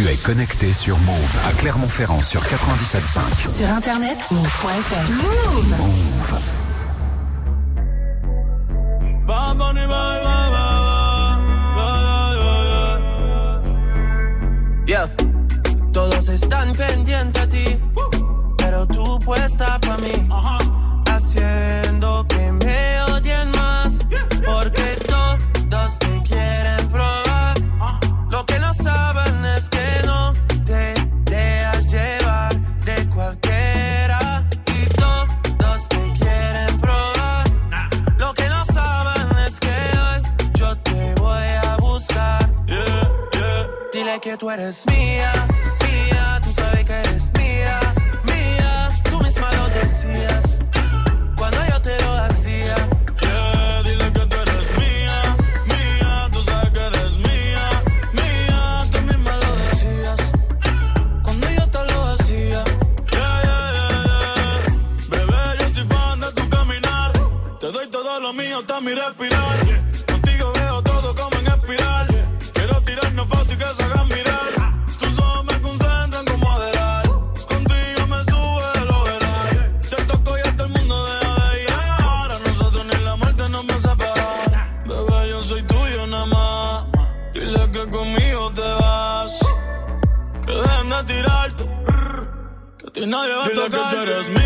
[SPEAKER 12] Tu es connecté sur Move à Clermont-Ferrand sur 97.5.
[SPEAKER 13] Sur internet, move.fr. Move.
[SPEAKER 12] Move.
[SPEAKER 60] Yeah. Todos están pendientes a ti, pero tú puesta pa' mí. Haciendo eres mía, mía, tú sabes que eres mía, mía. Tú misma lo decías
[SPEAKER 15] nadie va a
[SPEAKER 60] Dile
[SPEAKER 15] tocar. que tú eres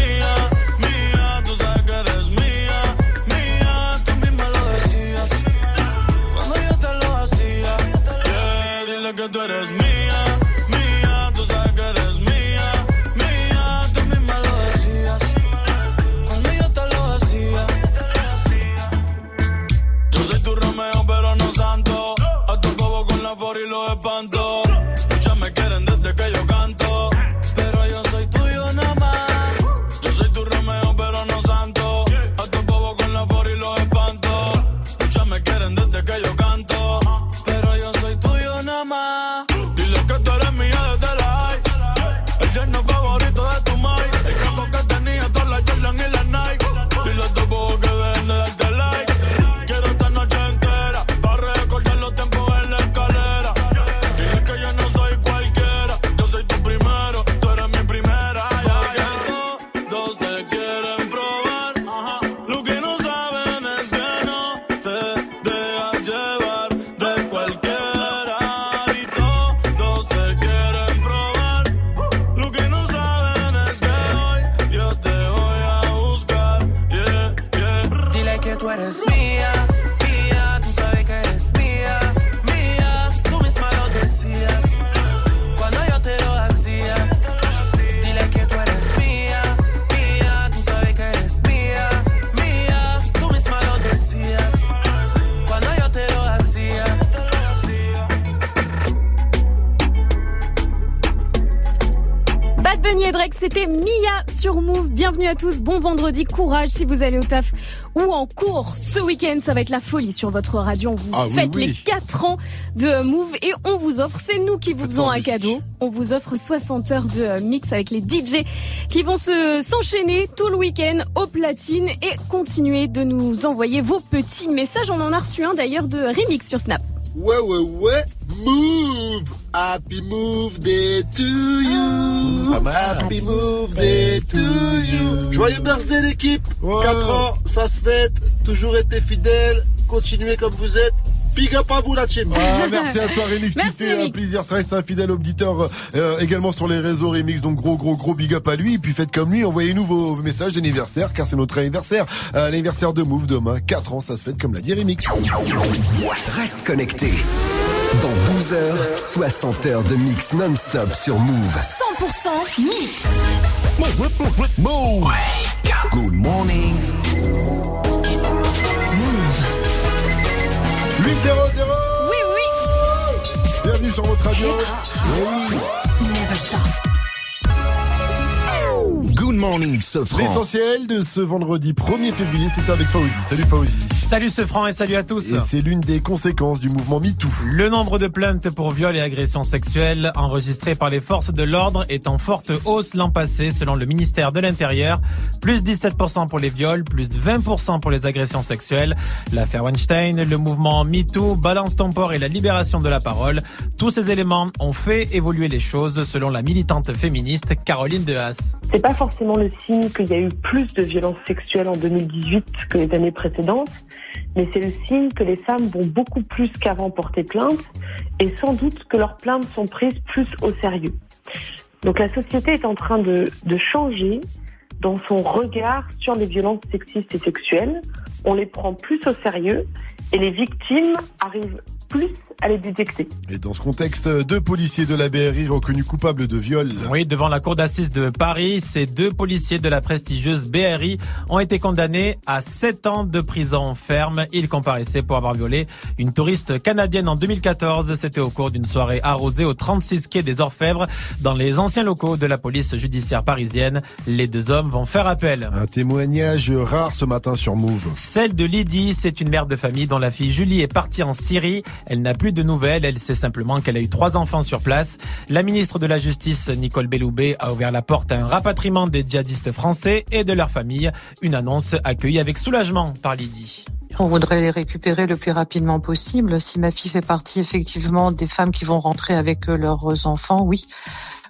[SPEAKER 7] Bienvenue à tous, bon vendredi, courage si vous allez au taf ou en cours. Ce week-end, ça va être la folie sur votre radio. On vous
[SPEAKER 47] Ah
[SPEAKER 7] faites
[SPEAKER 47] oui.
[SPEAKER 7] les 4 ans de Move et on vous offre, c'est nous qui vous faisons un cadeau. On vous offre 60 heures de mix avec les DJ qui vont se s'enchaîner tout le week-end au platine et continuer de nous envoyer vos petits messages. On en a reçu un d'ailleurs de remix sur Snap.
[SPEAKER 47] Ouais, ouais, ouais. Move. Happy Move Day to you. Happy Move Day to you. Joyeux birthday l'équipe. 4 ans, ça se fête. Toujours été fidèle. Continuez comme vous êtes.
[SPEAKER 2] Big up à vous la team. Ah, merci à toi Remix, tu fais un plaisir. Ça reste un fidèle auditeur euh, également sur les réseaux Remix. Donc gros gros gros big up à lui. Et puis faites comme lui, envoyez-nous vos messages d'anniversaire car c'est notre anniversaire. Euh, L'anniversaire de Move demain, 4 ans, ça se fait comme l'a dit Remix.
[SPEAKER 30] Reste connecté. Dans 12 heures, 60 heures de mix non-stop sur Move.
[SPEAKER 13] 100% mix.
[SPEAKER 30] Move. Good morning.
[SPEAKER 13] Move.
[SPEAKER 2] 800
[SPEAKER 13] Oui, oui.
[SPEAKER 2] Bienvenue sur votre radio. Oui.
[SPEAKER 13] Never stop.
[SPEAKER 30] Good morning, Sofran.
[SPEAKER 2] L'essentiel de ce vendredi 1er février, c'était avec Fauzi. Salut Fauzi.
[SPEAKER 3] Salut ce franc et salut à tous.
[SPEAKER 2] Et c'est l'une des conséquences du mouvement MeToo.
[SPEAKER 3] Le nombre de plaintes pour viol et agressions sexuelles enregistrées par les forces de l'ordre est en forte hausse l'an passé selon le ministère de l'Intérieur. Plus 17% pour les viols, plus 20% pour les agressions sexuelles. L'affaire Weinstein, le mouvement MeToo, Balance ton port et la libération de la parole. Tous ces éléments ont fait évoluer les choses selon la militante féministe Caroline Dehaas.
[SPEAKER 4] C'est pas forcément le signe qu'il y a eu plus de violences sexuelles en 2018 que les années précédentes, mais c'est le signe que les femmes vont beaucoup plus qu'avant porter plainte et sans doute que leurs plaintes sont prises plus au sérieux. Donc la société est en train de, de changer dans son regard sur les violences sexistes et sexuelles. On les prend plus au sérieux et les victimes arrivent plus à les détecter.
[SPEAKER 2] Et dans ce contexte, deux policiers de la BRI reconnus coupables de viol.
[SPEAKER 3] Oui, devant la cour d'assises de Paris, ces deux policiers de la prestigieuse BRI ont été condamnés à 7 ans de prison ferme. Ils comparaissaient pour avoir violé une touriste canadienne en 2014. C'était au cours d'une soirée arrosée au 36 quai des Orfèvres dans les anciens locaux de la police judiciaire parisienne. Les deux hommes vont faire appel.
[SPEAKER 2] Un témoignage rare ce matin sur Move.
[SPEAKER 3] Celle de Lydie, c'est une mère de famille dont la fille Julie est partie en Syrie. Elle n'a plus de nouvelles, elle sait simplement qu'elle a eu trois enfants sur place. La ministre de la Justice, Nicole Belloubet, a ouvert la porte à un rapatriement des djihadistes français et de leurs familles. Une annonce accueillie avec soulagement par Lydie.
[SPEAKER 61] On voudrait les récupérer le plus rapidement possible. Si ma fille fait partie effectivement des femmes qui vont rentrer avec euh, leurs enfants, oui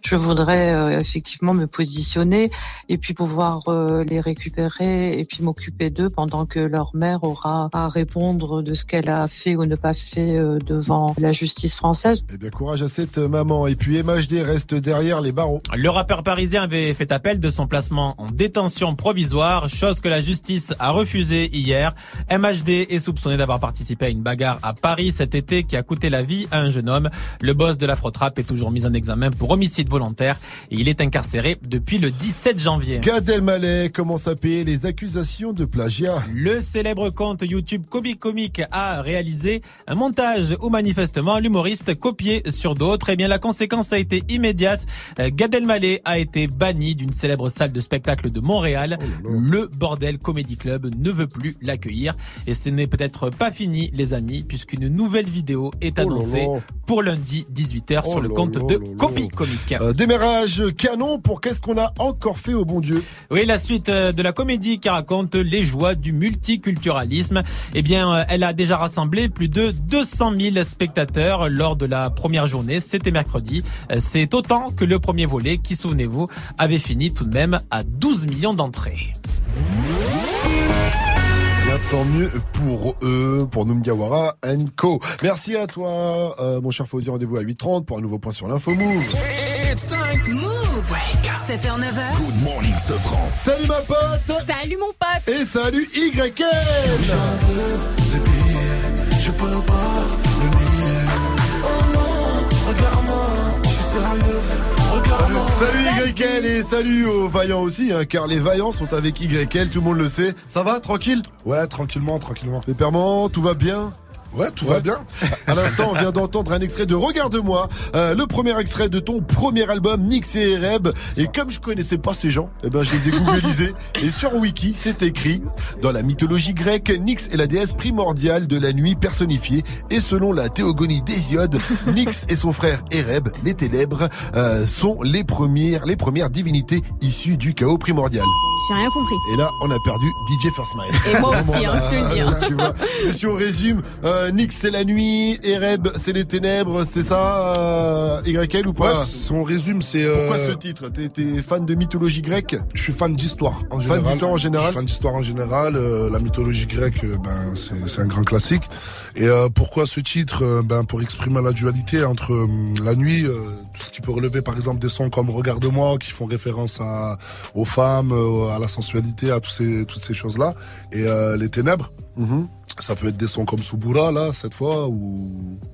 [SPEAKER 61] je voudrais euh, effectivement me positionner et puis pouvoir euh, les récupérer et puis m'occuper d'eux pendant que leur mère aura à répondre de ce qu'elle a fait ou ne pas fait euh, devant la justice française.
[SPEAKER 2] Eh bien, courage à cette maman. Et puis MHD reste derrière les barreaux.
[SPEAKER 3] Le rappeur parisien avait fait appel de son placement en détention provisoire, chose que la justice a refusée hier. MHD est soupçonné d'avoir participé à une bagarre à Paris cet été qui a coûté la vie à un jeune homme. Le boss de l'Afrotrap est toujours mis en examen pour homicide volontaire et il est incarcéré depuis le 17 janvier.
[SPEAKER 2] Gad Elmaleh commence à payer les accusations de plagiat.
[SPEAKER 3] Le célèbre compte YouTube Kobi Comic a réalisé un montage où manifestement l'humoriste copiait sur d'autres. Et bien la conséquence a été immédiate. Euh, Gad Elmaleh a été banni d'une célèbre salle de spectacle de Montréal. Le Bordel Comedy Club ne veut plus l'accueillir. Et ce n'est peut-être pas fini les amis puisqu'une nouvelle vidéo est annoncée
[SPEAKER 2] là.
[SPEAKER 3] pour lundi 18h sur
[SPEAKER 2] Oh
[SPEAKER 3] le compte de
[SPEAKER 2] là là. Euh, démarrage canon pour qu'est-ce qu'on a encore fait au bon Dieu?
[SPEAKER 3] Oui, la suite euh, de la comédie qui raconte les joies du multiculturalisme. Eh bien, euh, elle a déjà rassemblé plus de 200 000 spectateurs lors de la première journée. C'était mercredi. C'est autant que le premier volet qui, souvenez-vous, avait fini tout de même à 12 millions d'entrées.
[SPEAKER 2] Bien, tant mieux pour eux, pour Numgawara Co. Merci à toi, euh, mon cher Fauzi. Rendez-vous à 8h30 pour un nouveau point sur l'info Move.
[SPEAKER 13] Move 7h, 9h.
[SPEAKER 30] Good morning, Sofran.
[SPEAKER 2] Salut ma pote
[SPEAKER 7] Salut mon pote
[SPEAKER 2] Et salut YL
[SPEAKER 27] Je peux pas le nier. Oh non, regarde-moi, je suis sérieux.
[SPEAKER 2] Salut YL et salut aux vaillants aussi, hein, car les vaillants sont avec YL, tout le monde le sait. Ça va, tranquille?
[SPEAKER 27] Ouais, tranquillement, tranquillement.
[SPEAKER 2] Pépèrement, tout va bien?
[SPEAKER 27] Ouais, tout va bien.
[SPEAKER 2] À l'instant, on vient <laughs> d'entendre un extrait de Regarde-moi, euh, le premier extrait de ton premier album, Nix et Reb. Et comme je connaissais pas ces gens, eh ben, je les ai googlisés. <laughs> et sur Wiki, c'est écrit, dans la mythologie grecque, Nix est la déesse primordiale de la nuit personnifiée. Et selon la théogonie d'Hésiode, <laughs> Nix et son frère Ereb, les ténèbres, euh, sont les premières, les premières divinités issues du chaos primordial.
[SPEAKER 7] J'ai rien compris.
[SPEAKER 2] Et là, on a perdu DJ First Smile.
[SPEAKER 7] Et moi aussi, hein, je te le dis, hein.
[SPEAKER 2] tu vois. Et si on résume, euh, Euh, Nick, c'est la nuit. Ereb, c'est les ténèbres. C'est ça, euh, YL ou pas
[SPEAKER 62] Ouais, si on résume, c'est. euh,
[SPEAKER 2] Pourquoi ce titre? T'es fan de mythologie grecque?
[SPEAKER 62] Je suis fan d'histoire en
[SPEAKER 2] Fan
[SPEAKER 62] général.
[SPEAKER 2] d'histoire en général
[SPEAKER 62] Je suis fan d'histoire en général. La mythologie grecque, euh, ben c'est un grand classique. Et euh, pourquoi ce titre Ben pour exprimer la dualité entre la nuit, tout ce qui peut relever par exemple des sons comme Regarde-moi, qui font référence à aux femmes, à la sensualité, à tous ces toutes ces choses là, et les ténèbres.
[SPEAKER 2] Mhm.
[SPEAKER 62] Ça peut être des sons comme Subura là cette fois, où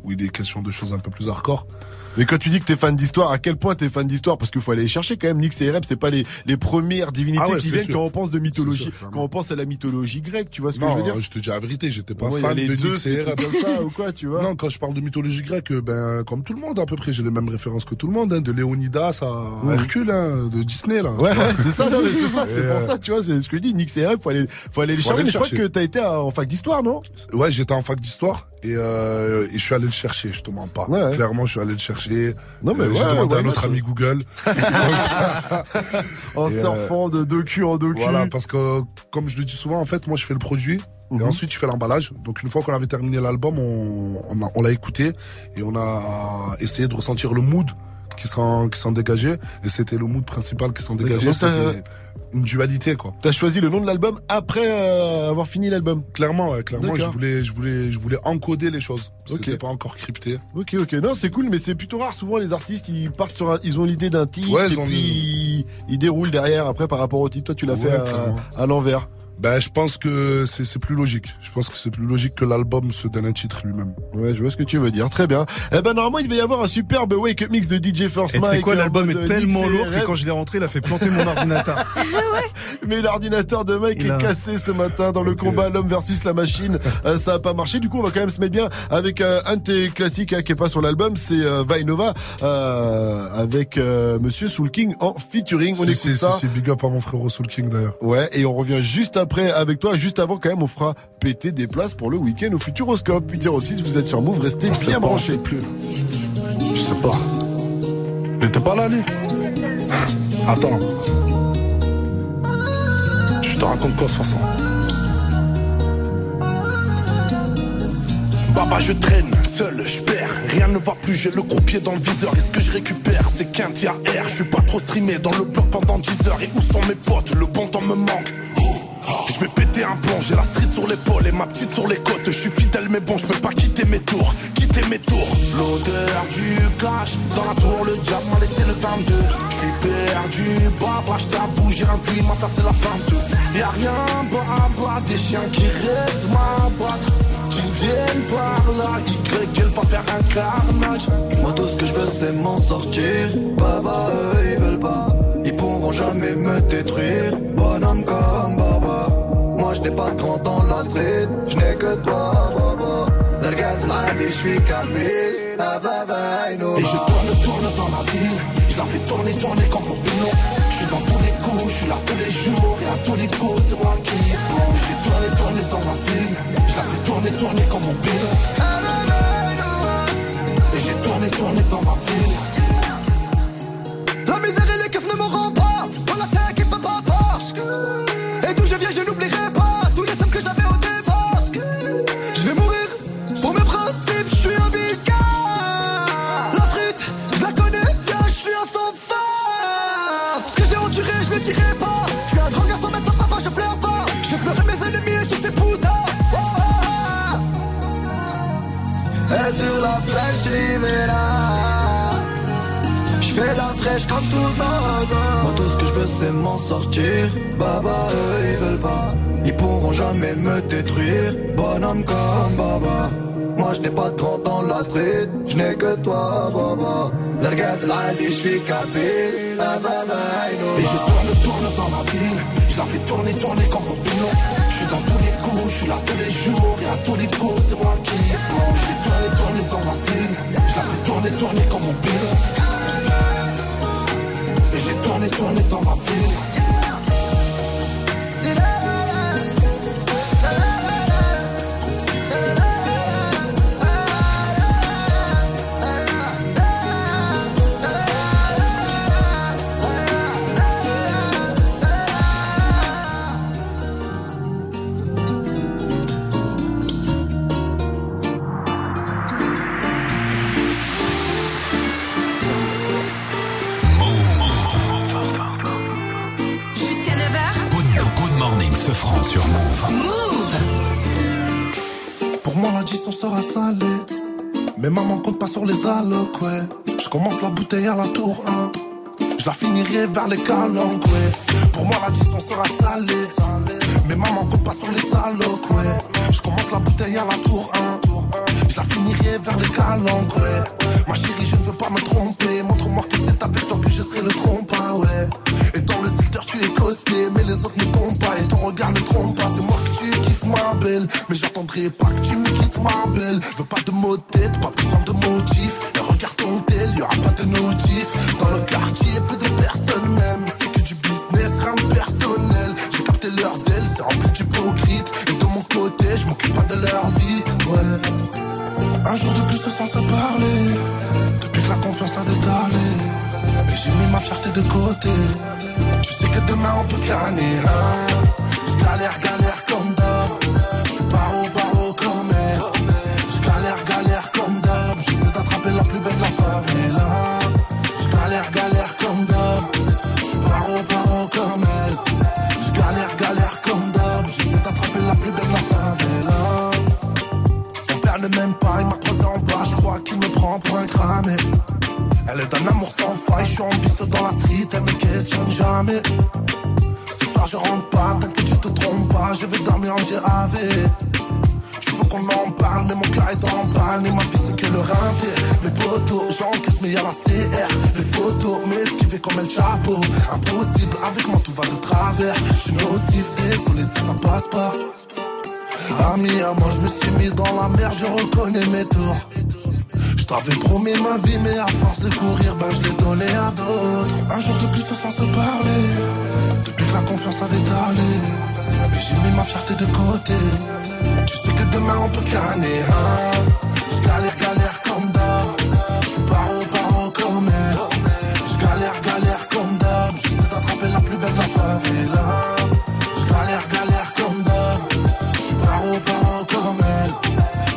[SPEAKER 62] il est question de choses un peu plus hardcore.
[SPEAKER 2] Mais quand tu dis que t'es fan d'histoire, à quel point t'es fan d'histoire? Parce qu'il faut aller les chercher quand même. Nix et Ereb, c'est pas les, les premières divinités
[SPEAKER 62] Ah ouais,
[SPEAKER 2] qui viennent
[SPEAKER 62] sûr.
[SPEAKER 2] quand on pense de mythologie.
[SPEAKER 62] Sûr,
[SPEAKER 2] quand on pense à la mythologie grecque, tu vois ce que
[SPEAKER 62] non,
[SPEAKER 2] je veux dire?
[SPEAKER 62] je te dis la vérité, j'étais pas
[SPEAKER 2] Ouais,
[SPEAKER 62] fan
[SPEAKER 2] les
[SPEAKER 62] de
[SPEAKER 2] Zeus,
[SPEAKER 62] Nyx et
[SPEAKER 2] comme ça, ou quoi, tu vois?
[SPEAKER 62] Non, quand je parle de mythologie grecque, euh, ben comme tout le monde à peu près, j'ai les mêmes références que tout le monde, hein, de Léonidas à
[SPEAKER 2] Ouais.
[SPEAKER 62] Hercule, hein, de Disney là.
[SPEAKER 2] Ouais, c'est ça, non, c'est ça, c'est pour
[SPEAKER 62] euh,
[SPEAKER 2] ça, tu vois, c'est ce que je dis. Nix et Ereb, faut aller, faut aller les
[SPEAKER 62] Faut
[SPEAKER 2] chercher.
[SPEAKER 62] aller
[SPEAKER 2] Mais je crois que t'as été en fac d'histoire, non?
[SPEAKER 62] Ouais, j'étais en fac d'histoire et, euh, et je suis allé le chercher, je te mens pas.
[SPEAKER 2] Ouais.
[SPEAKER 62] Clairement, je suis allé le chercher.
[SPEAKER 2] Non, mais
[SPEAKER 62] Euh, j'ai
[SPEAKER 2] ouais,
[SPEAKER 62] demandé à
[SPEAKER 2] ouais,
[SPEAKER 62] notre
[SPEAKER 2] ouais.
[SPEAKER 62] ami Google. <laughs>
[SPEAKER 2] En
[SPEAKER 62] euh,
[SPEAKER 2] surfant de docu en docu.
[SPEAKER 62] Voilà, parce que comme je le dis souvent, en fait, moi je fais le produit.
[SPEAKER 2] Mhm.
[SPEAKER 62] Et ensuite, je fais l'emballage. Donc, une fois qu'on avait terminé l'album, on, on l'a écouté et on a essayé de ressentir le mood qui s'en, qui s'en dégageait. Et c'était le mood principal qui s'en dégageait. Une dualité, quoi.
[SPEAKER 2] T'as choisi le nom de l'album après euh, avoir fini l'album
[SPEAKER 62] Clairement, ouais, clairement, je voulais, je voulais, je voulais encoder les choses.
[SPEAKER 2] Ok.
[SPEAKER 62] C'était pas encore crypté.
[SPEAKER 2] Ok, ok. Non, c'est cool, mais c'est plutôt rare. Souvent, les artistes, ils partent sur un- ils ont l'idée d'un titre,
[SPEAKER 62] Ouais,
[SPEAKER 2] et puis ils, ils déroulent derrière après par rapport au titre. Toi, tu l'as
[SPEAKER 62] Ouais,
[SPEAKER 2] fait à l'envers.
[SPEAKER 62] Ben, je pense que c'est, c'est plus logique. Je pense que c'est plus logique que l'album se donne un titre lui-même.
[SPEAKER 2] Ouais, je vois ce que tu veux dire. Très bien. Eh ben, normalement, il devait y avoir un superbe Wake Up Mix de DJ First
[SPEAKER 14] Et tu sais
[SPEAKER 2] Mike,
[SPEAKER 14] quoi,
[SPEAKER 2] en
[SPEAKER 14] l'album est tellement lourd que quand je l'ai rentré, il a fait planter mon ordinateur. <laughs>
[SPEAKER 2] Mais l'ordinateur de Mike est cassé ce matin dans le combat l'homme versus la machine. <laughs> Euh, ça a pas marché. Du coup, on va quand même se mettre bien avec euh, un de tes classiques hein, qui est pas sur l'album, c'est euh, Vainova avec Monsieur Soul King en featuring. On
[SPEAKER 62] Si,
[SPEAKER 2] écoute
[SPEAKER 62] si,
[SPEAKER 2] ça.
[SPEAKER 62] si, si, big up à mon frère Soul King d'ailleurs.
[SPEAKER 2] Ouais, et on revient juste après avec toi. Juste avant, quand même, on fera péter des places pour le week-end au Futuroscope. 806, vous êtes sur Move, restez
[SPEAKER 62] Je
[SPEAKER 2] bien branchés.
[SPEAKER 62] je sais plus. Je sais pas. Il était pas là, lui <laughs> Attends. Je te raconte quoi de toute façon Baba je traîne, seul je perds Rien ne va plus, j'ai le gros pied dans le viseur Et ce que je récupère c'est qu'un tiers R Je suis pas trop streamé dans le bloc pendant 10 heures Et où sont mes potes, le bon temps me manque je vais péter un plomb, j'ai la street sur l'épaule et ma petite sur les côtes. Je suis fidèle mais bon, je peux pas quitter mes tours, quitter mes tours. L'odeur du cash, dans la tour le diable m'a laissé le 22. Je suis perdu, baba, je t'avoue, j'ai un vie, ma la fin Y'a rien, baba, des chiens qui restent m'abattre. Qu'ils viennent par là, Y, elle va faire un carnage.
[SPEAKER 63] Moi tout ce que je veux c'est m'en sortir Baba eux ils veulent pas Ils pourront jamais me détruire Bonhomme comme Baba Moi je n'ai pas de grand dans la street Je n'ai que toi Baba Le gaz la vie je suis capé
[SPEAKER 62] Et je tourne, tourne dans la ville. Je la fais tourner, tourner comme au pilon. Je suis dans tous les coups, je suis là tous les jours. Et à tous les coups, c'est moi qui plombe. J'ai tourné, tourné dans ma ville. Je la fais tourner, tourner comme pilon. Et j'ai tourné, tourné dans ma ville.
[SPEAKER 63] La misère et les keufs ne me rendent pas Dans la tête pas Et d'où je viens je n'oublierai Et sur la flèche Rivera je fais la fraîche comme tout un Moi tout ce que je veux c'est m'en sortir. Baba eux ils veulent pas. Ils pourront jamais me détruire. Bonhomme comme Baba. Moi je n'ai pas de grand dans la street. Je n'ai que toi Baba. L'ergaz la vie je suis capé.
[SPEAKER 62] Et je tourne, tourne dans ma ville. Je la fais tourner, tourner comme pilon. Je suis dans tous les coups, je suis là tous les jours. Et à tous les coups, c'est moi qui. Tourner, tourner comme au pilon. Et j'ai tourné, tourné dans ma ville.
[SPEAKER 12] Francs sur Move.
[SPEAKER 27] Pour moi, l'addition sera salée. Mais maman compte pas sur les allocs, ouais. Je commence la bouteille à la tour 1. Je la finirai vers les calanques, ouais. Pour moi, l'addition sera salée. Mais maman compte pas sur les allocs, ouais. Je commence la bouteille à la tour 1. Je la finirai vers les calanques, ouais. Ma chérie, je ne veux pas me tromper. Mais j'attendrai pas que tu me quittes, ma belle. Je veux pas de mots tête, pas besoin de motifs. Et regarde ton tel, y aura pas de notif. Dans le quartier, peu de personnes même. C'est que du business, rien de personnel. J'ai capté leur d'elle, c'est rempli d'hypocrite. Et de mon côté, je m'occupe pas de leur vie, ouais. Un jour de plus sans se parler. Depuis que la confiance a détalé. Et j'ai mis ma fierté de côté. Tu sais que demain on peut canner, hein. Je galère, galère je vais dormir en GAV. Tu veux qu'on en parle, mais mon cœur est en panne, et ma vie c'est que le rinté. Mes potos, j'encaisse, mais y'a la CR. Les photos, mais esquiver comme El Chapeau. Impossible, avec moi tout va de travers. Je suis nocif, désolé si ça passe pas. Ami à moi, je me suis mis dans la mer, je reconnais mes tours. Je t'avais promis ma vie, mais à force de courir, ben je l'ai donné à d'autres. Un jour de plus sans se parler, depuis que la confiance a détalé. J'ai mis ma fierté de côté. Tu sais que demain on peut canner, hein. Je galère, galère comme d'hab. Je suis paro, paro comme elle. Je galère, galère comme d'hab. J'essaie d'attraper la plus belle de la favela. Je galère, galère comme d'hab. Je suis paro, paro comme elle.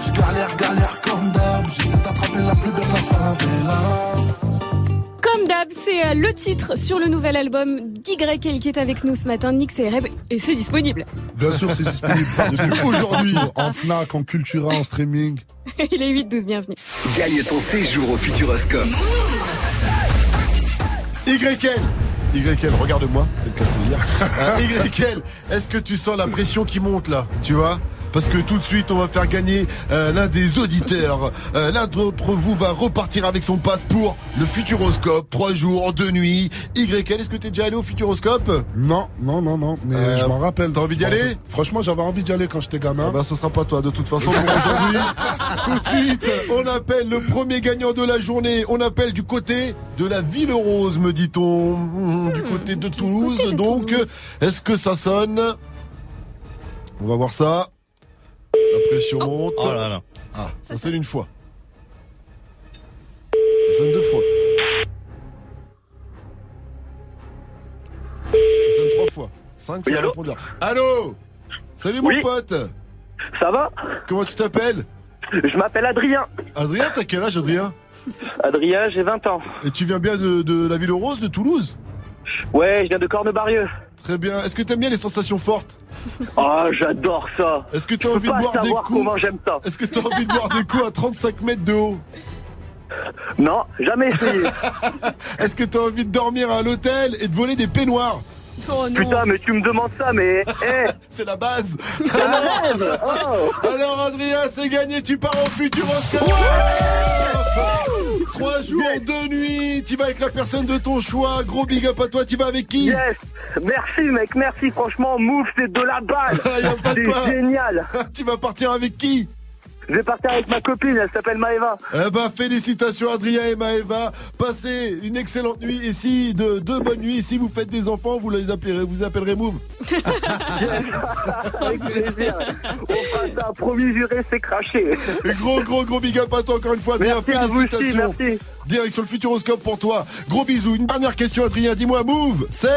[SPEAKER 27] Je galère, galère comme d'hab. J'essaie d'attraper la plus belle de la favela.
[SPEAKER 7] C'est euh, le titre sur le nouvel album d'YL qui est avec nous ce matin, et Reb, et c'est disponible.
[SPEAKER 2] Bien sûr, c'est disponible partout. <laughs> Aujourd'hui, en Fnac, en Cultura, en streaming.
[SPEAKER 7] Il est 8-12, bienvenue.
[SPEAKER 30] Gagne ton séjour au Futuroscope.
[SPEAKER 2] YL YL, regarde-moi, c'est le cas de te dire. Euh, YL, est-ce que tu sens la pression qui monte là, tu vois? Parce que tout de suite, on va faire gagner euh, l'un des auditeurs. Euh, l'un d'entre vous va repartir avec son passe pour le Futuroscope. Trois jours, deux nuits. YL, est-ce que t'es déjà allé au Futuroscope?
[SPEAKER 62] Non, non, non, non. Mais
[SPEAKER 2] Euh,
[SPEAKER 62] je m'en rappelle.
[SPEAKER 2] t'as envie d'y aller?
[SPEAKER 62] Franchement, j'avais envie d'y aller quand j'étais gamin.
[SPEAKER 2] Ah bah ce sera pas toi de toute façon pour aujourd'hui. <laughs> Tout de suite, on appelle le premier gagnant de la journée. On appelle du côté de la Ville Rose, me dit-on. Mmh, Du côté de Toulouse. Donc, est-ce que ça sonne? On va voir ça. La pression monte.
[SPEAKER 58] Oh là là.
[SPEAKER 2] Ah, ça sonne une fois. Ça sonne deux fois. Ça sonne trois fois. Cinq, c'est
[SPEAKER 64] Oui,
[SPEAKER 2] un
[SPEAKER 64] allô
[SPEAKER 2] répondeur. Allô Salut mon
[SPEAKER 64] Oui.
[SPEAKER 2] pote
[SPEAKER 64] Ça va
[SPEAKER 2] Comment tu t'appelles
[SPEAKER 64] Je m'appelle Adrien.
[SPEAKER 2] Adrien, t'as quel âge Adrien
[SPEAKER 64] Adrien, j'ai 20 ans.
[SPEAKER 2] Et tu viens bien de, de la ville rose de Toulouse
[SPEAKER 64] Ouais, je viens de Cornebarieux.
[SPEAKER 2] Très bien. Est-ce que t'aimes bien les sensations fortes?
[SPEAKER 64] Oh, j'adore ça.
[SPEAKER 2] Est-ce que t'as envie de boire des coups?
[SPEAKER 64] comment j'aime ça.
[SPEAKER 2] Est-ce que t'as envie de boire des coups à 35 mètres de haut?
[SPEAKER 64] Non, jamais essayé. <laughs>
[SPEAKER 2] Est-ce que t'as envie de dormir à l'hôtel et de voler des peignoirs?
[SPEAKER 7] Oh non.
[SPEAKER 64] Putain, mais tu me demandes ça, mais... eh, <laughs>
[SPEAKER 2] C'est la base
[SPEAKER 64] la. <laughs> Oh.
[SPEAKER 2] Alors Adrien, c'est gagné, tu pars au Futuroscope Trois jours, deux nuits, tu vas avec la personne de ton choix, gros big up à toi, tu vas avec qui
[SPEAKER 64] Yes. Merci mec, merci. Franchement, Move c'est de la balle. <laughs>
[SPEAKER 2] Y a pas de quoi.
[SPEAKER 64] C'est génial. <laughs>
[SPEAKER 2] Tu vas partir avec qui
[SPEAKER 64] Je vais partir avec ma copine, elle s'appelle Maëva.
[SPEAKER 2] Eh ben, félicitations Adrien et Maëva. Passez une excellente nuit. Et si, de deux bonnes nuits, si vous faites des enfants, vous les appellerez, vous appellerez Move. <laughs>
[SPEAKER 64] avec plaisir. On fera ça, promis juré, c'est craché.
[SPEAKER 2] Et gros, gros, gros big up à toi encore une fois, Adrien.
[SPEAKER 64] Merci à vous aussi,
[SPEAKER 2] Félicitations.
[SPEAKER 64] merci.
[SPEAKER 2] Direct sur le Futuroscope pour toi. Gros bisous. Une dernière question, Adrien. Dis-moi, Move, c'est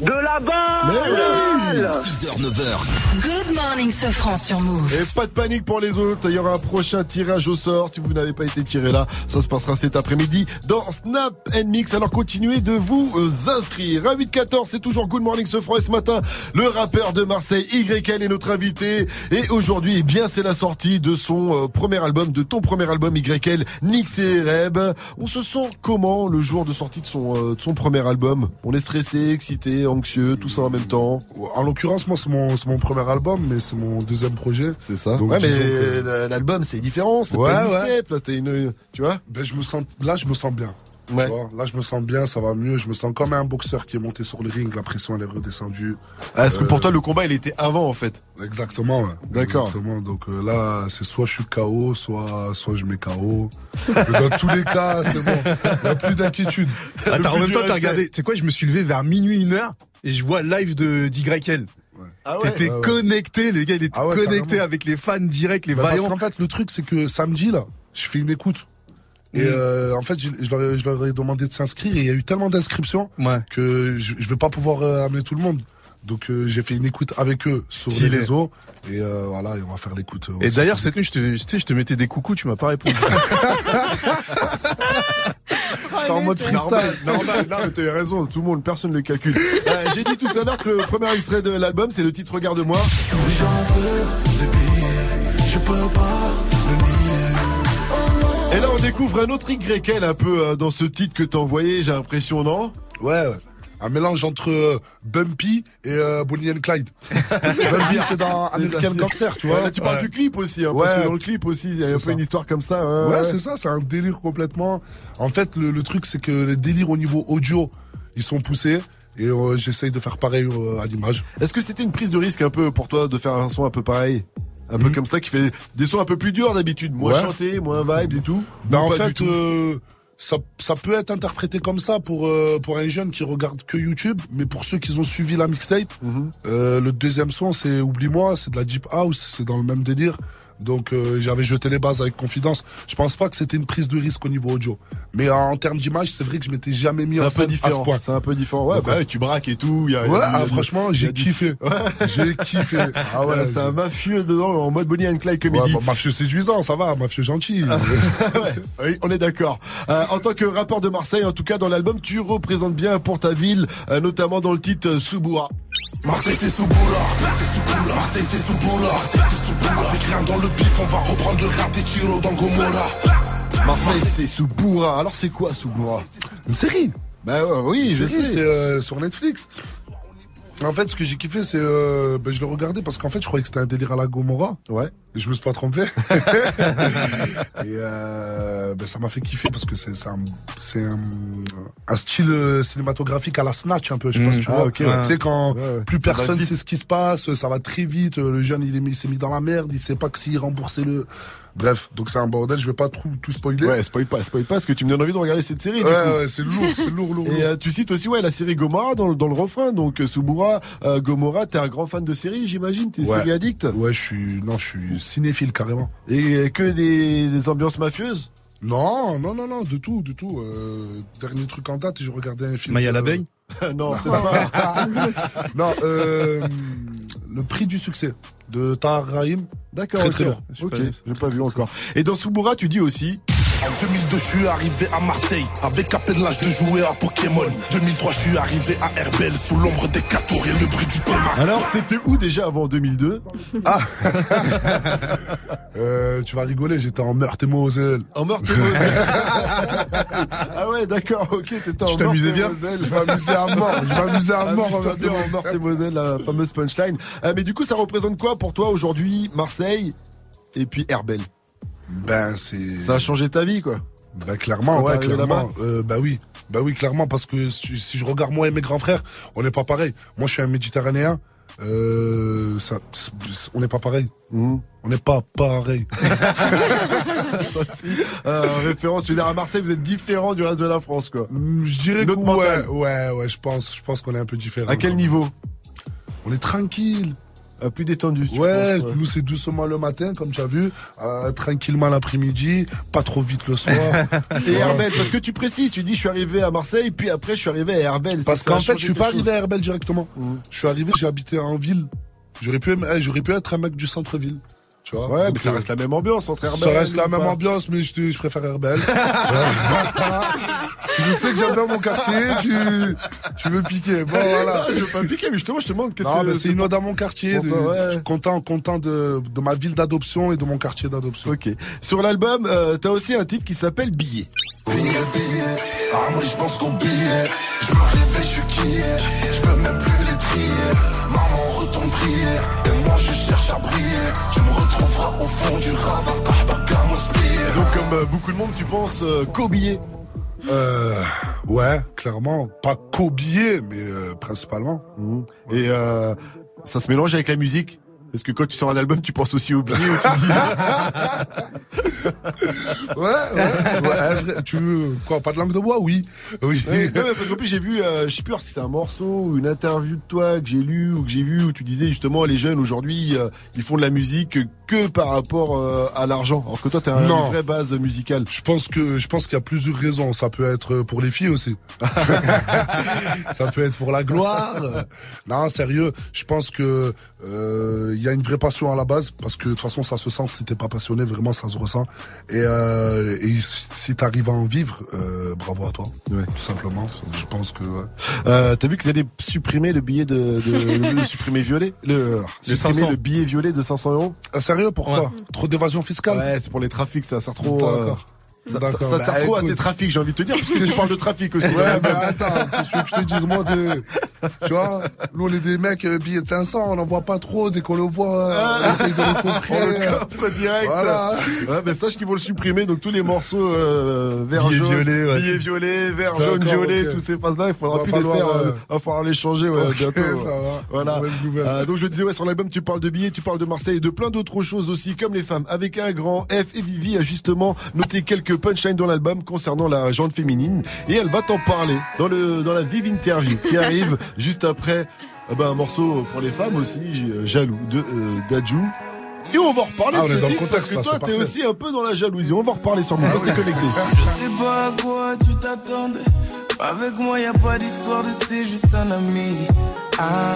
[SPEAKER 64] de la balle
[SPEAKER 12] 6h, 9h.
[SPEAKER 13] Good morning, Sofran sur Move.
[SPEAKER 2] Et pas de panique pour les autres, il y aura un prochain tirage au sort. Si vous n'avez pas été tiré là, ça se passera cet après-midi dans Snap and Mix. Alors continuez de vous euh, inscrire. À 8-14, c'est toujours Good Morning ce et ce matin, le rappeur de Marseille, YL est notre invité. Et aujourd'hui, eh bien, c'est la sortie de son euh, premier album, de ton premier album YL, Nix et Reb. On se sent comment le jour de sortie de son, euh, de son premier album? On est stressé, excité, anxieux, tout ça en même temps
[SPEAKER 62] En l'occurrence, moi, c'est mon, c'est mon premier album, mais c'est mon deuxième projet.
[SPEAKER 2] C'est ça.
[SPEAKER 62] Donc,
[SPEAKER 2] ouais, mais
[SPEAKER 62] que-
[SPEAKER 2] l'album, c'est différent, c'est
[SPEAKER 62] Ouais,
[SPEAKER 2] pas une
[SPEAKER 62] ouais.
[SPEAKER 2] mixtape, là, t'es une, tu vois?
[SPEAKER 62] Ben, je me sens, là, je me sens bien. Tu
[SPEAKER 2] Ouais.
[SPEAKER 62] vois, là, je me sens bien, ça va mieux. Je me sens comme un boxeur qui est monté sur le ring, la pression, elle est redescendue.
[SPEAKER 2] Ah, Parce que pour
[SPEAKER 62] Euh,
[SPEAKER 2] toi, le combat, il était avant, en fait.
[SPEAKER 62] Exactement, ouais.
[SPEAKER 2] D'accord.
[SPEAKER 62] Exactement. Donc euh, là, c'est soit je suis KO, soit, soit je mets KO. Dans tous les cas, c'est bon. Il n'y a plus d'inquiétude.
[SPEAKER 14] Attends, en même temps, t'as regardé. Tu sais quoi, je me suis levé vers minuit, une heure, et je vois live de d'YL.
[SPEAKER 2] Ah
[SPEAKER 14] T'étais
[SPEAKER 62] Ouais,
[SPEAKER 14] connecté, le gars, il était
[SPEAKER 62] Ah
[SPEAKER 14] connecté
[SPEAKER 62] carrément.
[SPEAKER 14] avec les fans directs, les
[SPEAKER 62] Bah, parce qu'en fait, le truc, c'est que samedi, là, je fais une écoute. Et euh, en fait, je, je leur, ai- je leur ai demandé de s'inscrire et il y a eu tellement d'inscriptions
[SPEAKER 14] Ouais.
[SPEAKER 62] que je, je vais pas pouvoir euh, amener tout le monde. Donc euh, j'ai fait une écoute avec eux sur
[SPEAKER 14] Stylé.
[SPEAKER 62] les réseaux et euh, voilà, et on va faire l'écoute.
[SPEAKER 14] Et d'ailleurs, cette nuit, je te, sais, je te mettais des coucous, tu m'as pas répondu. <laughs>
[SPEAKER 62] J'étais en mode freestyle.
[SPEAKER 2] Normal, normal. Non, mais t'as eu raison, tout le monde, personne ne le calcule. Euh, J'ai dit tout à l'heure que le premier extrait de l'album, c'est le titre Regarde-moi.
[SPEAKER 27] J'en veux des billets, je peux pas.
[SPEAKER 2] Et là, on découvre un autre YL un peu euh, dans ce titre que t'as envoyé, j'ai l'impression, non?
[SPEAKER 62] Ouais, ouais. Un mélange entre euh, Bumpy et euh, Bonnie and Clyde. <laughs> Bumpy, c'est dans American Gangster, tu vois.
[SPEAKER 2] là, tu parles
[SPEAKER 62] Ouais.
[SPEAKER 2] du clip aussi, hein, parce que dans le clip aussi, il y a un peu une histoire comme ça. Ouais,
[SPEAKER 62] c'est ça, c'est un délire complètement. En fait, le, le truc, c'est que les délires au niveau audio, ils sont poussés. Et euh, j'essaye de faire pareil à l'image.
[SPEAKER 2] Est-ce que c'était une prise de risque un peu pour toi de faire un son un peu pareil? Un peu comme ça qui fait des sons un peu plus durs d'habitude, moins.
[SPEAKER 62] Ouais.
[SPEAKER 2] chantés, moins vibes et tout. Ou
[SPEAKER 62] en fait, euh, ça, ça peut être interprété comme ça pour, euh, pour un jeune qui regarde que YouTube, mais pour ceux qui ont suivi la mixtape,
[SPEAKER 2] Mhm.
[SPEAKER 62] euh, le deuxième son, c'est Oublie-moi, c'est de la Deep House, c'est dans le même délire. Donc euh, j'avais jeté les bases avec confidence. Je pense pas que c'était une prise de risque au niveau audio. Mais euh, en termes d'image, c'est vrai que je m'étais jamais mis en
[SPEAKER 2] un peu
[SPEAKER 62] scène à ce point.
[SPEAKER 2] C'est un peu différent. Ouais, bah ouais, tu braques et tout. y a-
[SPEAKER 62] Ouais,
[SPEAKER 2] du- y a
[SPEAKER 62] ah, franchement,
[SPEAKER 2] y a
[SPEAKER 62] j'ai kiffé. <laughs> J'ai kiffé. Ah ouais.
[SPEAKER 2] c'est un mafieux dedans en mode Bonnie and Clyde
[SPEAKER 62] Ouais,
[SPEAKER 2] comédie.
[SPEAKER 62] bah, mafieux séduisant, ça va, mafieux gentil. <laughs>
[SPEAKER 2] Ouais, oui, on est d'accord. Euh, en tant que rappeur de Marseille, en tout cas dans l'album, tu représentes bien pour ta ville, euh, notamment dans le titre euh, Subura.
[SPEAKER 27] Marseille c'est Souboula, Marseille c'est Souboula, Marseille c'est Souboula, Marseille c'est Souboula. Avec rien dans le bif, on va reprendre le rap des tiros dans Gomorra.
[SPEAKER 2] Marseille, c'est Subura. Alors c'est quoi Subura?
[SPEAKER 62] Une série?
[SPEAKER 2] Bah ouais, oui, je sais.
[SPEAKER 62] C'est euh, sur Netflix. En fait, ce que j'ai kiffé, c'est. Euh, ben, je l'ai regardé parce qu'en fait, je croyais que c'était un délire à la Gomorra.
[SPEAKER 2] Ouais.
[SPEAKER 62] Et je me suis pas trompé. <laughs> et euh, ben, ça m'a fait kiffer parce que c'est un, c'est un, un style euh, cinématographique à la Snatch un peu. Je sais pas si tu
[SPEAKER 2] Ah,
[SPEAKER 62] vois.
[SPEAKER 2] ok, ouais.
[SPEAKER 62] Tu sais, quand
[SPEAKER 2] Ouais, ouais.
[SPEAKER 62] plus
[SPEAKER 2] Ça
[SPEAKER 62] personne sait ce qui se passe, ça va très vite. Le jeune, il est mis- il s'est mis dans la merde. Il sait pas que s'il remboursait le. Bref, donc c'est un bordel. Je vais pas tout, tout spoiler.
[SPEAKER 2] Ouais, spoil pas, spoil pas, parce que tu me donnes envie de regarder cette série.
[SPEAKER 62] Ouais, ouais, c'est lourd, c'est lourd, lourd.
[SPEAKER 2] Et
[SPEAKER 62] lourd.
[SPEAKER 2] euh, tu cites aussi ouais la série Gomorra dans, le- dans le refrain, donc euh, Subura, euh, Gomorra, t'es un grand fan de série, j'imagine, t'es
[SPEAKER 62] Ouais.
[SPEAKER 2] série addict?
[SPEAKER 62] Ouais, je suis, non, je suis cinéphile carrément.
[SPEAKER 2] Et que des, des ambiances mafieuses?
[SPEAKER 62] Non, non, non, non, de tout, de tout. Euh, dernier truc en date, j'ai regardé un film.
[SPEAKER 14] Maya
[SPEAKER 62] euh,
[SPEAKER 14] l'abeille? <laughs>
[SPEAKER 2] Non, pas. <laughs>
[SPEAKER 62] Non, euh, le prix du succès de Tahar Rahim.
[SPEAKER 2] D'accord,
[SPEAKER 62] Très,
[SPEAKER 2] ok.
[SPEAKER 62] très.
[SPEAKER 2] Ok, j'ai pas vu encore. Et dans Subura, tu dis aussi.
[SPEAKER 27] En 2002, je suis arrivé à Marseille avec à peine l'âge de jouer à Pokémon. 2003, je suis arrivé à Herbel sous l'ombre des quatre tours et le bruit du thème.
[SPEAKER 2] Alors, t'étais où déjà avant 2002 <laughs>
[SPEAKER 62] Ah <laughs> euh, Tu vas rigoler, j'étais en Meurthe-et-Moselle.
[SPEAKER 2] En Meurthe-et-Moselle. <laughs> ah ouais, d'accord, ok, t'étais en
[SPEAKER 62] Tu t'amusais bien?
[SPEAKER 2] Meurthe-et-Moselle.
[SPEAKER 62] Je m'amusais à mort, je m'amusais à mort en
[SPEAKER 2] Amuse-toi bien en Meurthe-et-Moselle, la fameuse punchline. Euh, mais du coup, ça représente quoi pour toi aujourd'hui, Marseille et puis Herbel?
[SPEAKER 62] Ben, c'est.
[SPEAKER 2] Ça a changé ta vie, quoi.
[SPEAKER 62] Bah clairement,
[SPEAKER 2] Quand
[SPEAKER 62] ouais, clairement. Euh, bah oui, bah oui, clairement, parce que si, je regarde moi et mes grands frères, on n'est pas pareil. Moi, je suis un Méditerranéen. Euh, ça, on n'est pas pareil.
[SPEAKER 2] Mhm.
[SPEAKER 62] On n'est pas pareil. <laughs>
[SPEAKER 2] Ça aussi, euh, en référence, je veux dire, à Marseille, vous êtes différent du reste de la France, quoi.
[SPEAKER 62] je dirais que ouais, ouais, ouais, je pense, je pense qu'on est un peu différent.
[SPEAKER 2] À quel niveau?
[SPEAKER 62] On est tranquille.
[SPEAKER 2] Euh, plus détendu. tu
[SPEAKER 62] Ouais,
[SPEAKER 2] penses,
[SPEAKER 62] nous c'est doucement le matin, comme tu as vu, euh, tranquillement l'après-midi, pas trop vite le soir. <laughs>
[SPEAKER 2] Et Herbel, parce que tu précises, tu dis je suis arrivé à Marseille, puis après je suis arrivé à Herbel.
[SPEAKER 62] Parce qu'en fait, je suis pas
[SPEAKER 2] chose.
[SPEAKER 62] arrivé à Herbel directement. Je suis arrivé, j'ai habité en ville. J'aurais pu, eh, j'aurais pu être un mec du centre-ville. Tu vois
[SPEAKER 2] Ouais,
[SPEAKER 62] Donc,
[SPEAKER 2] mais ça
[SPEAKER 62] euh,
[SPEAKER 2] reste la même ambiance entre Herbel.
[SPEAKER 62] Ça reste la même
[SPEAKER 2] pas
[SPEAKER 62] ambiance, mais je, te- je préfère Herbel. <laughs> je sais que j'aime bien mon quartier, tu, tu veux piquer. Bon, voilà.
[SPEAKER 2] Non, je veux pas piquer, mais justement, je te demande qu'est-ce que
[SPEAKER 62] c'est une ode à mon quartier.
[SPEAKER 2] Pour
[SPEAKER 62] de-
[SPEAKER 2] toi, ouais.
[SPEAKER 62] je suis content, content de, de ma ville d'adoption et de mon quartier d'adoption.
[SPEAKER 2] Ok. Sur l'album, euh, t'as aussi un titre qui s'appelle Billet.
[SPEAKER 27] Billet, billet, ah moi je pense qu'au billet Je me réveille, je suis qu'hier Je peux même plus les trier Maman retourne Et moi je cherche à briller Tu
[SPEAKER 2] Donc comme euh, beaucoup de monde, tu penses euh,
[SPEAKER 62] Euh, ouais, clairement. Pas billet, mais euh, principalement.
[SPEAKER 2] Et euh, ça se mélange avec la musique Parce que quand tu sors un album, tu penses aussi au ou tu <laughs>
[SPEAKER 62] Ouais, ouais, tu veux quoi, pas de langue de bois? Oui. Oui.
[SPEAKER 2] Ouais, non, mais parce qu'en plus j'ai vu, euh, je sais plus si c'est un morceau ou une interview de toi que j'ai lu ou que j'ai vu où tu disais justement les jeunes aujourd'hui euh, ils font de la musique que par rapport euh, à l'argent. Alors que toi t'as une vraie base musicale.
[SPEAKER 62] Je pense que je pense qu'il y a plusieurs raisons. Ça peut être pour les filles aussi. <laughs> ça peut être pour la gloire. Non, sérieux. Je pense que il y a une vraie passion à la base parce que de toute façon ça se sent. Si t'es pas passionné, vraiment ça se ressent. Et, euh, et si t'arrives à en vivre, euh, bravo à toi. Tout simplement. Je pense que. ouais.
[SPEAKER 2] Euh, T'as vu qu'ils allaient supprimer le billet de, de <laughs> le supprimer violet, le,
[SPEAKER 62] Le
[SPEAKER 2] supprimer
[SPEAKER 62] 500.
[SPEAKER 2] le billet violet de 500 euros?
[SPEAKER 62] Ah, sérieux pourquoi?
[SPEAKER 2] Ouais.
[SPEAKER 62] Trop d'évasion fiscale.
[SPEAKER 2] Ouais, c'est pour les trafics, ça sert trop. Ça, ça- ça
[SPEAKER 62] Bah,
[SPEAKER 2] sert trop à tes trafics, j'ai envie de te dire, parce que tu parles de trafic aussi.
[SPEAKER 62] Ouais, mais attends, qu'est-ce que je te dise, moi, de, tu vois, nous, on est des mecs, euh, billets de 500, on n'en voit pas trop, dès qu'on le voit, euh, on essaye de le
[SPEAKER 2] On
[SPEAKER 62] comprendre.
[SPEAKER 2] le coffre direct.
[SPEAKER 62] Voilà.
[SPEAKER 2] Ouais, mais sache qu'ils vont le supprimer, donc tous les morceaux euh, vert
[SPEAKER 62] Billets
[SPEAKER 2] jaune,
[SPEAKER 62] violets, ouais.
[SPEAKER 2] billets violets, vert jaune, violet, toutes ces phases-là, il faudra plus
[SPEAKER 62] falloir,
[SPEAKER 2] les faire, euh,
[SPEAKER 62] euh,
[SPEAKER 2] va falloir les changer ouais,
[SPEAKER 62] Ok,
[SPEAKER 2] bientôt.
[SPEAKER 62] ça va.
[SPEAKER 2] Voilà. Euh, donc je disais ouais sur l'album tu parles de billets, tu parles de Marseille et de plein d'autres choses aussi comme les femmes avec un grand F et Vivi a justement noté quelques punchlines dans l'album concernant la jante féminine et elle va t'en parler dans le dans la vive interview qui arrive <laughs> juste après euh, ben, un morceau pour les femmes aussi euh, jaloux de euh, Dadju. Et on va en reparler
[SPEAKER 62] Ah,
[SPEAKER 2] de ce titre parce que
[SPEAKER 62] là,
[SPEAKER 2] toi t'es aussi un peu dans la jalousie. On va en reparler sur mon restez connectés.
[SPEAKER 65] Je sais pas à quoi tu t'attendais. Avec moi, y a pas d'histoire de c'est juste un ami. Ah,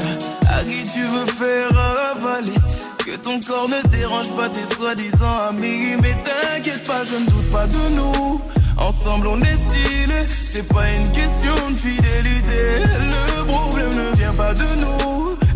[SPEAKER 65] qui tu veux faire avaler. Que ton corps ne dérange pas tes soi-disant amis. Mais t'inquiète pas, je ne doute pas de nous. Ensemble, on est stylé. C'est pas une question de fidélité. Le problème ne vient pas de nous.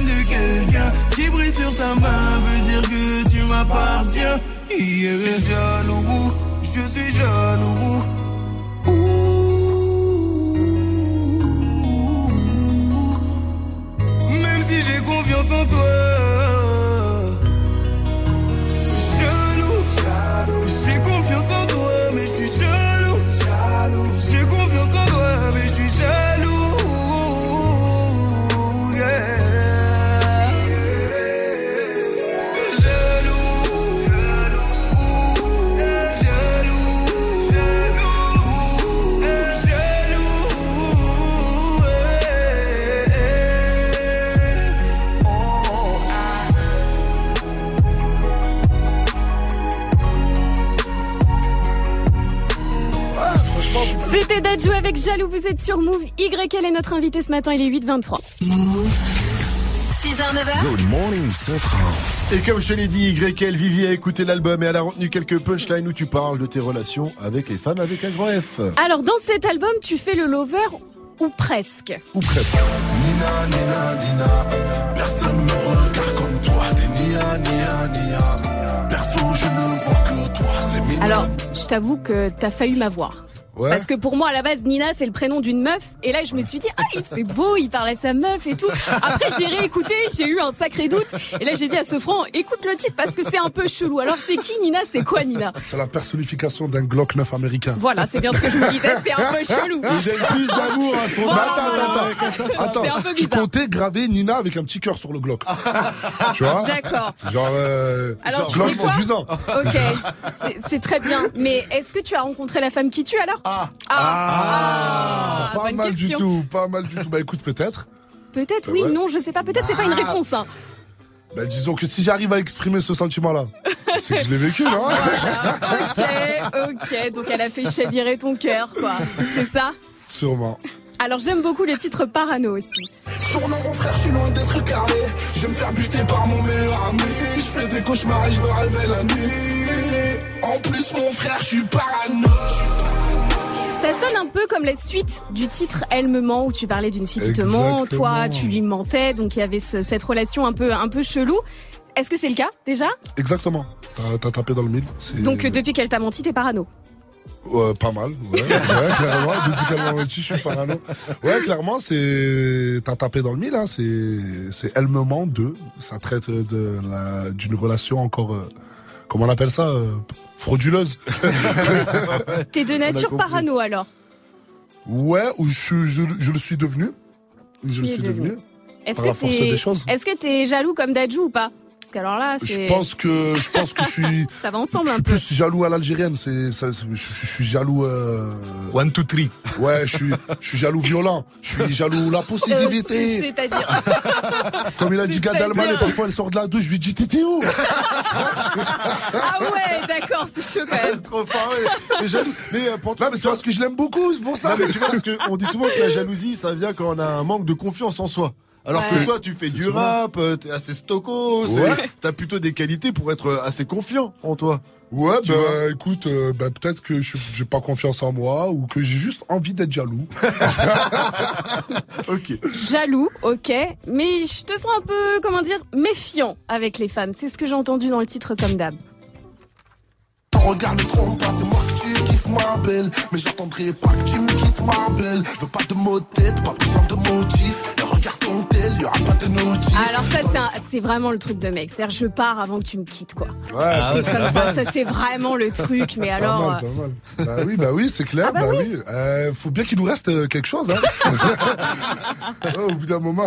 [SPEAKER 65] De quelqu'un. Qui brille sur ta main veut dire que tu m'appartiens. Je suis jaloux. Je suis jaloux. Même si j'ai confiance en toi.
[SPEAKER 7] C'était Dadju avec Jaloux, vous êtes sur Move. YL est notre invité ce matin, il est 8h23.
[SPEAKER 13] Move. 6 6h, 9h.
[SPEAKER 12] Good morning.
[SPEAKER 2] Et comme je te l'ai dit, Grekel Vivier a écouté l'album et elle a retenu quelques punchlines où tu parles de tes relations avec les femmes avec un grand F.
[SPEAKER 7] Alors, dans cet album, tu fais le lover ou presque?
[SPEAKER 2] Ou presque.
[SPEAKER 27] Nina, Nina, Nina, personne me regarde comme toi. T'es Nia, Nia, Nia. Perso, je ne vois que toi. C'est mignon.
[SPEAKER 7] Alors, je t'avoue que t'as failli m'avoir.
[SPEAKER 2] Ouais.
[SPEAKER 7] Parce que pour moi, à la base, Nina, c'est le prénom d'une meuf. Et là, je me suis dit, ah, il- c'est beau, il parlait à sa meuf et tout. Après, j'ai réécouté, j'ai eu un sacré doute. Et là, j'ai dit à ce franc, écoute le titre parce que c'est un peu chelou. Alors, c'est qui Nina? C'est quoi Nina?
[SPEAKER 62] C'est la personnification d'un Glock 9 américain.
[SPEAKER 7] Voilà, c'est bien ce que je me disais, c'est un peu chelou.
[SPEAKER 2] Il donne plus d'amour à son
[SPEAKER 7] Oh,
[SPEAKER 62] attends, attends, attends. Je comptais graver Nina avec un petit cœur sur le Glock. <laughs> tu vois?
[SPEAKER 7] D'accord.
[SPEAKER 62] Genre, euh,
[SPEAKER 7] Alors, tu
[SPEAKER 62] Glock séduisant.
[SPEAKER 7] Ok, c'est très bien. Mais est-ce que tu as rencontré la femme qui tue alors? Ah,
[SPEAKER 62] Ah, pas
[SPEAKER 7] bonne
[SPEAKER 62] mal
[SPEAKER 7] question.
[SPEAKER 62] du tout, pas mal du tout. Bah écoute, peut-être.
[SPEAKER 7] Peut-être
[SPEAKER 62] Bah
[SPEAKER 7] oui,
[SPEAKER 62] ouais.
[SPEAKER 7] non, je sais pas. Peut-être c'est pas une
[SPEAKER 62] Ah.
[SPEAKER 7] réponse. Hein.
[SPEAKER 62] Bah disons que si j'arrive à exprimer ce sentiment-là, c'est que je l'ai vécu, non? <laughs>
[SPEAKER 7] Ok, ok. Donc elle a fait chavirer ton cœur, quoi. C'est ça?
[SPEAKER 62] Sûrement.
[SPEAKER 7] Alors j'aime beaucoup le titre Parano aussi.
[SPEAKER 27] Tournant mon frère, je suis loin d'être carré. Je vais me faire buter par mon meilleur ami. Je fais des cauchemars et je me réveille la nuit. En plus, mon frère, je suis parano.
[SPEAKER 7] Ça sonne un peu comme la suite du titre Elle me ment où tu parlais d'une fille qui te ment, toi tu lui mentais, donc il y avait ce- cette relation un peu un peu chelou. Est-ce que c'est le cas déjà?
[SPEAKER 62] Exactement. T'as- tapé dans le mille.
[SPEAKER 7] Donc euh, depuis qu'elle t'a menti, t'es parano?
[SPEAKER 62] Ouais, pas mal, ouais, ouais clairement. <laughs> Depuis qu'elle m'a menti, je suis parano. Ouais, clairement, c'est. T'as tapé dans le mille, hein. C'est. C'est Elle me ment 2. Ça traite de la... d'une relation encore. euh, Comment on appelle ça euh, Frauduleuse. <laughs>
[SPEAKER 7] T'es de nature parano alors.
[SPEAKER 62] Ouais, ou je, suis- je, je le suis devenu. Je le suis
[SPEAKER 7] devenu. que est-ce que t'es jaloux comme Dadju ou pas? Parce qu'alors là, c'est
[SPEAKER 62] Je pense que je pense que je suis. <laughs>
[SPEAKER 7] ça va ensemble
[SPEAKER 62] je
[SPEAKER 7] un
[SPEAKER 62] suis
[SPEAKER 7] peu.
[SPEAKER 62] plus jaloux à l'algérienne. C'est ça. c'est- Je, suis jaloux. Euh...
[SPEAKER 2] One, two, three.
[SPEAKER 62] Ouais, je suis je suis jaloux violent. Je suis jaloux la
[SPEAKER 7] Euh,
[SPEAKER 62] possessivité. <laughs>
[SPEAKER 7] C'est-à-dire <laughs>
[SPEAKER 62] Comme il a dit Gad Elmaleh, parfois elle sort de la douche, je lui dis t'étais où?
[SPEAKER 7] Ah ouais, d'accord, c'est chaud quand même.
[SPEAKER 2] Trop fort, ouais. T'es jaloux. Mais euh, pour toi,
[SPEAKER 62] mais c'est parce que je l'aime beaucoup, c'est pour ça.
[SPEAKER 2] Non, mais tu vois, parce qu'on dit souvent que la jalousie, ça vient quand on a un manque de confiance en soi. Alors
[SPEAKER 7] Ouais.
[SPEAKER 2] que toi, tu fais du
[SPEAKER 62] souvent.
[SPEAKER 2] rap, euh, t'es assez stocko,
[SPEAKER 62] Ouais.
[SPEAKER 2] t'as plutôt des qualités pour être euh, assez confiant en toi.
[SPEAKER 62] Ouais,
[SPEAKER 2] Tu
[SPEAKER 62] bah écoute, euh, bah, peut-être que je- j'ai pas confiance en moi ou que j'ai juste envie d'être jaloux. <laughs>
[SPEAKER 2] Ok.
[SPEAKER 7] Jaloux, ok, mais je te sens un peu, comment dire, méfiant avec les femmes. C'est ce que j'ai entendu dans le titre comme d'hab.
[SPEAKER 27] Ton regard ne trompe pas, c'est moi que tu kiffes ma belle. Mais j'attendrai pas que tu me quittes ma belle. Je veux pas de mots de tête, pas besoin de motifs. Y aura pas de notif.
[SPEAKER 7] Alors ça, c'est un- c'est vraiment le truc de mec. C'est-à-dire, je pars avant que tu me quittes, quoi.
[SPEAKER 62] Ouais,
[SPEAKER 2] Ah ouais, c'est
[SPEAKER 7] Comme ça, ça c'est vraiment le truc. Mais
[SPEAKER 62] pas
[SPEAKER 7] alors,
[SPEAKER 62] mal,
[SPEAKER 7] euh,
[SPEAKER 62] pas mal. Bah oui, bah oui, c'est clair,
[SPEAKER 7] Ah bah
[SPEAKER 62] bah,
[SPEAKER 7] oui.
[SPEAKER 62] oui. Euh, faut bien qu'il nous reste euh, quelque chose, hein. <laughs> <laughs> Au bout d'un moment.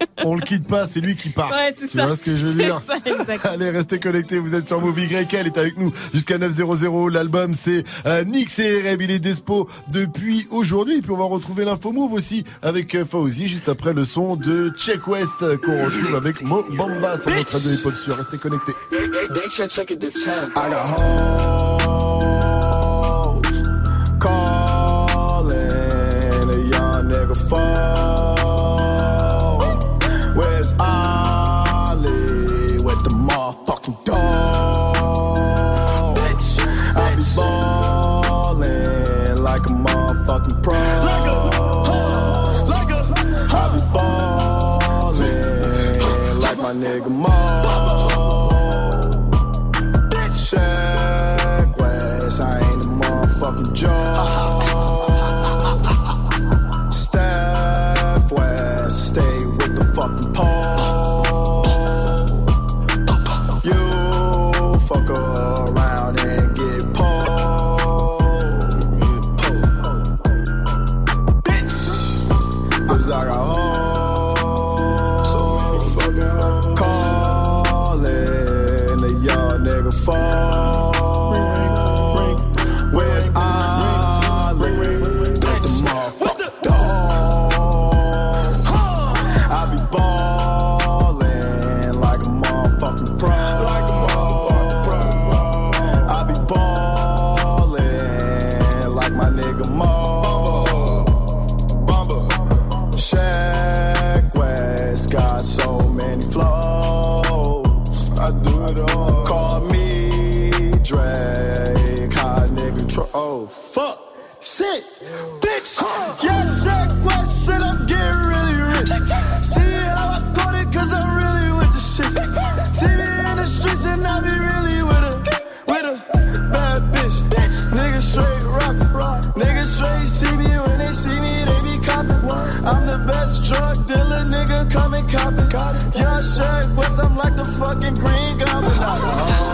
[SPEAKER 62] <laughs>
[SPEAKER 2] On le quitte pas, c'est lui qui part.
[SPEAKER 7] Ouais, c'est
[SPEAKER 2] tu
[SPEAKER 7] ça.
[SPEAKER 2] vois ce que je veux dire
[SPEAKER 7] ça.
[SPEAKER 2] Allez, restez connectés, vous êtes sur Move Y, elle est avec nous jusqu'à 900. L'album c'est euh, Nix et Reb, il est dispo depuis aujourd'hui. Et puis on va retrouver l'info Move aussi avec euh, Fauzi juste après le son de Check West euh, qu'on retrouve avec Mo Bamba sur notre radio hip-hop sur. Restez connectés.
[SPEAKER 27] Calling a young nigga. Motherfucking dog? Bitch, I be ballin' like a motherfucking pro. Like a, huh, like a, huh. I
[SPEAKER 66] be ballin' like my nigga Mo. Come and cop it. Yeah, Shaq West, I'm like the fucking green goblin. <laughs> Uh-huh.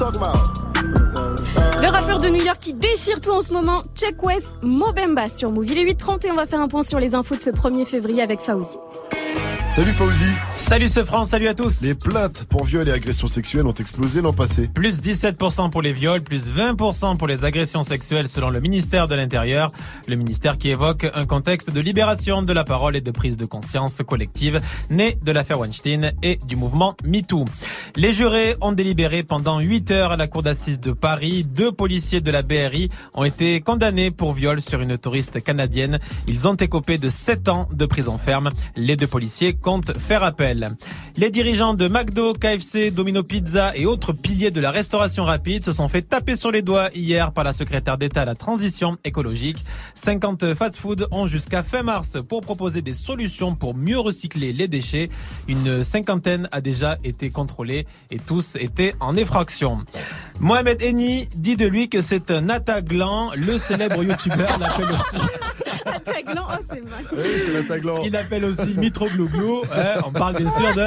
[SPEAKER 7] Le rappeur de New York qui déchire tout en ce moment, Check West Mobemba sur Move. Il est 8h30 et on va faire un point sur les infos de ce 1er février avec Fauzi.
[SPEAKER 2] Salut Fauzi.
[SPEAKER 3] Salut ce France, salut à tous.
[SPEAKER 2] Les plaintes pour viol et agressions sexuelles ont explosé l'an passé.
[SPEAKER 3] Plus 17% pour les viols, plus 20% pour les agressions sexuelles selon le ministère de l'Intérieur. Le ministère qui évoque un contexte de libération de la parole et de prise de conscience collective né de l'affaire Weinstein et du mouvement MeToo. Les jurés ont délibéré pendant 8 heures à la cour d'assises de Paris. Deux policiers de la BRI ont été condamnés pour viol sur une touriste canadienne. Ils ont écopé de 7 ans de prison ferme. Les deux policiers comptent faire appel. Les dirigeants de McDo, KFC, Domino Pizza et autres piliers de la restauration rapide se sont fait taper sur les doigts hier par la secrétaire d'État à la transition écologique. 50 fast-food ont jusqu'à fin mars pour proposer des solutions pour mieux recycler les déchets. Une cinquantaine a déjà été contrôlée et tous étaient en effraction. Mohamed Eni dit de lui que c'est un Ataglan, le célèbre youtubeur l'appelle aussi.
[SPEAKER 7] Oh c'est mal.
[SPEAKER 2] Oui, c'est l'Ataglan.
[SPEAKER 3] Il appelle aussi Mitroglouglou. Ouais, on parle bien sûr de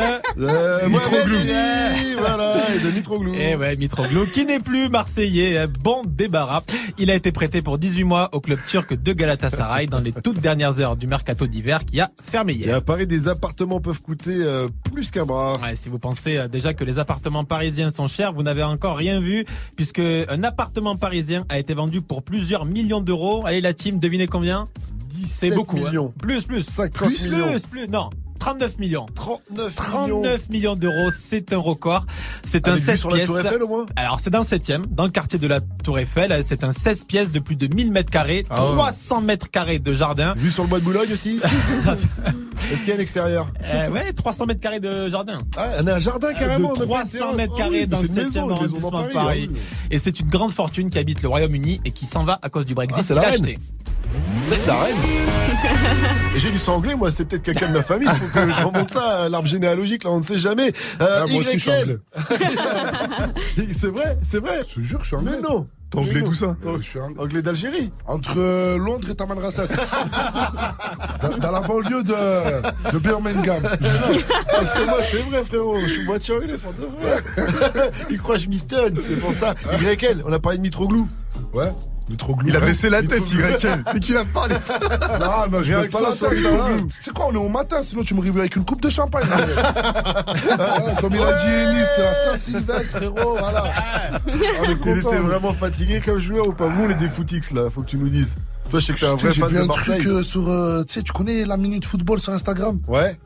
[SPEAKER 2] Euh,
[SPEAKER 3] Mitroglou.
[SPEAKER 2] Eni, voilà, et de Mitroglou.
[SPEAKER 3] Eh ouais, Mitroglou, qui n'est plus marseillais, hein. bon débarras. Il a été prêté pour 18 mois au club turc de Galatasaray dans les toutes dernières heures du mercato d'hiver qui a fermé
[SPEAKER 2] Et
[SPEAKER 3] hier.
[SPEAKER 2] à Paris, des appartements peuvent coûter euh, plus qu'un bras.
[SPEAKER 3] Ouais, si vous pensez euh, déjà que les appartements parisiens sont chers, vous n'avez encore rien vu, puisque un appartement parisien a été vendu pour plusieurs millions d'euros. Allez la team, devinez combien?
[SPEAKER 2] 17
[SPEAKER 3] beaucoup. hein.
[SPEAKER 2] millions.
[SPEAKER 3] Plus, plus.
[SPEAKER 2] 50
[SPEAKER 3] plus,
[SPEAKER 2] millions.
[SPEAKER 3] Plus, plus, non. 39 millions.
[SPEAKER 2] 39
[SPEAKER 3] 39 millions d'euros, c'est un record. C'est un
[SPEAKER 2] Avec vue
[SPEAKER 3] 16
[SPEAKER 2] sur la
[SPEAKER 3] pièces.
[SPEAKER 2] Tour Eiffel, au moins
[SPEAKER 3] Alors c'est dans le 7 dans le quartier de la Tour Eiffel. C'est un 16 pièces de plus de 1000 mètres carrés,
[SPEAKER 2] Ah ouais.
[SPEAKER 3] 300 mètres carrés de jardin.
[SPEAKER 2] Vu sur le bois de Boulogne aussi <laughs> <laughs> Est-ce qu'il y a un extérieur
[SPEAKER 3] Euh, ouais, 300 mètres carrés de jardin.
[SPEAKER 2] Ah, on a un jardin carrément.
[SPEAKER 3] de
[SPEAKER 2] on a pas de
[SPEAKER 3] 300
[SPEAKER 2] terrasse.
[SPEAKER 3] mètres
[SPEAKER 2] Ah oui,
[SPEAKER 3] carrés dans
[SPEAKER 2] c'est
[SPEAKER 3] le
[SPEAKER 2] une
[SPEAKER 3] 7e
[SPEAKER 2] maison, une maison dans
[SPEAKER 3] arrondissement de
[SPEAKER 2] Paris,
[SPEAKER 3] Paris.
[SPEAKER 2] oui.
[SPEAKER 3] Et c'est une grande fortune qui habite le Royaume-Uni et qui s'en va à cause du Brexit.
[SPEAKER 2] Ah, c'est la reine. Peut-être la reine. Et <laughs> j'ai du sang anglais, moi, c'est peut-être quelqu'un de ma famille. Il faut que je remonte ça à l'arbre généalogique, là, on ne sait jamais. Euh,
[SPEAKER 62] Ah, moi aussi, je suis
[SPEAKER 2] YL. <laughs> c'est vrai, c'est vrai.
[SPEAKER 62] Je te jure, je suis anglais.
[SPEAKER 2] Mais non.
[SPEAKER 62] T'es anglais d'où ça
[SPEAKER 2] non.
[SPEAKER 62] Je suis anglais.
[SPEAKER 2] Anglais d'Algérie.
[SPEAKER 62] Entre euh, Londres et Tamanrasset. <laughs> dans, dans la banlieue de, de Birmingham.
[SPEAKER 2] Parce que moi, c'est vrai, frérot. Je suis moitié anglais, pour de vrai. Il croit que je mitonne, c'est pour ça. YL, on a parlé de Mitroglou.
[SPEAKER 62] Ouais.
[SPEAKER 2] Il a baissé la tête. YL. Dès <laughs> qu'il a parlé.
[SPEAKER 62] Non, non, je baisse pas la tête. Tu sais quoi, on est au matin, sinon tu me réveilles avec une coupe de champagne. <laughs> Ah, Comme il a dit Ennis, c'était à Saint-Sylvestre, frérot, voilà.
[SPEAKER 2] Il était vraiment fatigué comme joueur ou pas? Nous, on est des footix, là. Faut que tu nous dises. Toi, je sais que t'es un
[SPEAKER 62] Tu sais,
[SPEAKER 2] vrai
[SPEAKER 62] J'ai
[SPEAKER 2] fan
[SPEAKER 62] vu
[SPEAKER 2] de
[SPEAKER 62] un truc euh, sur. euh, tu sais, tu connais la minute football sur Instagram?
[SPEAKER 2] Ouais.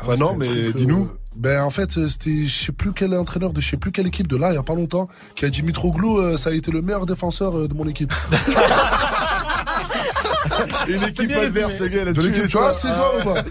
[SPEAKER 2] Enfin, non,
[SPEAKER 62] c'était un
[SPEAKER 2] mais dis-nous.
[SPEAKER 62] Ben en fait, euh, c'était je sais plus quel entraîneur de je sais plus quelle équipe de là, il y a pas longtemps, qui a dit Mitroglou, euh, ça a été le meilleur défenseur euh, de mon équipe. <laughs> <laughs>
[SPEAKER 2] Une équipe adverse, le gars,
[SPEAKER 62] tu vois, c'est toi ou pas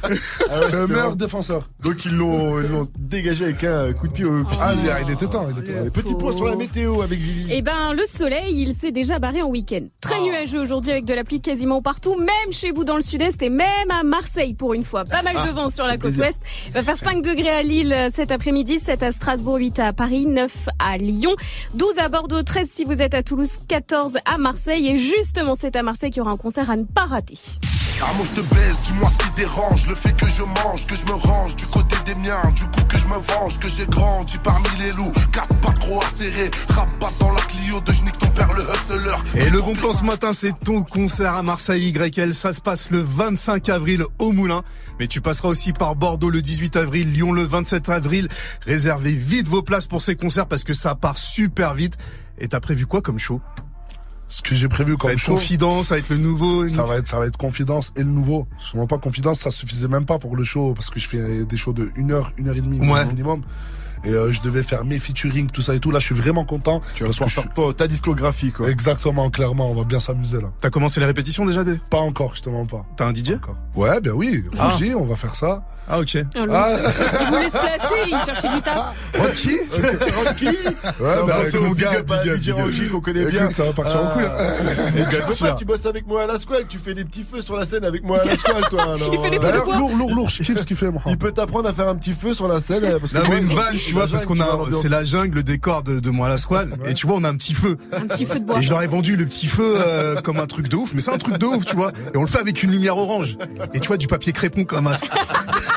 [SPEAKER 2] Ah <laughs>
[SPEAKER 62] C'est le meilleur défenseur.
[SPEAKER 2] Donc ils l'ont ils l'ont dégagé avec un coup de pied au
[SPEAKER 62] Ah, il, était temps, il était temps.
[SPEAKER 2] Petit point sur la météo avec Vivi.
[SPEAKER 7] Eh ben, le soleil, il s'est déjà barré en week-end. Très
[SPEAKER 2] Ah.
[SPEAKER 7] nuageux aujourd'hui avec de la pluie quasiment partout, même chez vous dans le sud-est et même à Marseille pour une fois. Pas mal de
[SPEAKER 2] Ah,
[SPEAKER 7] vent sur la côte ouest. Il va faire 5 degrés à Lille euh, cet après-midi, 7 à Strasbourg, 8 à Paris, 9 à Lyon, 12 à Bordeaux, 13 si vous êtes à Toulouse, 14 à Marseille. Et justement, c'est à Marseille qu'il y aura un concert à ne pas rater.
[SPEAKER 27] Ah moi je te baisse, dis-moi ce qui dérange Le fait que je mange, que je me range Du côté des miens, du coup que je me venge Que j'ai grandi parmi les loups Quatre pas trop acérés Rap pas dans la Clio de Jnick ton père le hustler
[SPEAKER 14] Et le bon plan ce matin, c'est ton concert à Marseille YL. Ça se passe le 25 avril au Moulin. Mais tu passeras aussi par Bordeaux le 18 avril, Lyon le 27 avril. Réservez vite vos places pour ces concerts parce que ça part super vite. Et t'as prévu quoi comme show?
[SPEAKER 62] Ce que j'ai prévu
[SPEAKER 14] Ça va
[SPEAKER 62] comme
[SPEAKER 14] être
[SPEAKER 62] show.
[SPEAKER 14] confidence, ça va être le nouveau.
[SPEAKER 62] Ça va être, ça va être confidence et le nouveau. Je pas confidence, ça suffisait même pas pour le show parce que je fais des shows de 1 heure, 1 heure et demie
[SPEAKER 14] Ouais.
[SPEAKER 62] minimum. Et euh, je devais faire mes featuring, tout ça et tout. Là, je suis vraiment content. Tu vas
[SPEAKER 2] pouvoir ta discographie, quoi.
[SPEAKER 62] Exactement, clairement. On va bien s'amuser là.
[SPEAKER 14] T'as commencé les répétitions déjà Dave
[SPEAKER 62] Pas encore, je te mens pas.
[SPEAKER 14] T'as un DJ
[SPEAKER 62] Ouais, ben oui.
[SPEAKER 14] Ah.
[SPEAKER 62] Roger, on va faire ça.
[SPEAKER 14] Ah ok.
[SPEAKER 7] Oh, l'autre, Il voulait se placer, il cherchait du taf.
[SPEAKER 62] Rocky
[SPEAKER 2] Rocky
[SPEAKER 62] Ouais,
[SPEAKER 2] Ça
[SPEAKER 62] bah,
[SPEAKER 2] passer
[SPEAKER 62] mon gars,
[SPEAKER 2] DJ
[SPEAKER 62] big up.
[SPEAKER 2] Rocky qu'on connaît
[SPEAKER 62] Écoute,
[SPEAKER 2] bien.
[SPEAKER 62] ça va partir en couille, hein.
[SPEAKER 2] Euh, pas, tu bosses avec moi à la squale, tu fais des petits feux sur la scène avec moi à la squale, toi. <laughs> alors,
[SPEAKER 62] Il fait des feux de D'ailleurs, bois. lourd, lourd, lourd, je kiffe ce qu'il fait, moi.
[SPEAKER 2] Il peut t'apprendre à faire un petit feu sur la scène. Parce que
[SPEAKER 14] Non
[SPEAKER 2] moi,
[SPEAKER 14] mais une
[SPEAKER 2] il-
[SPEAKER 14] vanne, tu
[SPEAKER 2] la
[SPEAKER 14] vois, parce qu'on a, c'est la jungle, le décor de, de moi à la squale. Et tu vois, on a un petit feu.
[SPEAKER 7] Un petit feu de bois.
[SPEAKER 14] Et je leur ai vendu le petit feu euh, comme un truc de ouf, mais c'est un truc de ouf, tu vois. Et on le fait avec une lumière orange. Et tu vois, du papier crépon comme as. <laughs>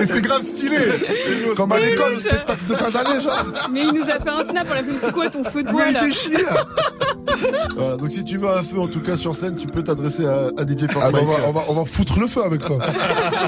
[SPEAKER 14] Et c'est grave stylé.
[SPEAKER 62] Comme à l'école, au spectacle de fin d'année, genre.
[SPEAKER 7] Mais il nous a fait un snap, on l'a fait, c'est quoi ton feu de bois
[SPEAKER 2] Mais il
[SPEAKER 7] là
[SPEAKER 2] était chier. Voilà, donc si tu veux un feu en tout cas sur scène, tu peux t'adresser à, à DJ Force
[SPEAKER 62] Ah bah, on, va, on, va, on va foutre le feu avec toi.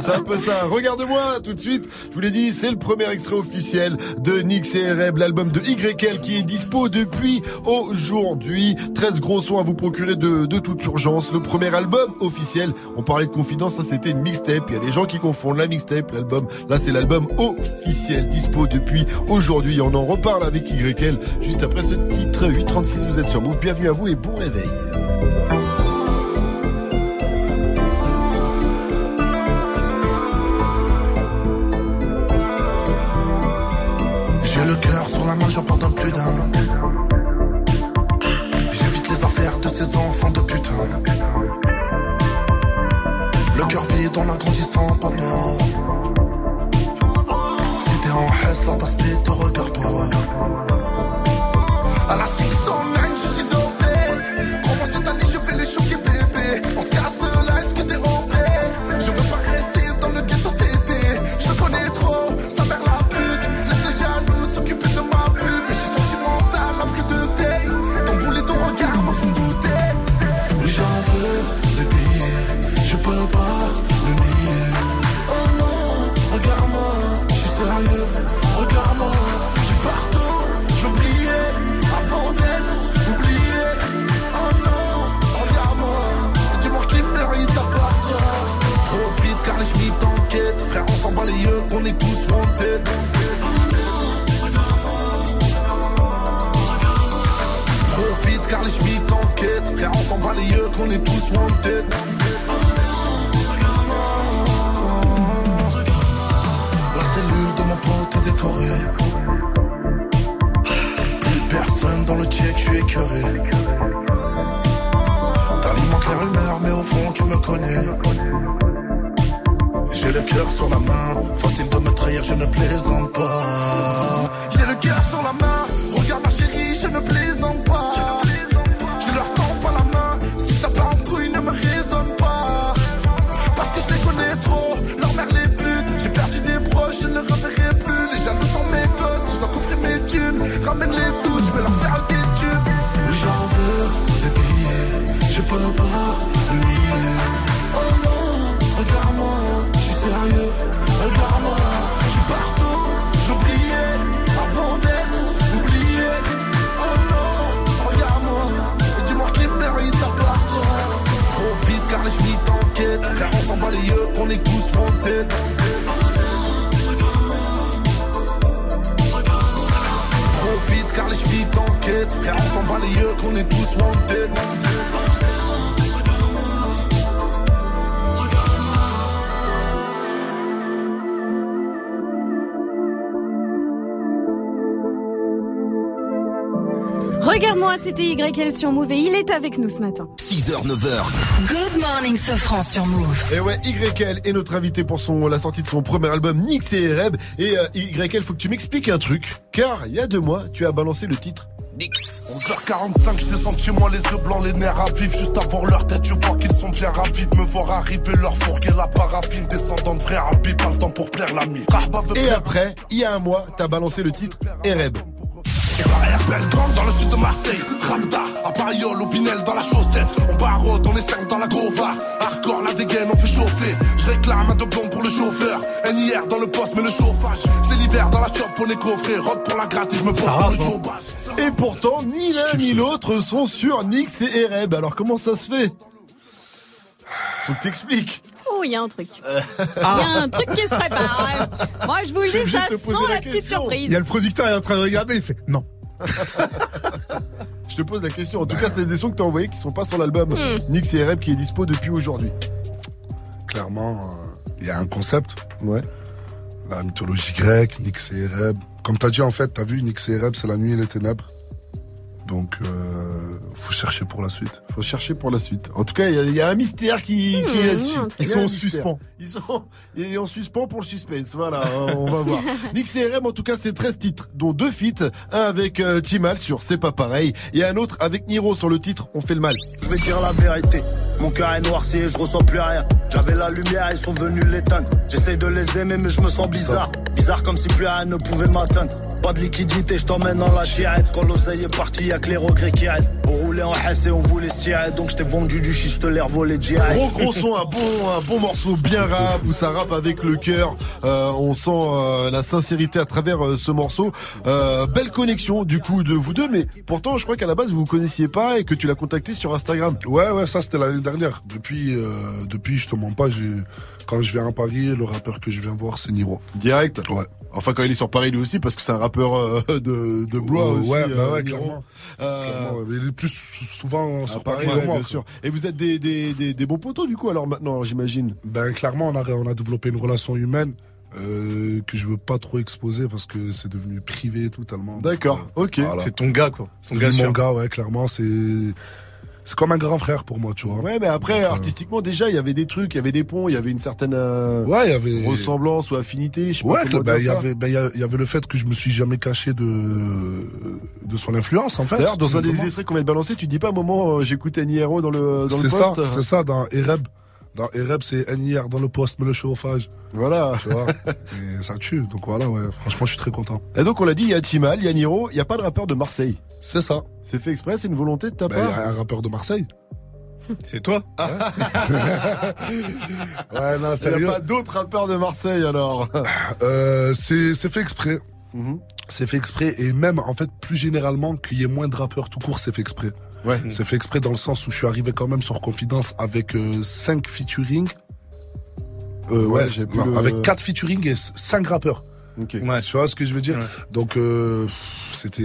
[SPEAKER 2] c'est un peu ça. Regarde-moi tout de suite. Je vous l'ai dit, c'est le premier extrait officiel de Nix et Reb, l'album de YL qui est dispo depuis aujourd'hui. 13 gros sons à vous procurer de, de toute urgence. Le premier album officiel. On parlait de confidence, ça c'était une mixtape. Il y a des gens qui confondent la mixtape, l'album. Là, c'est l'album officiel dispo depuis aujourd'hui. On en reparle avec YL juste après ce titre 836. Vous êtes sur Move. Bienvenue à vous et bon réveil.
[SPEAKER 27] J'ai le cœur sur la main, j'en pardonne plus d'un. J'évite les affaires de ces enfants de sans Profite car les schmitts t'enquêtent, frère, on s'en bat les yeux, qu'on est tous wanted. La cellule de mon pote est décorée. Plus personne dans le check, je suis écœuré. T'alimentes les rumeurs, mais au fond, tu me connais. J'ai le cœur sur la main, facile de me trahir, je ne plaisante pas. J'ai le cœur sur la main, regarde ma chérie, je ne plaisante pas. Les yeux, qu'on est tous wanted.
[SPEAKER 7] Regarde-moi, c'était YL sur Move et il est avec nous ce matin.
[SPEAKER 30] 6h, 9h.
[SPEAKER 13] Good morning, Sofran sur Move.
[SPEAKER 2] Et ouais, YL est notre invité pour son, la sortie de son premier album, Nix et Reb. Et euh, YL, faut que tu m'expliques un truc. Car il y a deux mois, tu as balancé le titre Nix.
[SPEAKER 27] 11h45, je descends de chez moi, les yeux blancs, les nerfs à vif. Juste avant leur tête, je vois qu'ils sont bien ravis de me voir arriver. Leur fourguer la paraffine, descendant de frère Habib, pas le temps pour plaire l'ami.
[SPEAKER 2] Et après, il y a un mois, t'as balancé le titre Ereb.
[SPEAKER 27] Belgrande dans le sud de Marseille, Ramda, à Pariol, au Pinel dans la chaussette. On barotte, on est cinq dans la Gova. Hardcore, la dégaine, on fait chauffer. Je réclame un doublon pour le chauffeur. NIR dans le poste, mais le chauffage. C'est l'hiver dans la chop, on est coffré. Rod pour la gratte et je me pose dans le jobage.
[SPEAKER 2] Et pourtant, ni l'un ni l'autre sont sur Nix et Ereb. Alors comment ça se fait? Faut que t'expliques.
[SPEAKER 7] Oh, il y a un truc. Il y a un truc qui se prépare. Moi, je vous le dis, ça
[SPEAKER 2] de
[SPEAKER 7] sent
[SPEAKER 2] la
[SPEAKER 7] la petite surprise.
[SPEAKER 14] Il y a le producteur qui est en train de regarder, il fait non. <laughs>
[SPEAKER 2] Je te pose la question. En tout cas, c'est des sons que t'as envoyés qui sont pas sur l'album
[SPEAKER 7] Hmm.
[SPEAKER 2] Nix et Ereb qui est dispo depuis aujourd'hui.
[SPEAKER 62] Clairement, euh, il y a un concept.
[SPEAKER 2] Ouais.
[SPEAKER 62] La mythologie grecque, Nyx et Ereb. Comme t'as dit, en fait, t'as vu, Nyx et Ereb, c'est la nuit et les ténèbres. Donc, euh, faut chercher pour la suite.
[SPEAKER 2] Faut chercher pour la suite. En tout cas, il y a- il y, a un mystère qui, qui est là-dessus.
[SPEAKER 62] Ils sont en suspens.
[SPEAKER 2] Ils sont et en suspens pour le suspense. Voilà, on va voir. Nix et RM, en tout cas, c'est 13 titres, dont deux feats. Un avec euh, Timal sur C'est pas pareil et un autre avec Niro sur le titre On fait le mal.
[SPEAKER 67] Je vais dire la vérité, mon cœur est noirci et je ressens plus rien. J'avais la lumière, ils sont venus l'éteindre. J'essaye de les aimer, mais je me sens bizarre. Bizarre comme si plus rien ne pouvait m'atteindre. Pas de liquidité, je t'emmène dans la tirette. Quand l'oseille est parti, y'a que les regrets qui restent. On roulait en hesse et on voulait se tirer. Donc je t'ai vendu du shit, je te l'ai revolé direct.
[SPEAKER 2] Gros gros son, un bon, un bon morceau bien rap où ça rappe avec le cœur. Euh, on sent euh, la sincérité à travers euh, ce morceau. Euh, belle connexion du coup de vous deux, mais pourtant je crois qu'à la base vous vous connaissiez pas et que tu l'as contacté sur Instagram.
[SPEAKER 62] Ouais, ouais, ça c'était l'année dernière. Depuis, euh, depuis, je te mens pas, j'ai, quand je viens à Paris, le rappeur que je viens voir, c'est Niro.
[SPEAKER 2] Direct
[SPEAKER 62] Ouais.
[SPEAKER 2] Enfin quand il est sur Paris lui aussi parce que c'est un rappeur euh, de de aussi.
[SPEAKER 62] ouais, bah
[SPEAKER 2] euh,
[SPEAKER 62] ouais, clairement.
[SPEAKER 2] Euh,
[SPEAKER 62] mais il est plus sou- souvent
[SPEAKER 2] à
[SPEAKER 62] sur
[SPEAKER 2] Paris,
[SPEAKER 62] Paris, que
[SPEAKER 2] ouais,
[SPEAKER 62] moi,
[SPEAKER 2] bien
[SPEAKER 62] quoi.
[SPEAKER 2] sûr. Et vous êtes des, des, des, des bons potos du coup alors maintenant j'imagine?
[SPEAKER 62] Ben clairement, on a, on a développé une relation humaine euh, que je veux pas trop exposer parce que c'est devenu privé totalement.
[SPEAKER 2] D'accord, ok.
[SPEAKER 14] C'est ton gars, quoi.
[SPEAKER 62] C'est mon gars, ouais, clairement, c'est c'est comme un grand frère pour moi, tu vois.
[SPEAKER 2] Ouais mais après
[SPEAKER 62] Donc, euh,
[SPEAKER 2] artistiquement déjà il y avait des trucs, il y avait des ponts, il y avait une certaine euh,
[SPEAKER 62] Ouais, il y avait
[SPEAKER 2] ressemblance ou affinité. Je sais pas
[SPEAKER 62] Ouais, ben, il y avait, il y a- il y avait le fait que je me suis jamais caché de de son influence en fait.
[SPEAKER 2] D'ailleurs, dans un des extraits qu'on vient de balancer, tu dis pas à un moment euh, j'écoutais Niero dans le dans le
[SPEAKER 62] C'est ça,
[SPEAKER 2] poste.
[SPEAKER 62] c'est ça dans Ereb. Dans Ereb, c'est NIR dans le poste, mais le chauffage.
[SPEAKER 2] Voilà.
[SPEAKER 62] Tu vois. <laughs> Et ça tue. Donc voilà, ouais. Franchement, je suis très content.
[SPEAKER 2] Et donc on l'a dit, il y a Timal, il y a Niro, il y a pas de rappeur de Marseille.
[SPEAKER 62] C'est ça.
[SPEAKER 2] C'est fait exprès, c'est une volonté de ta
[SPEAKER 62] Ben, il y
[SPEAKER 2] part.
[SPEAKER 62] a un rappeur de Marseille. <laughs>
[SPEAKER 14] C'est toi <laughs>
[SPEAKER 62] Ouais, non,
[SPEAKER 2] Il n'y a pas d'autres rappeurs de Marseille alors.
[SPEAKER 62] Euh, c'est c'est fait exprès. C'est fait exprès et même en fait plus généralement qu'il y ait moins de rappeurs tout court, c'est fait exprès.
[SPEAKER 2] Ouais.
[SPEAKER 62] C'est fait exprès dans le sens où je suis arrivé quand même sur Confidence avec 5 featuring. Euh,
[SPEAKER 2] Ouais,
[SPEAKER 62] ouais,
[SPEAKER 2] j'ai vu
[SPEAKER 62] non,
[SPEAKER 2] le-
[SPEAKER 62] avec 4 featuring et 5 rappeurs.
[SPEAKER 2] Ok.
[SPEAKER 14] Ouais.
[SPEAKER 62] Tu vois ce que je veux dire Donc euh, c'était.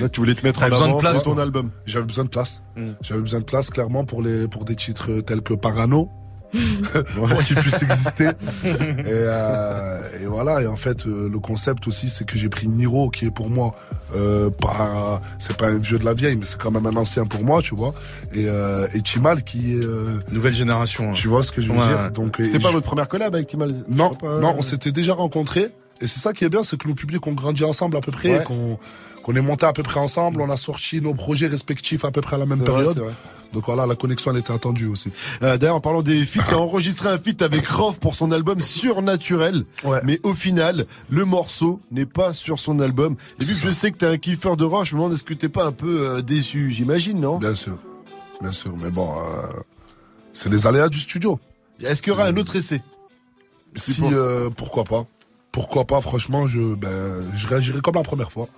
[SPEAKER 2] Là tu voulais te mettre en avant
[SPEAKER 14] place,
[SPEAKER 2] ton album.
[SPEAKER 62] J'avais besoin de place.
[SPEAKER 14] Mm.
[SPEAKER 62] J'avais besoin de place clairement pour les pour des titres tels que Parano. <laughs> pour qu'ils puissent exister. et, euh, et voilà. Et en fait, euh, le concept aussi, c'est que j'ai pris Niro, qui est pour moi euh, pas, c'est pas un vieux de la vieille, mais c'est quand même un ancien pour moi, tu vois. Et, euh, et Chimal, qui est, euh,
[SPEAKER 14] Nouvelle génération. hein.
[SPEAKER 62] tu vois ce que je veux
[SPEAKER 14] Ouais,
[SPEAKER 62] dire. Donc,
[SPEAKER 2] C'était pas
[SPEAKER 62] je-
[SPEAKER 2] votre première collab avec Timal
[SPEAKER 62] non,
[SPEAKER 2] pas,
[SPEAKER 62] non, on s'était déjà rencontrés. Et c'est ça qui est bien, c'est que nos publics ont grandi ensemble à peu près,
[SPEAKER 2] Ouais.
[SPEAKER 62] qu'on qu'on est monté à peu près ensemble, on a sorti nos projets respectifs à peu près à la même période.
[SPEAKER 2] vrai.
[SPEAKER 62] Donc voilà, la connexion elle était attendue aussi.
[SPEAKER 2] Euh, D'ailleurs, en parlant des feats, t'as enregistré un feat avec Rof pour son album Surnaturel.
[SPEAKER 62] Ouais.
[SPEAKER 2] Mais au final, le morceau n'est pas sur son album. Et vu que je sais que t'es un kiffeur de Rof, je me demande est-ce que t'es pas un peu euh, déçu, j'imagine, non?
[SPEAKER 62] Bien sûr, bien sûr. Mais bon, euh, c'est les aléas du studio.
[SPEAKER 2] Est-ce qu'il y aura un autre essai?
[SPEAKER 62] Si, pourquoi pas Pourquoi pas Franchement, je, ben, je réagirai comme la première fois.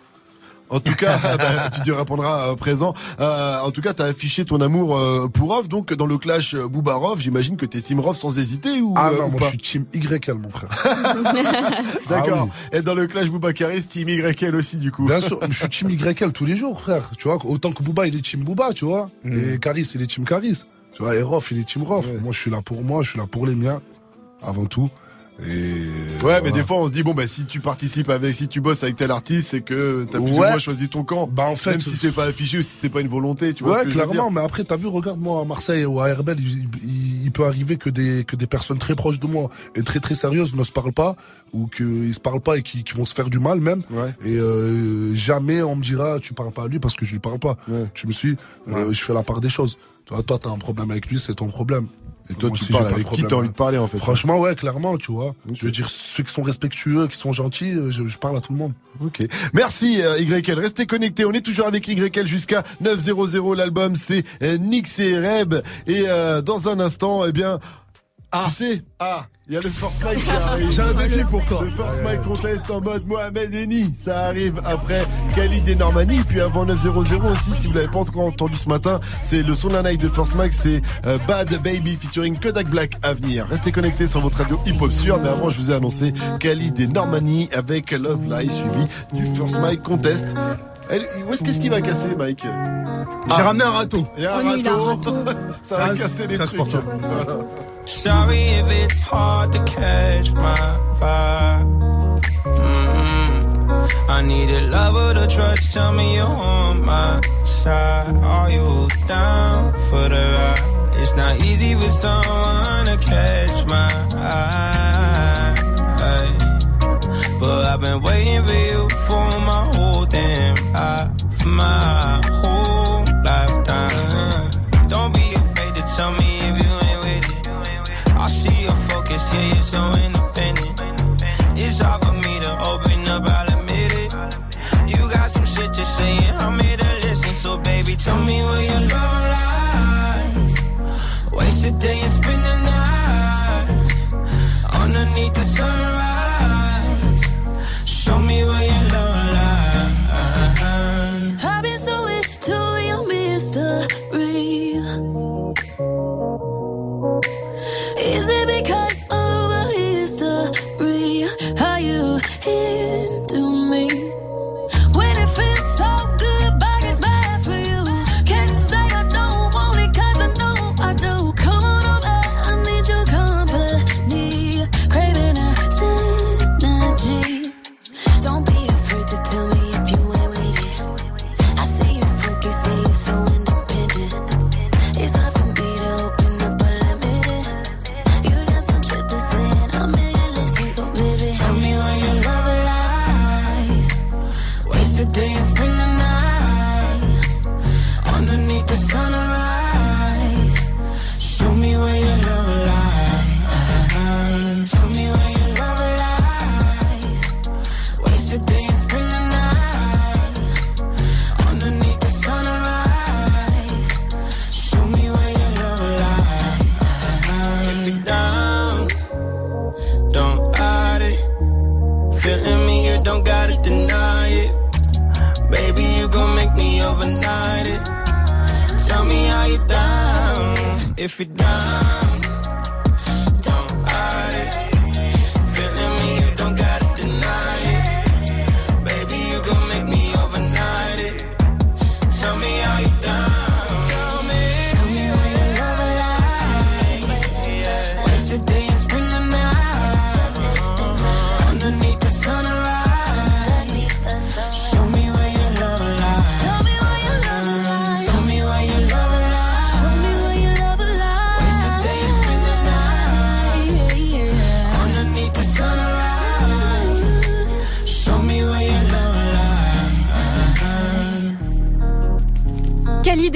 [SPEAKER 2] En tout cas, <laughs> bah, tu te répondras euh, présent. Euh, en tout cas, t'as affiché ton amour euh, pour Rof. Donc, dans le clash euh, Booba Rof, j'imagine que t'es Team Rof sans hésiter ou,
[SPEAKER 62] Ah
[SPEAKER 2] euh,
[SPEAKER 62] non,
[SPEAKER 2] ou
[SPEAKER 62] moi
[SPEAKER 2] pas
[SPEAKER 62] je suis team YL, mon frère. <laughs> <laughs>
[SPEAKER 2] D'accord.
[SPEAKER 62] Ah
[SPEAKER 2] Et dans le clash Booba Karis, Team YL aussi, du coup.
[SPEAKER 62] Bien sûr, je suis team YL tous les jours, frère. Tu vois, autant que Booba, il est team Booba, tu vois. Et Caris, il est team Caris. Tu vois, et Rof, il est team Rof. Moi, je suis là pour moi, je suis là pour les miens, avant tout. Et
[SPEAKER 2] Ouais, mais des fois on se dit bon bah si tu participes avec, si tu bosses avec tel artiste, c'est que t'as plus ou
[SPEAKER 62] Ouais.
[SPEAKER 2] moins choisi ton camp.
[SPEAKER 62] Bah en fait,
[SPEAKER 2] même si c'est pas affiché ou si c'est pas une volonté, tu vois.
[SPEAKER 62] ouais,
[SPEAKER 2] ce que je veux
[SPEAKER 62] clairement.
[SPEAKER 2] dire.
[SPEAKER 62] Mais après, t'as vu, regarde-moi à Marseille ou à Herbel, il, il- il peut arriver que des que des personnes très proches de moi et très très sérieuses ne se parlent pas ou qu'ils se parlent pas et qui, qui vont se faire du mal même. Et euh, jamais on me dira tu parles pas à lui parce que je lui parle pas. Tu me suis, euh, je fais la part des choses. Tu vois, toi t'as un problème avec lui, c'est ton problème.
[SPEAKER 2] Et toi,
[SPEAKER 62] Moi
[SPEAKER 2] tu
[SPEAKER 62] aussi,
[SPEAKER 2] parles avec qui t'as envie de parler, en fait.
[SPEAKER 62] Franchement, ouais, clairement, tu vois. Je veux dire, ceux qui sont respectueux, qui sont gentils, euh, je, je parle à tout le monde.
[SPEAKER 2] Ok. Merci euh, YL. Restez connectés. On est toujours avec YL jusqu'à 900. L'album c'est euh, Nix et Reb. Et euh, dans un instant, eh bien, tu sais, ah, il y a le Force Mike qui arrive. <laughs>
[SPEAKER 14] J'ai un défi pour toi.
[SPEAKER 2] Le Force Mike contest en mode Mohamed Eni. Ça arrive après Khalid et Normani. Puis avant 900 aussi, si vous l'avez pas encore entendu ce matin, c'est le son de la night de Force Mike. C'est euh, Bad Baby featuring Kodak Black à venir. Restez connectés sur votre radio hip hop sûr. Mais avant, je vous ai annoncé Khalid et Normani avec Love Live suivi du First Mike contest. Elle- où est-ce qu'est-ce qui va casser, Mike?
[SPEAKER 14] J'ai ramené un râteau.
[SPEAKER 2] Il y a un râteau. <laughs> Ça va
[SPEAKER 14] Ah,
[SPEAKER 2] casser les
[SPEAKER 14] ça se
[SPEAKER 2] trucs.
[SPEAKER 14] porte. <laughs>
[SPEAKER 21] Sorry if it's hard to catch my vibe. Mm-mm. I need a lover to trust. Tell me you're on my side. Are you down for the ride? It's not easy for someone to catch my eye. But I've been waiting for you for my whole damn life, my so independent. It's hard for me to open up, I'll admit it. You got some shit to say, and I'm here to listen. So, baby, tell me where your love lies. Waste a day and
[SPEAKER 34] you. Into If
[SPEAKER 21] you're down,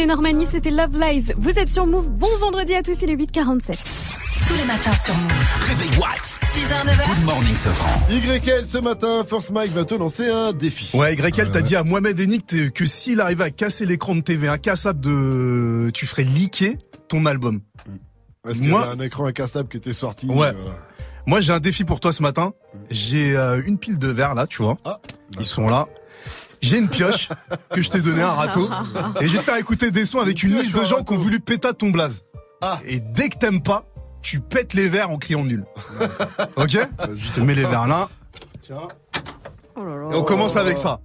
[SPEAKER 7] et Normani, c'était Love Lies. Vous êtes sur Move. Bon vendredi à tous, il est 8h47.
[SPEAKER 13] Tous les matins sur Move.
[SPEAKER 12] Réveil What
[SPEAKER 13] 6h, 9h.
[SPEAKER 12] Good morning, Sofran.
[SPEAKER 2] YL ce matin, Force Mike va te lancer un défi.
[SPEAKER 14] Ouais, YL, t'as dit à Mohamed Eni que, s'il arrivait à casser l'écran de TV incassable de, tu ferais liquer ton album.
[SPEAKER 2] Parce qu'il y
[SPEAKER 14] Moi-
[SPEAKER 2] avait un écran incassable qui était sorti.
[SPEAKER 14] Ouais.
[SPEAKER 2] voilà.
[SPEAKER 14] Moi, j'ai un défi pour toi ce matin. J'ai euh, une pile de verre là, tu vois.
[SPEAKER 2] Ah,
[SPEAKER 14] Ils sont là. J'ai une pioche que je t'ai donné un râteau <laughs> et je vais te faire écouter des sons avec une
[SPEAKER 2] Une
[SPEAKER 14] liste de gens qui ont voulu péter ton blaze.
[SPEAKER 2] Ah.
[SPEAKER 14] Et dès que t'aimes pas, tu pètes les verres en criant nul. ok Je te mets les verres là.
[SPEAKER 7] Oh là là.
[SPEAKER 14] Et on commence avec ça.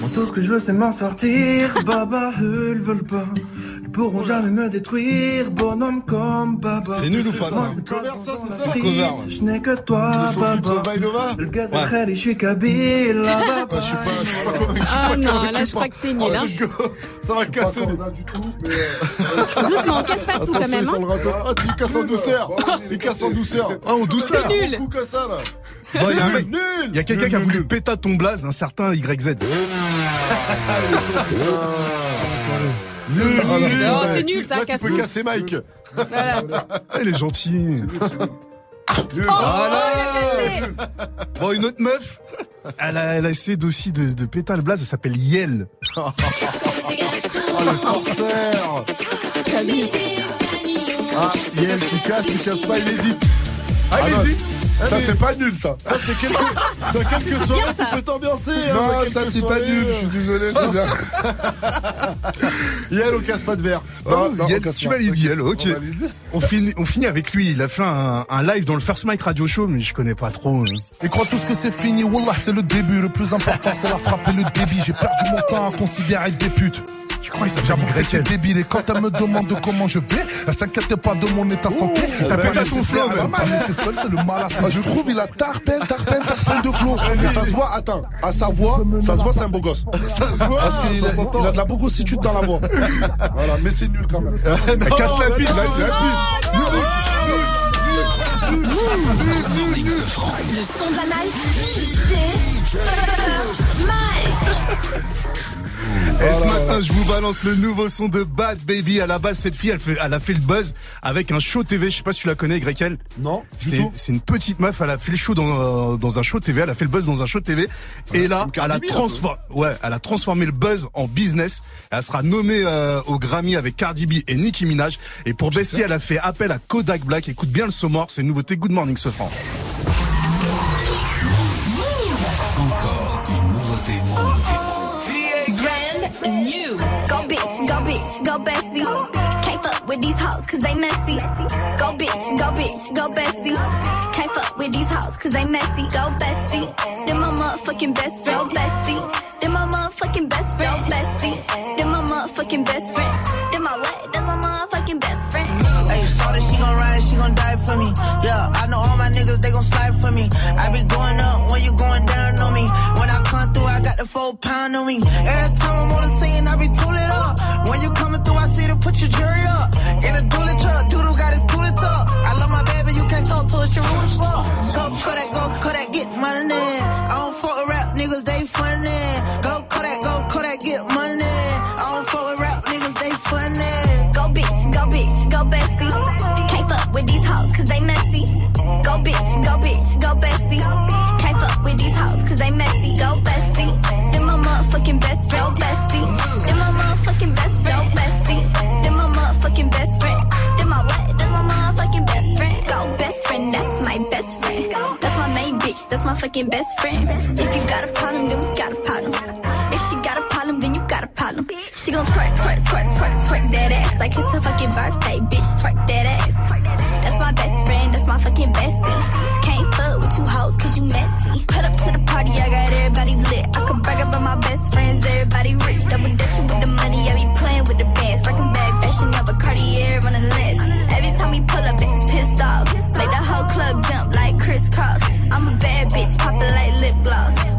[SPEAKER 21] Moi tout ce que je veux c'est m'en sortir <laughs> Baba eux ils veulent pas Ils pourront jamais me détruire Bonhomme comme Baba
[SPEAKER 2] C'est nul ou pas, ça C'est cover, ça, c'est ça Cover.
[SPEAKER 21] Je n'ai que toi Baba Le gaz prêt, <laughs> je suis kabyle là,
[SPEAKER 2] Ah,
[SPEAKER 21] Baba
[SPEAKER 2] je suis pas, je suis pas convaincu.
[SPEAKER 7] Ah non, là je crois que c'est nul.
[SPEAKER 2] Oh,
[SPEAKER 7] hein.
[SPEAKER 2] Ça va casser les... <laughs>
[SPEAKER 7] Doucement, casse pas tout quand même. hein.
[SPEAKER 2] le râteau. Ah, tu casses en douceur Il casse en douceur
[SPEAKER 14] Ah, en douceur.
[SPEAKER 7] C'est nul.
[SPEAKER 14] Bon, il y a un
[SPEAKER 2] Nul,
[SPEAKER 14] mec-
[SPEAKER 2] nul
[SPEAKER 14] il y a quelqu'un qui a voulu péter ton blaze, un certain YZ.
[SPEAKER 2] Nul, <laughs>
[SPEAKER 7] Non, c'est nul, ça
[SPEAKER 2] Là,
[SPEAKER 7] casse
[SPEAKER 2] tu peux
[SPEAKER 7] tout.
[SPEAKER 2] casser Mike
[SPEAKER 7] Voilà. <laughs>
[SPEAKER 14] Il est gentil.
[SPEAKER 2] Nul.
[SPEAKER 14] Voilà. Bon, une autre meuf, elle a, elle a essayé aussi de, de péter le blaze, elle s'appelle Yel. <laughs>
[SPEAKER 2] Oh, le forceur Ah, Yel, tu casses, tu casses pas, il hésite Ah, il
[SPEAKER 62] Ah
[SPEAKER 2] hésite
[SPEAKER 62] Ça
[SPEAKER 2] mais-
[SPEAKER 62] c'est pas nul ça.
[SPEAKER 2] Ça, c'est quelques... <laughs> Dans quelques soirées, tu peux t'ambiancer hein,
[SPEAKER 62] Non, ça c'est pas nul, je suis désolé, c'est bien. <laughs>
[SPEAKER 2] Yel, on casse pas de verre
[SPEAKER 14] Oh,
[SPEAKER 62] non,
[SPEAKER 14] Yel,
[SPEAKER 62] on casse
[SPEAKER 14] tu valides Yel, ok. On finit, on finit avec lui, il a fait un, un live dans le First Mic Radio Show, mais je connais pas trop. hein.
[SPEAKER 62] Ils croient tous que c'est fini, Wallah c'est le début. Le plus important c'est la frappe et le débit. J'ai perdu mon temps à considérer des putes.
[SPEAKER 14] Je crois qu'il
[SPEAKER 62] J'avoue que c'était débile et quand elle me demande comment je vais, elle s'inquiète pas de mon état santé.
[SPEAKER 14] ça
[SPEAKER 62] pas
[SPEAKER 14] pète à ton
[SPEAKER 62] nécessaire,
[SPEAKER 14] flow,
[SPEAKER 62] laisser seul, c'est le mal à Je trouve il a tarpène, tarpène, tarpène de flow. Et ça se voit, attends, à sa voix, ça se voit c'est un beau gosse.
[SPEAKER 2] Ça se voit,
[SPEAKER 62] Parce qu'il a,
[SPEAKER 2] s'entend.
[SPEAKER 62] il a de la bogossitude dans la voix. Voilà, mais c'est nul quand même.
[SPEAKER 14] Elle casse la pile,
[SPEAKER 2] non,
[SPEAKER 14] la-
[SPEAKER 2] non, non,
[SPEAKER 12] franc.
[SPEAKER 34] Le son de la night. DJ First Mike.
[SPEAKER 14] Et ce matin, je vous balance le nouveau son de Bad Baby. À la base, cette fille, elle, fait, elle a fait le buzz avec un show TV. Je sais pas si tu la connais, Grekel.
[SPEAKER 62] Non,
[SPEAKER 14] C'est une petite meuf. Elle a fait le show dans, euh, dans un show TV. Elle a fait le buzz dans un show TV. Et là, elle a transformé, ouais, elle a transformé le buzz en business. Elle sera nommée euh, au Grammy avec Cardi B et Nicki Minaj. Et pour Bessie, elle a fait appel à Kodak Black. Écoute bien le son mort. C'est une nouveauté Good Morning, ce franc.
[SPEAKER 34] Brand new. Go bitch, go bitch, go bestie. Can't fuck with these hoes cause they messy. Go bitch, go bitch, go bestie. Can't fuck with these hoes cause they messy. Go bestie. Then my motherfucking best friend, bestie. Then my motherfucking best friend, bestie. Then my motherfucking best friend. Then my what? Then my motherfucking best friend.
[SPEAKER 21] Hey, saw that she gon' ride, she gon' die for me. Yeah, I know all my niggas, they gon' slide for me. I be going up when you going down I got the four pound on me. Every time I'm on the scene, I be tooling up. When you coming through, I see to put your jury up. In a dually truck, Doodle got his tooling up. I love my baby, you can't talk to her, she fuck. Go Kodak, go Kodak, get money. I don't fuck with rap niggas, they funny. Go Kodak, go Kodak, get money. I don't fuck with rap niggas, they funny.
[SPEAKER 34] Go bitch, go bitch, go bestie. Can't fuck with these hoes cause they messy. Go bitch, go bitch, go bestie. That's my fucking best friend. If you got a problem, then we got a problem. If she got a problem, then you got a problem. She gon' twerk, twerk, twerk, twerk, twerk that ass like it's her fucking birthday, bitch. Twerk that ass. That's my best friend, that's my fucking bestie. Can't fuck with you hoes cause you messy. Put up to the party, I got everybody lit. I could brag about my best friends, everybody rich. Double dashing with the money, I be playing with the bands. Working back, fashion up a Cartier running list. Every time we pull up, bitches pissed off. Make the whole club jump like crisscross. Bad bitch, poppin' like lip gloss.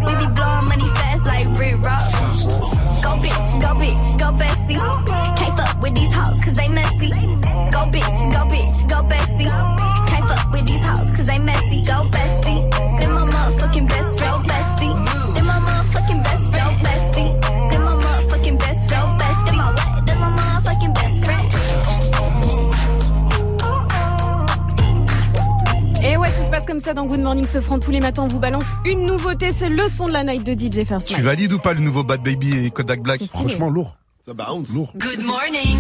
[SPEAKER 7] Comme ça dans Good Morning ce franc tous les matins. On vous balance une nouveauté, c'est le son de la night de DJ First
[SPEAKER 14] Tu valides ou pas le nouveau Bad Baby et Kodak Black
[SPEAKER 62] Franchement, lourd.
[SPEAKER 2] Ça bounce
[SPEAKER 62] Lourd.
[SPEAKER 34] Good morning.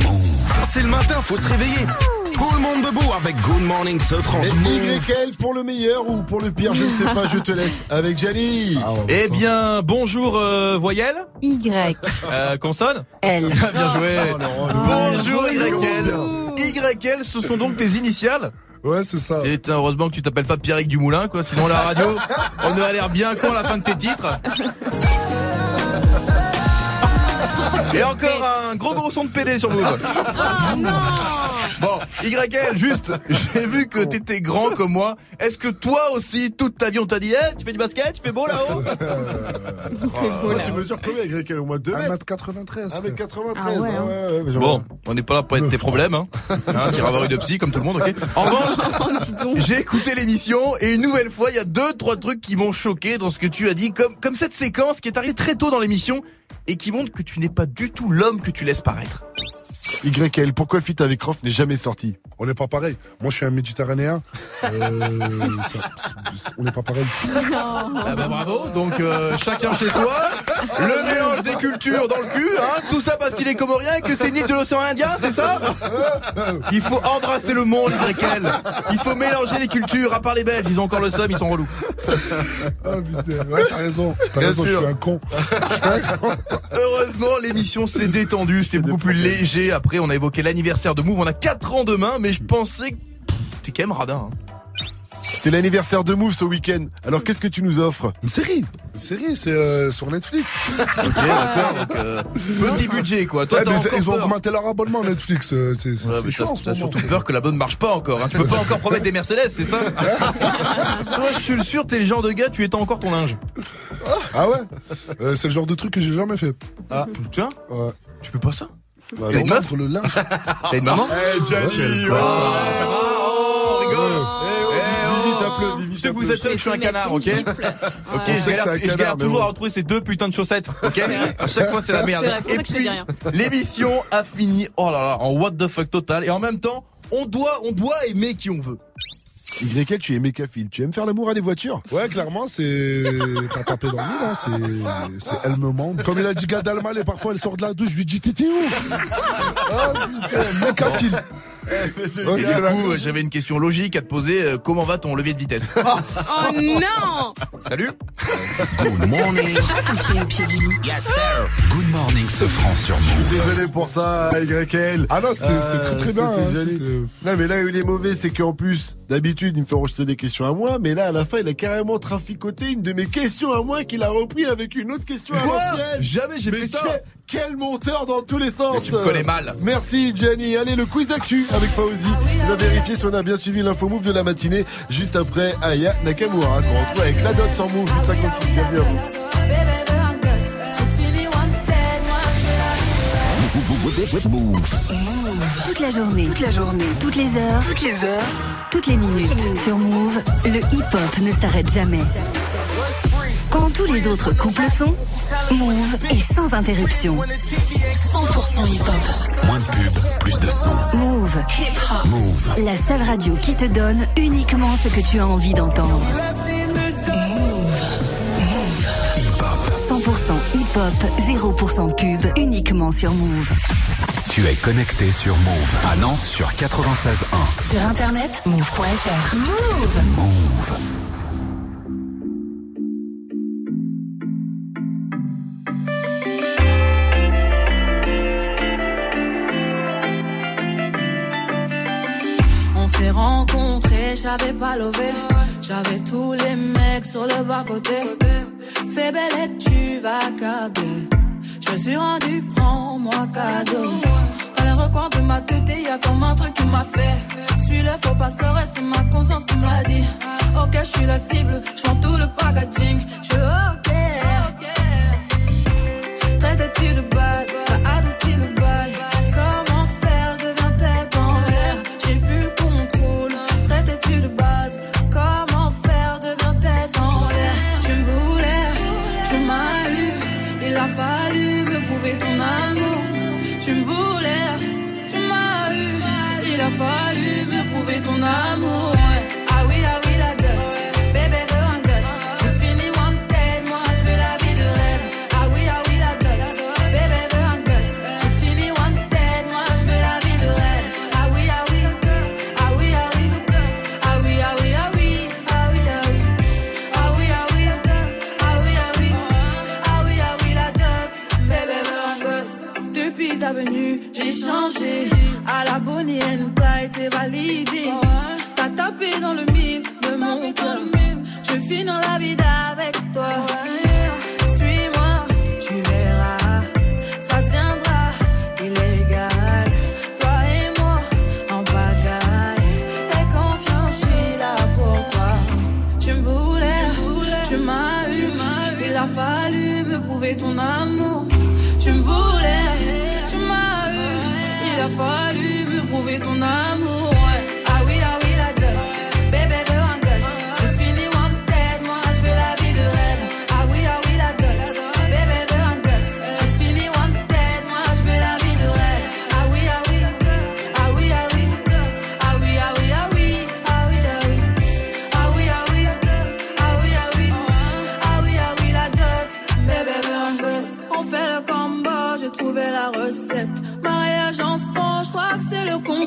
[SPEAKER 68] C'est le matin, faut se réveiller. Tout le monde debout avec Good Morning ce France.
[SPEAKER 2] YL pour le meilleur ou pour le pire, je ne sais pas, je te laisse. Avec Jali.
[SPEAKER 58] Eh bien, bonjour euh, voyelle.
[SPEAKER 61] Y.
[SPEAKER 58] Euh, consonne.
[SPEAKER 61] L. <laughs>
[SPEAKER 58] Bien joué.
[SPEAKER 2] Oh,
[SPEAKER 58] Bonjour YL. YL, ce sont donc tes initiales
[SPEAKER 62] Ouais, c'est ça.
[SPEAKER 58] Et heureusement que tu t'appelles pas Pierrick Dumoulin, quoi. Sinon la radio, <laughs> on a l'air bien con à la fin de tes titres. <laughs> Et encore un gros gros son de PD sur Move.
[SPEAKER 7] Oh non
[SPEAKER 58] Bon, YL, juste, j'ai vu que t'étais grand comme moi. Est-ce que toi aussi, toute ta vie, on t'a dit, eh, tu fais du basket, tu fais beau là-haut <laughs>
[SPEAKER 2] Toi, tu mesures combien, Grekel Au moins 2 mètres
[SPEAKER 62] 1m93.
[SPEAKER 2] 1m93.
[SPEAKER 7] Ah ouais, hein.
[SPEAKER 2] ouais, ouais, mais genre-
[SPEAKER 58] Bon, on n'est pas là pour être tes problèmes, hein. <laughs> hein T'iras avoir une psy comme tout le monde, ok <laughs> En revanche,
[SPEAKER 7] donc.
[SPEAKER 58] j'ai écouté l'émission et une nouvelle fois, il y a deux, trois trucs qui m'ont choqué dans ce que tu as dit, comme, comme cette séquence qui est arrivée très tôt dans l'émission et qui montre que tu n'es pas du tout l'homme que tu laisses paraître.
[SPEAKER 2] YL, pourquoi le feat avec Croft n'est jamais sorti?
[SPEAKER 62] On n'est pas pareil. Moi, je suis un méditerranéen. Euh, <laughs> ça- c'est- on n'est pas pareil.
[SPEAKER 58] Ah bah bravo, donc euh, chacun chez soi, le mélange des cultures dans le cul, hein, tout ça parce qu'il est comorien et que c'est une île de l'océan Indien, c'est ça? Il faut embrasser le monde, YL. Il faut mélanger les cultures, à part les Belges, ils ont encore le seum, ils sont relous.
[SPEAKER 62] Ah putain, ouais, t'as raison. T'as
[SPEAKER 58] Bien
[SPEAKER 62] raison, je suis un con.
[SPEAKER 58] Heureusement, l'émission s'est détendue, c'était beaucoup plus léger. Après, on a évoqué l'anniversaire de Move, on a 4 ans demain, mais je pensais que t'es quand même radin. hein.
[SPEAKER 2] C'est l'anniversaire de Move ce week-end. Alors qu'est-ce que tu nous offres?
[SPEAKER 62] Une série. Une série, c'est euh, sur Netflix. <laughs>
[SPEAKER 58] Ok, d'accord, donc euh, petit budget quoi. Toi,
[SPEAKER 62] Ouais,
[SPEAKER 58] t'as
[SPEAKER 62] mais
[SPEAKER 58] encore
[SPEAKER 62] ils ont augmenté leur abonnement Netflix. euh, C'est c'est-
[SPEAKER 58] Ouais, t'as- surtout peur que la bonne marche pas encore. Hein. Tu peux pas encore promettre des Mercedes, c'est ça? <laughs> Toi, je suis sûr, t'es le genre de gars, tu étends encore ton linge.
[SPEAKER 62] Ah ouais? Euh, C'est le genre de truc que j'ai jamais fait.
[SPEAKER 58] Ah, putain,
[SPEAKER 62] Ouais.
[SPEAKER 58] tu fais pas ça?
[SPEAKER 62] Bah,
[SPEAKER 58] T'as une meuf
[SPEAKER 62] le linge. <laughs>
[SPEAKER 58] T'as une maman
[SPEAKER 2] Eh, Gianni,
[SPEAKER 62] Ouais,
[SPEAKER 2] ouais.
[SPEAKER 58] Ça va Oh, on rigole
[SPEAKER 2] Vivi, t'appelles, Vivi,
[SPEAKER 58] Je sais que vous êtes seul, je suis un canard, ok je
[SPEAKER 2] que
[SPEAKER 58] galère,
[SPEAKER 2] t'es
[SPEAKER 58] et je toujours
[SPEAKER 2] bon.
[SPEAKER 58] à retrouver ces deux putains de chaussettes, ok À chaque fois, c'est la merde. Et
[SPEAKER 7] que
[SPEAKER 58] puis, l'émission a fini, oh là là, en what the fuck total. Et en même temps, on doit, on doit aimer qui on veut.
[SPEAKER 2] YL, tu es mécaphile? Tu aimes faire l'amour à des voitures?
[SPEAKER 62] Ouais, clairement, c'est. T'as tapé dans le mille, hein. C'est. C'est elle me manque. Comme il a dit Gad Elmaleh, parfois elle sort de la douche, je lui dis T'étais où? <laughs> Ah putain, <laughs>
[SPEAKER 58] du coup, euh, j'avais une question logique à te poser. euh, comment va ton levier de vitesse <laughs>
[SPEAKER 7] Oh non
[SPEAKER 58] Salut
[SPEAKER 12] Good morning.
[SPEAKER 13] Racontier au pied du.
[SPEAKER 12] Yes, sir. Good morning, ce franc sur Move.
[SPEAKER 2] Désolé pour ça, YL.
[SPEAKER 62] Ah non, c'était très très bien.
[SPEAKER 2] c'était
[SPEAKER 62] hein,
[SPEAKER 2] Non mais là où il est mauvais, c'est qu'en plus, d'habitude, il me fait enregistrer des questions à moi, mais là à la fin, il a carrément traficoté une de mes questions à moi qu'il a repris avec une autre question à
[SPEAKER 58] Quoi
[SPEAKER 2] l'ancienne.
[SPEAKER 58] Jamais j'ai fait ça
[SPEAKER 2] quel, quel monteur dans tous les sens
[SPEAKER 58] Mais tu me connais mal.
[SPEAKER 2] Merci Gianni. Allez, le quiz actu avec Fauzi. Il va vérifier si on a bien suivi l'info move de la matinée juste après Aya Nakamura qu'on retrouve avec la dot sans move 56. Bienvenue à.
[SPEAKER 36] Toute la journée, toute la journée, toutes les heures, toutes les heures, toutes les minutes. Sur Move, le hip-hop ne s'arrête jamais. Quand tous les autres couples sont, Move est sans interruption.
[SPEAKER 13] 100% hip-hop.
[SPEAKER 12] Moins de pub, plus de son.
[SPEAKER 36] Move,
[SPEAKER 13] Hip-hop.
[SPEAKER 12] Move.
[SPEAKER 36] la seule radio qui te donne uniquement ce que tu as envie d'entendre. 100% hip-hop, 0% pub, uniquement sur Move.
[SPEAKER 12] Tu es connecté sur Move. À Nantes sur 96.1.
[SPEAKER 13] Sur internet, move.fr. Move
[SPEAKER 12] Move.
[SPEAKER 9] J'avais pas levé. J'avais tous les mecs sur le bas-côté. Fais belle et tu vas câbler. Je me suis rendu, prends-moi cadeau. Dans les recoins de ma tête, y a comme un truc qui m'a fait. Suis le faux pasteur et c'est ma conscience qui me l'a dit. Ok, je suis la cible, je tout le packaging. Je ok. Traite-tu de base, t'as adouci le bail. À la Bonnie and Clyde, t'es validé. T'as tapé dans le mille de mon cœur. Je finis dans la vida avec toi.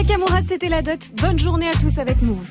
[SPEAKER 7] Nakamura, c'était la dot. Bonne journée à tous avec Move.